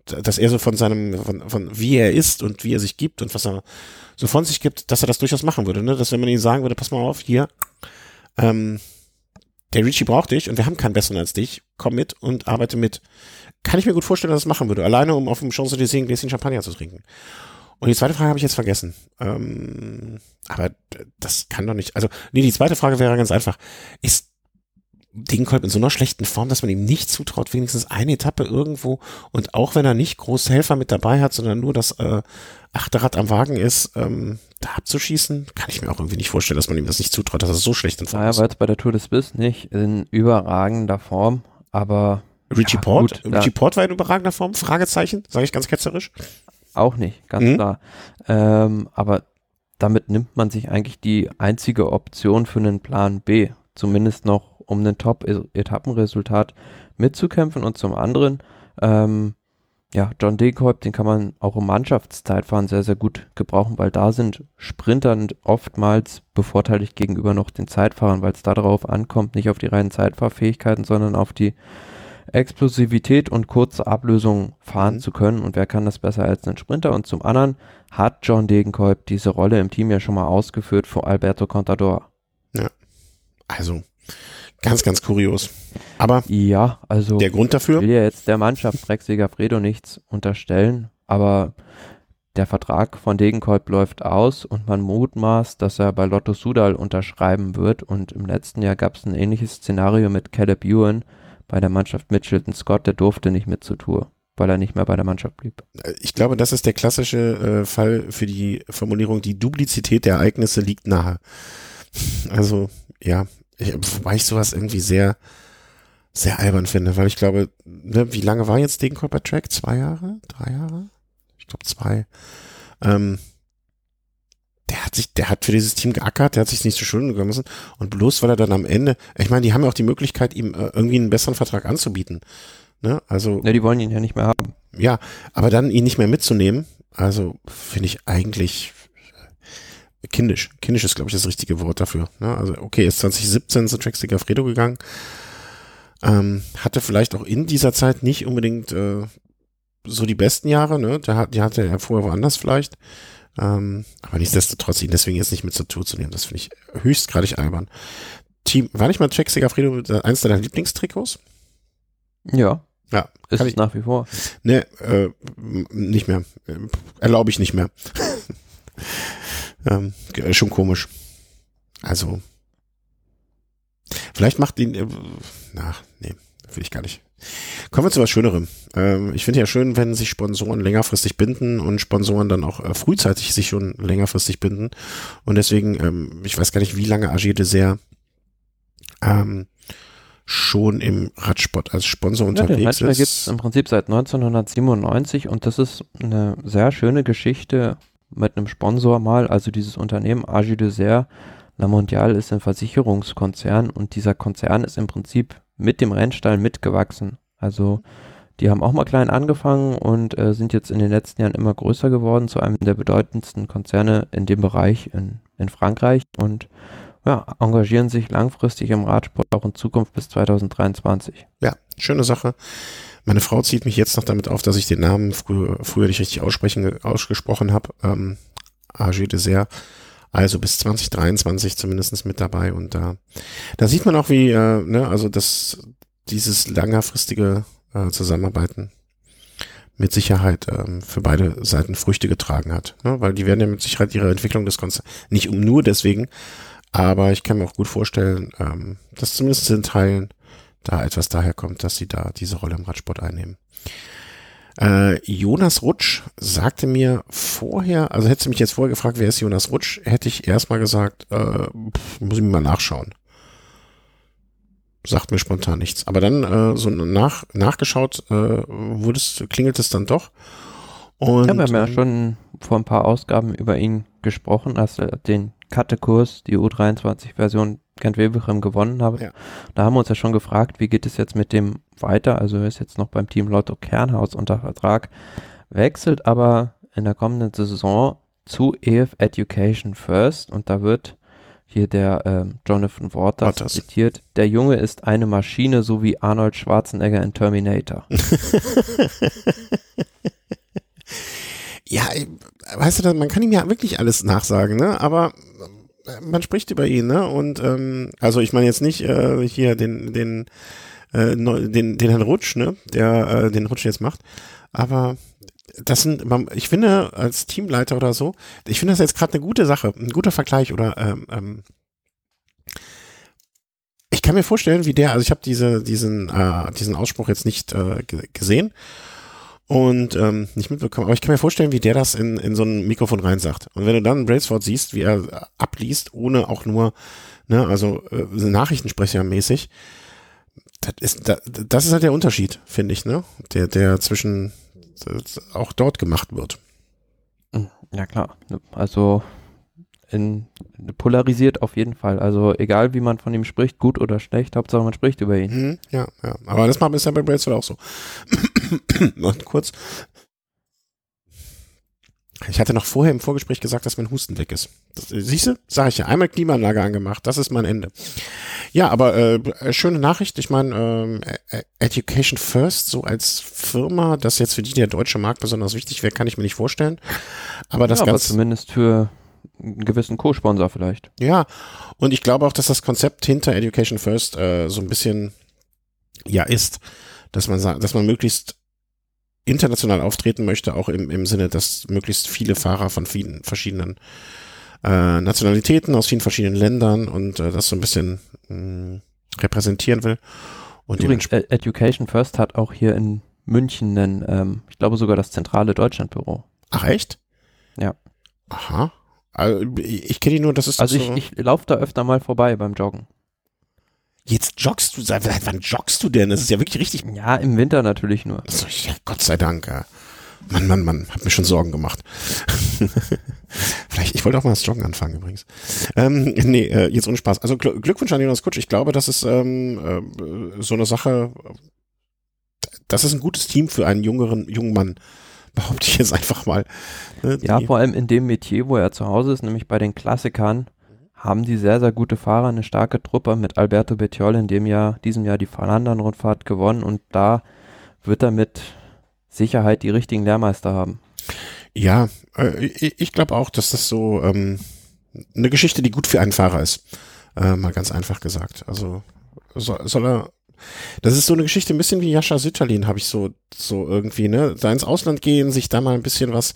Dass er so von seinem, von, von wie er ist und wie er sich gibt und was er so von sich gibt, dass er das durchaus machen würde, ne? Dass wenn man ihm sagen würde, pass mal auf, hier, ähm, der Richie braucht dich und wir haben keinen besseren als dich, komm mit und arbeite mit. Kann ich mir gut vorstellen, dass er das machen würde, alleine um auf dem Champs-Élysées ein Gläschen Champagner zu trinken. Und die zweite Frage habe ich jetzt vergessen. Ähm, aber das kann doch nicht. Also, nee, die zweite Frage wäre ganz einfach. Ist Degenkolb in so einer schlechten Form, dass man ihm nicht zutraut, wenigstens eine Etappe irgendwo und auch wenn er nicht große Helfer mit dabei hat, sondern nur das äh, achte Rad am Wagen ist, ähm, da abzuschießen, kann ich mir auch irgendwie nicht vorstellen, dass man ihm das nicht zutraut, dass er so schlecht in Form naja, ist. Ja, war jetzt bei der Tour des Biss nicht in überragender Form, aber Richie ja, Port? Gut, Richie Port war in überragender Form? Fragezeichen, sage ich ganz ketzerisch. Auch nicht, ganz mhm. klar. Ähm, aber damit nimmt man sich eigentlich die einzige Option für einen Plan B, zumindest noch um ein Top-Etappenresultat mitzukämpfen und zum anderen, ähm, ja, John Degenkolb, den kann man auch im Mannschaftszeitfahren sehr, sehr gut gebrauchen, weil da sind Sprintern oftmals bevorteiligt gegenüber noch den Zeitfahrern, weil es darauf ankommt, nicht auf die reinen Zeitfahrfähigkeiten, sondern auf die Explosivität und kurze Ablösungen fahren Mhm. zu können. Und wer kann das besser als ein Sprinter? Und zum anderen hat John Degenkolb diese Rolle im Team ja schon mal ausgeführt vor Alberto Contador. Also, ganz, ganz kurios. Aber Ja, also der Grund ich dafür, will ja jetzt der Mannschaft Drexiger Fredo nichts unterstellen, aber der Vertrag von Degenkolb läuft aus und man mutmaßt, dass er bei Lotto Sudal unterschreiben wird. Und im letzten Jahr gab es ein ähnliches Szenario mit Caleb Ewan bei der Mannschaft Mitchelton Scott, der durfte nicht mit zur Tour, weil er nicht mehr bei der Mannschaft blieb. ich glaube, das ist der klassische äh, Fall für die Formulierung, die Duplizität der Ereignisse liegt nahe. Also, ja, ich, wobei ich sowas irgendwie sehr, sehr albern finde, weil ich glaube, ne, wie lange war jetzt Degenkolb bei Track? Zwei Jahre? Drei Jahre? Ich glaube zwei. Ähm, der hat sich, der hat für dieses Team geackert, der hat sich nicht zu Schulden gekommen müssen und bloß weil er dann am Ende, ich meine, die haben ja auch die Möglichkeit, ihm äh, irgendwie einen besseren Vertrag anzubieten. Ne? Also Ne, die wollen ihn ja nicht mehr haben. ja, aber dann ihn nicht mehr mitzunehmen, also finde ich eigentlich äh, kindisch. Kindisch ist, glaube ich, das richtige Wort dafür. Ne? Also, okay, ist 2017 zu Track Fredo gegangen. Ähm, hatte vielleicht auch in dieser Zeit nicht unbedingt äh, so die besten Jahre, ne? Der hat, die hatte er vorher woanders vielleicht. Ähm, aber nichtsdestotrotz ihn deswegen jetzt nicht mit zur Tour zu nehmen, das finde ich höchstgradig albern. Team, war nicht mal Track Fredo eins deiner Lieblingstrikots? Ja. Ja, Ist ich- nach wie vor. Ne, äh, nicht mehr. Äh, Erlaube ich nicht mehr. ähm, g- schon komisch. Also, vielleicht macht ihn, äh, na, nee, will ich gar nicht. Kommen wir zu was Schönerem. Ähm, ich finde ja schön, wenn sich Sponsoren längerfristig binden und Sponsoren dann auch äh, frühzeitig sich schon längerfristig binden. Und deswegen, ähm, ich weiß gar nicht, wie lange Agier Dessert ähm, schon im Radsport als Sponsor Ja, den unterwegs Radsport gibt ist. es im Prinzip seit 1997 und das ist eine sehr schöne Geschichte mit einem Sponsor mal. Also dieses Unternehmen Agi Dessert La Mondiale ist ein Versicherungskonzern und dieser Konzern ist im Prinzip mit dem Rennstall mitgewachsen. Also die haben auch mal klein angefangen und äh, sind jetzt in den letzten Jahren immer größer geworden zu einem der bedeutendsten Konzerne in dem Bereich in, in Frankreich und ja, engagieren sich langfristig im Radsport auch in Zukunft bis 2023. Ja, schöne Sache. Meine Frau zieht mich jetzt noch damit auf, dass ich den Namen früher, früher nicht richtig aussprechen, ausgesprochen habe. Ähm, AG Dessert. Also bis 2023 zumindest mit dabei. Und da, da sieht man auch, wie, äh, ne, also das, dieses längerfristige äh, Zusammenarbeiten mit Sicherheit ähm, für beide Seiten Früchte getragen hat. Ne? Weil die werden ja mit Sicherheit ihre Entwicklung des Konzerns, nicht um nur deswegen, aber ich kann mir auch gut vorstellen, ähm, dass zumindest in Teilen da etwas daher kommt, dass sie da diese Rolle im Radsport einnehmen. Äh, Jonas Rutsch sagte mir vorher, also hättest du mich jetzt vorher gefragt, wer ist Jonas Rutsch, hätte ich erstmal gesagt, äh, pff, muss ich mir mal nachschauen. Sagt mir spontan nichts. Aber dann äh, so nach, nachgeschaut, äh, wurde es, klingelt es dann doch. Und, Ja, wir haben ja schon vor ein paar Ausgaben über ihn gesprochen, als er den Katte-Kurs, die U23-Version Kent Weberem gewonnen habe. Ja. Da haben wir uns ja schon gefragt, wie geht es jetzt mit dem weiter? Also er ist jetzt noch beim Team Lotto Kernhaus unter Vertrag, wechselt aber in der kommenden Saison zu EF Education First und da wird hier der ähm, Jonathan Waters, Waters. zitiert, der Junge ist eine Maschine, so wie Arnold Schwarzenegger in Terminator. Ja, weißt du, man kann ihm ja wirklich alles nachsagen, ne? Aber äh, man spricht über ihn, ne? Und ähm, also ich meine jetzt nicht äh, hier den den äh, den den Herrn Rutsch, ne? Der äh, den Rutsch jetzt macht, aber das sind, ich finde als Teamleiter oder so, ich finde das jetzt gerade eine gute Sache, ein guter Vergleich oder ähm, ähm, ich kann mir vorstellen, wie der, also ich habe diese diesen äh, diesen Ausspruch jetzt nicht äh, ge- gesehen und ähm, nicht mitbekommen. Aber ich kann mir vorstellen, wie der das in, in so ein Mikrofon reinsagt. Und wenn du dann Brailsford siehst, wie er abliest, ohne auch nur, ne, also äh, Nachrichtensprechermäßig, das ist, das, das ist halt der Unterschied, finde ich, ne, der, der zwischen auch dort gemacht wird. Ja klar, also in, polarisiert auf jeden Fall. Also egal wie man von ihm spricht, gut oder schlecht, Hauptsache man spricht über ihn. Mhm, ja, ja. Aber das macht ja bei Brailsford auch so. Und kurz. Ich hatte noch vorher im Vorgespräch gesagt, dass mein Husten weg ist. Siehst du? Sag ich ja. Einmal Klimaanlage angemacht. Das ist mein Ende. Ja, aber äh, schöne Nachricht. Ich meine, ähm, e-, e-, Education First, so als Firma, das jetzt für die der deutsche Markt besonders wichtig wäre, kann ich mir nicht vorstellen. Aber das ja, Ganze. Aber zumindest für einen gewissen Co-Sponsor vielleicht. Ja, und ich glaube auch, dass das Konzept hinter Education First äh, so ein bisschen ja ist, dass man sagt, dass man möglichst international auftreten möchte, auch im, im Sinne, dass möglichst viele Fahrer von vielen verschiedenen äh, Nationalitäten aus vielen verschiedenen Ländern und äh, das so ein bisschen mh, mm, repräsentieren will. Und Übrigens, e-, Education First hat auch hier in München einen, ähm, ich glaube sogar das zentrale Deutschlandbüro. Ach echt? Ja. Aha. Also, ich kenne die nur, das ist Also so ich, ich laufe da öfter mal vorbei beim Joggen. Jetzt joggst du, seit wann joggst du denn? Das ist ja wirklich richtig. Ja, im Winter natürlich nur. Also, ja, Gott sei Dank. Ja. Mann, Mann, Mann, hat mir schon Sorgen gemacht. Vielleicht, ich wollte auch mal das Joggen anfangen übrigens. Ähm, nee, äh, jetzt ohne Spaß. Also Gl Glückwunsch an Jonas Kutsch. Ich glaube, das ist ähm, äh, so eine Sache, das ist ein gutes Team für einen jüngeren, jungen Mann behaupte ich jetzt einfach mal. Ne, ja, vor allem in dem Metier, wo er zu Hause ist, nämlich bei den Klassikern, haben die sehr, sehr gute Fahrer, eine starke Truppe mit Alberto Bettiol in dem Jahr, diesem Jahr die Flandern-Rundfahrt gewonnen und da wird er mit Sicherheit die richtigen Lehrmeister haben. Ja, äh, ich, ich glaube auch, dass das so ähm, eine Geschichte, die gut für einen Fahrer ist. Äh, mal ganz einfach gesagt. Also soll, soll er das ist so eine Geschichte, ein bisschen wie Jascha Sütterlin, habe ich so, so irgendwie, ne? Da ins Ausland gehen, sich da mal ein bisschen was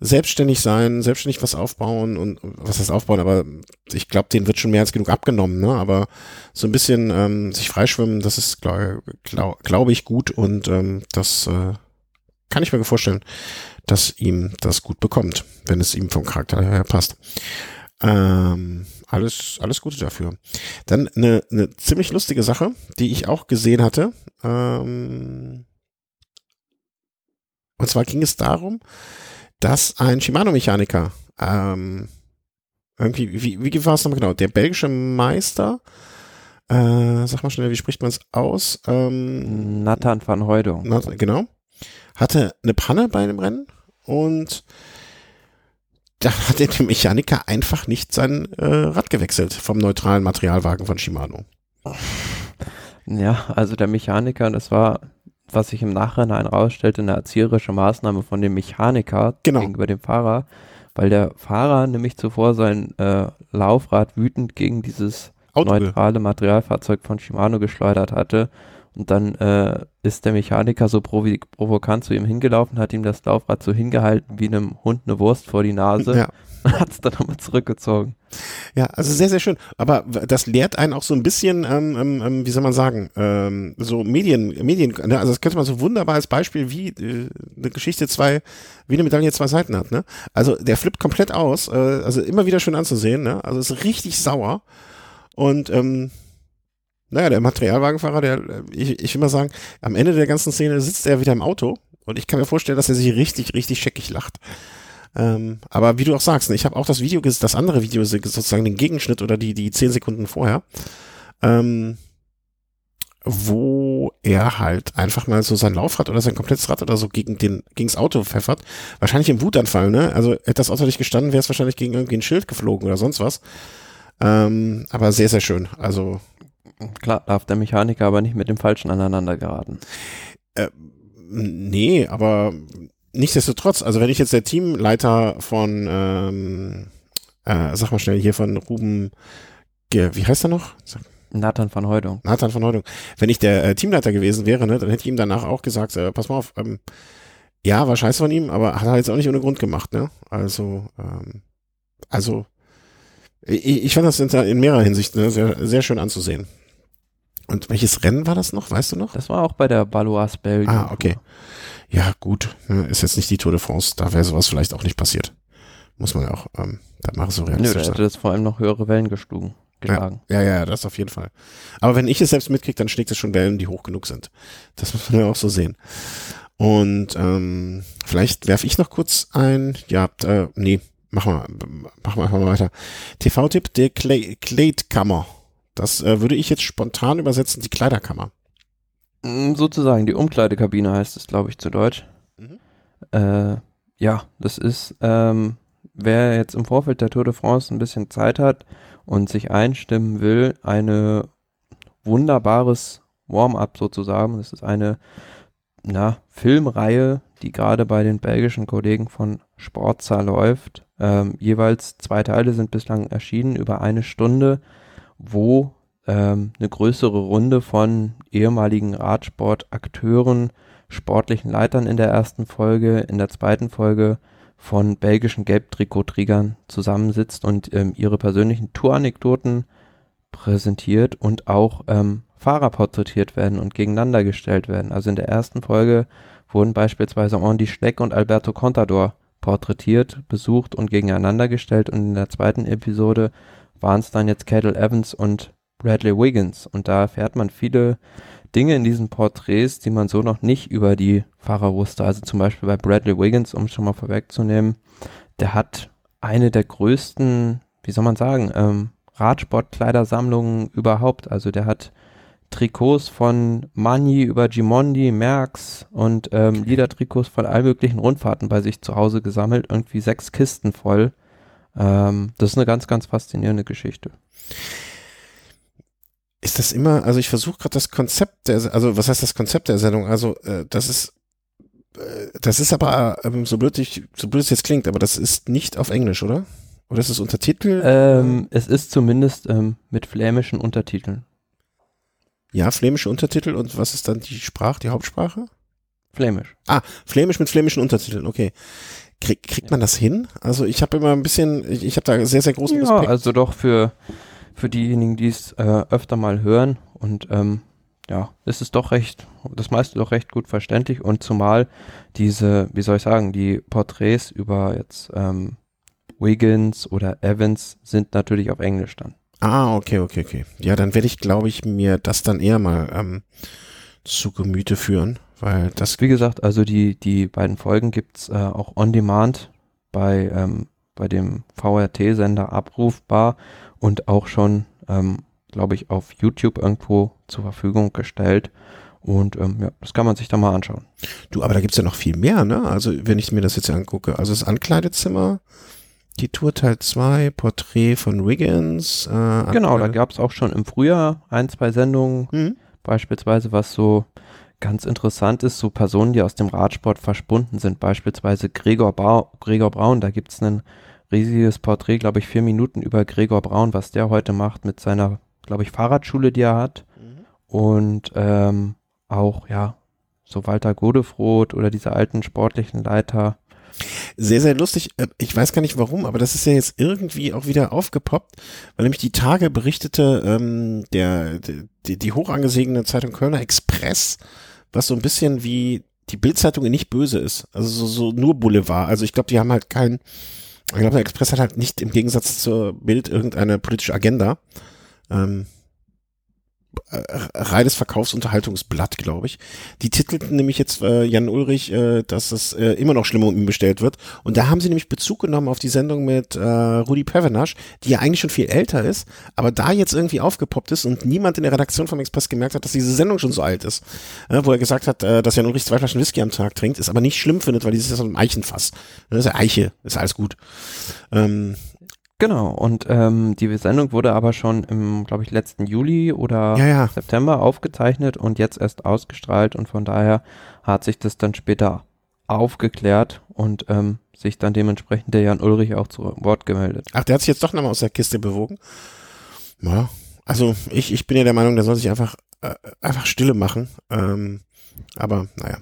selbstständig sein, selbstständig was aufbauen und was heißt aufbauen, aber ich glaube, denen wird schon mehr als genug abgenommen, ne? Aber so ein bisschen ähm, sich freischwimmen, das ist, glaube glaub, glaub ich, gut und ähm, das äh, kann ich mir vorstellen, dass ihm das gut bekommt, wenn es ihm vom Charakter her passt. Ähm, alles, alles Gute dafür. Dann eine, eine ziemlich lustige Sache, die ich auch gesehen hatte. Ähm, und zwar ging es darum, dass ein Shimano-Mechaniker ähm, irgendwie, wie, wie war es nochmal genau? Der belgische Meister, äh, sag mal schnell, wie spricht man es aus? Ähm, Nathan van Heudung. genau. Hatte eine Panne bei einem Rennen und da hat der Mechaniker einfach nicht sein äh, Rad gewechselt vom neutralen Materialwagen von Shimano. Ja, also der Mechaniker, das war, was sich im Nachhinein herausstellte, eine erzieherische Maßnahme von dem Mechaniker genau. gegenüber dem Fahrer, weil der Fahrer nämlich zuvor sein äh, Laufrad wütend gegen dieses Auto. neutrale Materialfahrzeug von Shimano geschleudert hatte und dann äh, ist der Mechaniker so provo provokant zu ihm hingelaufen, hat ihm das Laufrad so hingehalten wie einem Hund eine Wurst vor die Nase ja. und hat es dann nochmal zurückgezogen. Ja, also sehr, sehr schön. Aber das lehrt einen auch so ein bisschen, ähm, ähm, ähm, wie soll man sagen, ähm, so Medien, Medien, ne? also das könnte man so wunderbar als Beispiel, wie äh, eine Geschichte zwei, wie eine Medaille zwei Seiten hat. Ne? Also der flippt komplett aus, äh, also immer wieder schön anzusehen, ne? also ist richtig sauer. Und ähm, naja, der Materialwagenfahrer, der, ich, ich will mal sagen, am Ende der ganzen Szene sitzt er wieder im Auto und ich kann mir vorstellen, dass er sich richtig, richtig scheckig lacht. Ähm, aber wie du auch sagst, ne, ich habe auch das Video, das andere Video, sozusagen den Gegenschnitt oder die, die zehn Sekunden vorher, ähm, wo er halt einfach mal so sein Laufrad oder sein komplettes Rad oder so gegen den, gegens Auto pfeffert. Wahrscheinlich im Wutanfall, ne? Also hätte das Auto nicht gestanden, wäre es wahrscheinlich gegen irgendwie ein Schild geflogen oder sonst was. Ähm, aber sehr, sehr schön. Also Klar, darf der Mechaniker aber nicht mit dem Falschen aneinander geraten. Äh, nee, aber nichtsdestotrotz, also wenn ich jetzt der Teamleiter von, ähm, äh, sag mal schnell hier von Ruben, wie heißt er noch? Nathan van Heudung. Nathan van Heudung. Wenn ich der äh, Teamleiter gewesen wäre, ne, dann hätte ich ihm danach auch gesagt, äh, pass mal auf, ähm, ja, war scheiße von ihm, aber hat er jetzt auch nicht ohne Grund gemacht, ne? Also, ähm, also, ich, ich fand das in, in mehrerer Hinsicht ne, sehr, sehr schön anzusehen. Und welches Rennen war das noch? Weißt du noch? Das war auch bei der Balois Belgien. Ah, okay. Ja, gut. Ist jetzt nicht die Tour de France. Da wäre sowas vielleicht auch nicht passiert. Muss man ja auch, ähm, da machen so realistisch Nö, da hätte das vor allem noch höhere Wellen geschlagen. Ja, ja, ja, das auf jeden Fall. Aber wenn ich es selbst mitkriege, dann schlägt es schon Wellen, die hoch genug sind. Das muss man ja auch so sehen. Und ähm, vielleicht werfe ich noch kurz ein, ja, äh, nee, machen wir, machen wir einfach mal weiter. TV-Tipp, der Kleidkammer. Das äh, würde ich jetzt spontan übersetzen, die Kleiderkammer. Mm, sozusagen, die Umkleidekabine heißt es, glaube ich, zu Deutsch. Mhm. Äh, ja, das ist, ähm, wer jetzt im Vorfeld der Tour de France ein bisschen Zeit hat und sich einstimmen will, eine wunderbares Warm-up sozusagen. Das ist eine na, Filmreihe, die gerade bei den belgischen Kollegen von Sportza läuft. Ähm, jeweils zwei Teile sind bislang erschienen über eine Stunde, wo ähm, eine größere Runde von ehemaligen Radsportakteuren, sportlichen Leitern in der ersten Folge, in der zweiten Folge von belgischen Gelbtrikotträgern zusammensitzt und ähm, ihre persönlichen Touranekdoten präsentiert und auch ähm, Fahrer porträtiert werden und gegeneinander gestellt werden. Also in der ersten Folge wurden beispielsweise Andy Schleck und Alberto Contador porträtiert, besucht und gegeneinander gestellt und in der zweiten Episode waren es dann jetzt Cadel Evans und Bradley Wiggins und da erfährt man viele Dinge in diesen Porträts, die man so noch nicht über die Fahrer wusste. Also zum Beispiel bei Bradley Wiggins, um es schon mal vorwegzunehmen, der hat eine der größten, wie soll man sagen, ähm, Radsportkleidersammlungen überhaupt. Also der hat Trikots von Mani über Gimondi, Merckx und ähm, Liedertrikots von all möglichen Rundfahrten bei sich zu Hause gesammelt, irgendwie sechs Kisten voll. Ähm, das ist eine ganz, ganz faszinierende Geschichte. Ist das immer, also ich versuche gerade das Konzept der, also was heißt das Konzept der Sendung? Also äh, das ist, äh, das ist aber, ähm, so blöd ich, so blöd es jetzt klingt, aber das ist nicht auf Englisch, oder? Oder ist es Untertitel? Ähm, es ist zumindest ähm, mit flämischen Untertiteln. Ja, flämische Untertitel und was ist dann die Sprache, die Hauptsprache? Flämisch. Ah, flämisch mit flämischen Untertiteln, okay. Krieg, kriegt man das hin? Also ich habe immer ein bisschen, ich, ich habe da sehr, sehr großen ja, Respekt. also doch für für diejenigen, die es äh, öfter mal hören. Und ähm, ja, ist es doch recht, das meiste doch recht gut verständlich. Und zumal diese, wie soll ich sagen, die Porträts über jetzt ähm, Wiggins oder Evans sind natürlich auf Englisch dann. Ah, okay, okay, okay. Ja, dann werde ich, glaube ich, mir das dann eher mal ähm, zu Gemüte führen, weil das. Wie gesagt, also die, die beiden Folgen gibt's äh, auch on demand bei, ähm, bei dem VRT-Sender abrufbar und auch schon, ähm, glaube ich, auf YouTube irgendwo zur Verfügung gestellt. Und ähm, ja, das kann man sich da mal anschauen. Du, aber da gibt's ja noch viel mehr, ne? Also wenn ich mir das jetzt angucke. Also das Ankleidezimmer, die Tour Teil 2, Porträt von Wiggins. Äh, genau, da gab's auch schon im Frühjahr ein, zwei Sendungen. Mhm. Beispielsweise, was so ganz interessant ist, so Personen, die aus dem Radsport verschwunden sind. Beispielsweise Gregor, ba Gregor Braun, da gibt's einen riesiges Porträt, glaube ich, vier Minuten über Gregor Braun, was der heute macht mit seiner, glaube ich, Fahrradschule, die er hat. Mhm. Und ähm, auch, ja, so Walter Godefroth oder diese alten sportlichen Leiter. Sehr, sehr lustig. Äh, ich weiß gar nicht warum, aber das ist ja jetzt irgendwie auch wieder aufgepoppt, weil nämlich die Tage berichtete ähm, der, die, die hoch angesehene Zeitung Kölner Express, was so ein bisschen wie die Bildzeitung nicht böse ist. Also so, so nur Boulevard. Also ich glaube, die haben halt kein ich glaube, der Express hat halt nicht im Gegensatz zur Bild irgendeine politische Agenda. Ähm, äh, reines Verkaufsunterhaltungsblatt, glaube ich. Die titelten nämlich jetzt äh, Jan Ulrich, äh, dass es äh, immer noch schlimmer um ihn bestellt wird. Und da haben sie nämlich Bezug genommen auf die Sendung mit äh, Rudi Pevenasch, die ja eigentlich schon viel älter ist, aber da jetzt irgendwie aufgepoppt ist und niemand in der Redaktion vom Express gemerkt hat, dass diese Sendung schon so alt ist. Äh, wo er gesagt hat, äh, dass Jan Ulrich zwei Flaschen Whisky am Tag trinkt, ist aber nicht schlimm findet, weil dieses ist so ein Eichenfass. Das ist ja Eiche, ist alles gut. Ähm, Genau, und ähm, die Sendung wurde aber schon im, glaube ich, letzten Juli oder ja, ja. September aufgezeichnet und jetzt erst ausgestrahlt und von daher hat sich das dann später aufgeklärt und ähm, sich dann dementsprechend der Jan Ulrich auch zu Wort gemeldet. Ach, der hat sich jetzt doch nochmal aus der Kiste bewogen. Ja, also ich, ich bin ja der Meinung, der soll sich einfach, äh, einfach Stille machen. Ähm, aber naja,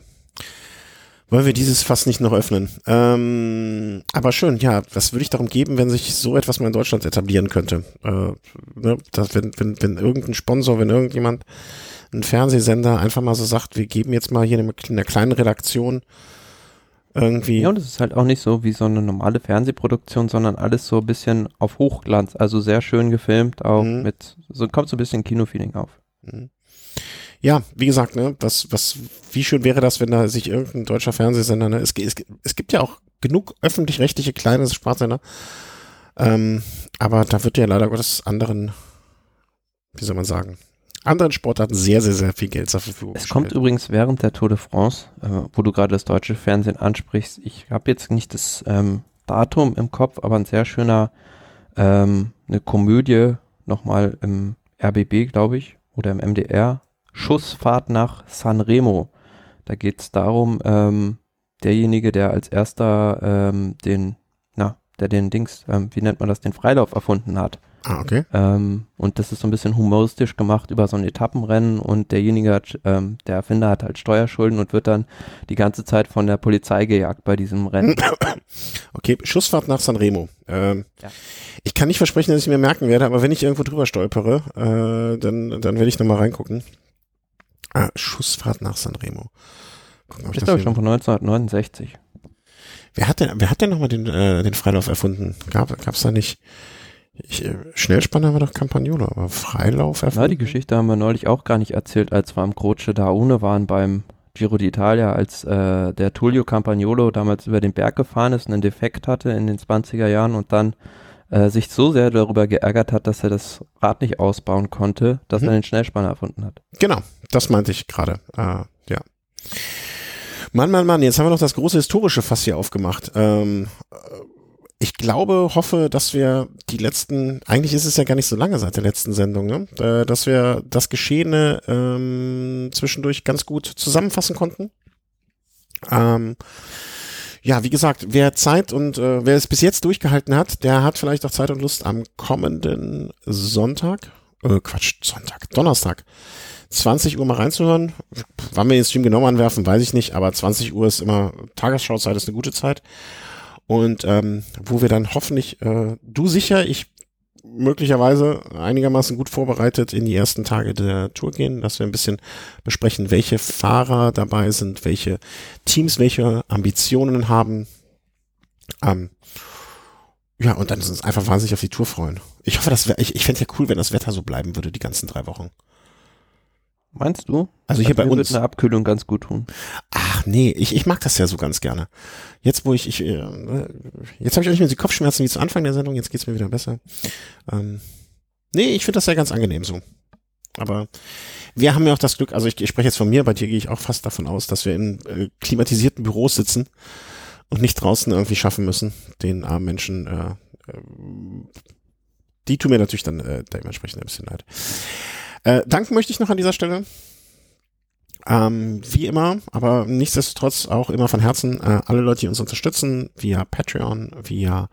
wollen wir dieses Fass nicht noch öffnen. Ähm, aber schön, ja, was würde ich darum geben, wenn sich so etwas mal in Deutschland etablieren könnte? Äh, ne, dass, wenn, wenn, wenn irgendein Sponsor, wenn irgendjemand, ein Fernsehsender einfach mal so sagt, wir geben jetzt mal hier eine, eine kleine Redaktion irgendwie. Ja, und es ist halt auch nicht so wie so eine normale Fernsehproduktion, sondern alles so ein bisschen auf Hochglanz, also sehr schön gefilmt, auch mhm. mit, so kommt so ein bisschen Kinofeeling auf. Mhm ja, wie gesagt, ne, was, was, wie schön wäre das, wenn da sich irgendein deutscher Fernsehsender, ne, es, es, es gibt ja auch genug öffentlich-rechtliche kleine Sportsender, ähm, aber da wird ja leider Gottes anderen, wie soll man sagen, anderen Sportarten sehr, sehr, sehr viel Geld zur Verfügung Es kommt übrigens während der Tour de France, äh, wo du gerade das deutsche Fernsehen ansprichst. Ich habe jetzt nicht das ähm, Datum im Kopf, aber ein sehr schöner, ähm, eine Komödie nochmal im RBB, glaube ich, oder im MDR. Schussfahrt nach Sanremo. Da geht es darum, ähm, derjenige, der als erster ähm, den, na, der den Dings, ähm, wie nennt man das, den Freilauf erfunden hat. Ah, okay. Ähm, und das ist so ein bisschen humoristisch gemacht über so ein Etappenrennen und derjenige hat, ähm, der Erfinder hat halt Steuerschulden und wird dann die ganze Zeit von der Polizei gejagt bei diesem Rennen. Okay, Schussfahrt nach Sanremo. Ähm, Ja. Ich kann nicht versprechen, dass ich mir merken werde, aber wenn ich irgendwo drüber stolpere, äh, dann, dann werde ich nochmal reingucken. Ah, Schussfahrt nach Sanremo. Gucken, ob ist glaube ich schon von 1969. wer hat denn, wer hat denn nochmal den, äh, den Freilauf erfunden? Gab, gab's da nicht? Ich, äh, Schnellspanner war doch Campagnolo, aber Freilauf erfunden? Na, die Geschichte haben wir neulich auch gar nicht erzählt, als wir am Croce da ohne waren beim Giro d'Italia, als äh, der Tullio Campagnolo damals über den Berg gefahren ist und einen Defekt hatte in den 20er Jahren und dann äh, sich so sehr darüber geärgert hat, dass er das Rad nicht ausbauen konnte, dass Mhm. er den Schnellspanner erfunden hat. Genau, das meinte ich gerade. Äh, ja. Mann, Mann, Mann, jetzt haben wir noch das große historische Fass hier aufgemacht. Ähm, äh, ich glaube, hoffe, dass wir die letzten, eigentlich ist es ja gar nicht so lange seit der letzten Sendung, ne? äh, dass wir das Geschehene ähm, zwischendurch ganz gut zusammenfassen konnten. Ähm, ja, wie gesagt, wer Zeit und äh, wer es bis jetzt durchgehalten hat, der hat vielleicht auch Zeit und Lust am kommenden Sonntag, äh, Quatsch, Sonntag, Donnerstag, 20 Uhr mal reinzuhören. Wann wir den Stream genau anwerfen, weiß ich nicht, aber 20 Uhr ist immer Tagesschauzeit, ist eine gute Zeit. Und ähm, wo wir dann hoffentlich, äh, du sicher, ich möglicherweise einigermaßen gut vorbereitet in die ersten Tage der Tour gehen, dass wir ein bisschen besprechen, welche Fahrer dabei sind, welche Teams, welche Ambitionen haben. Ähm, ja, und dann ist uns einfach wahnsinnig auf die Tour freuen. Ich hoffe, das wär, ich, ich fände ja cool, wenn das Wetter so bleiben würde, die ganzen drei Wochen. Meinst du? Also hier bei mir uns. eine Abkühlung ganz gut tun. Ach nee, ich, ich mag das ja so ganz gerne. Jetzt, wo ich, ich äh, jetzt habe ich auch nicht mehr die Kopfschmerzen wie zu Anfang der Sendung, jetzt geht's mir wieder besser. Ähm, nee, ich finde das ja ganz angenehm so. Aber wir haben ja auch das Glück, also ich, ich spreche jetzt von mir, bei dir gehe ich auch fast davon aus, dass wir in äh, klimatisierten Büros sitzen und nicht draußen irgendwie schaffen müssen, den armen Menschen, äh, äh, die tun mir natürlich dann äh, dementsprechend ein bisschen leid. Äh, danken möchte ich noch an dieser Stelle ähm, wie immer, aber nichtsdestotrotz auch immer von Herzen äh, alle Leute, die uns unterstützen, via Patreon, via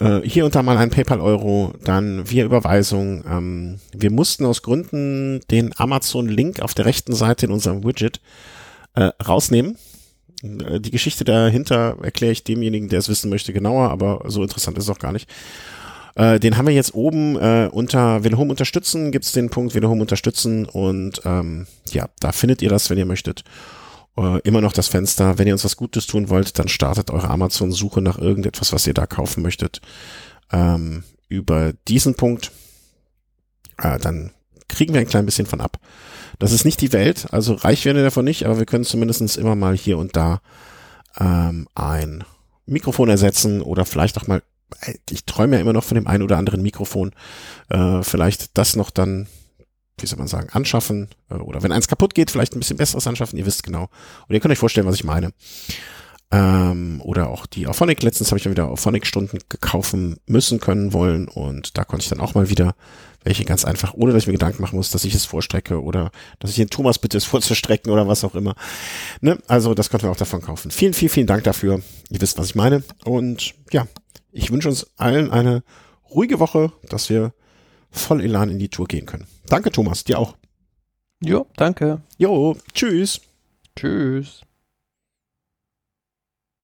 äh, hier und da mal ein PayPal-Euro, dann via Überweisung. Ähm, wir mussten aus Gründen den Amazon-Link auf der rechten Seite in unserem Widget äh, rausnehmen. Äh, Die Geschichte dahinter erkläre ich demjenigen, der es wissen möchte, genauer, aber so interessant ist es auch gar nicht. Äh, den haben wir jetzt oben äh, unter Willhome unterstützen, gibt's den Punkt Willhome unterstützen und ähm, ja, da findet ihr das, wenn ihr möchtet. Äh, immer noch das Fenster. Wenn ihr uns was Gutes tun wollt, dann startet eure Amazon-Suche nach irgendetwas, was ihr da kaufen möchtet, ähm, über diesen Punkt. Äh, dann kriegen wir ein klein bisschen von ab. Das ist nicht die Welt, also reich werden wir davon nicht, aber wir können zumindest immer mal hier und da ähm, ein Mikrofon ersetzen oder vielleicht auch mal ich träume ja immer noch von dem einen oder anderen Mikrofon. Äh, vielleicht das noch dann, wie soll man sagen, anschaffen. Äh, oder wenn eins kaputt geht, vielleicht ein bisschen besseres anschaffen. Ihr wisst genau. Und ihr könnt euch vorstellen, was ich meine. Ähm, oder auch die Auphonic. Letztens habe ich dann wieder Auphonic-Stunden gekaufen müssen, können, wollen. Und da konnte ich dann auch mal wieder welche ganz einfach, ohne dass ich mir Gedanken machen muss, dass ich es vorstrecke oder dass ich den Thomas bitte es vorzustrecken oder was auch immer. Ne? Also das konnten wir auch davon kaufen. Vielen, vielen, vielen Dank dafür. Ihr wisst, was ich meine. Und ja, ich wünsche uns allen eine ruhige Woche, dass wir voll Elan in die Tour gehen können. Danke, Thomas, dir auch. Jo, danke. Jo, tschüss. Tschüss.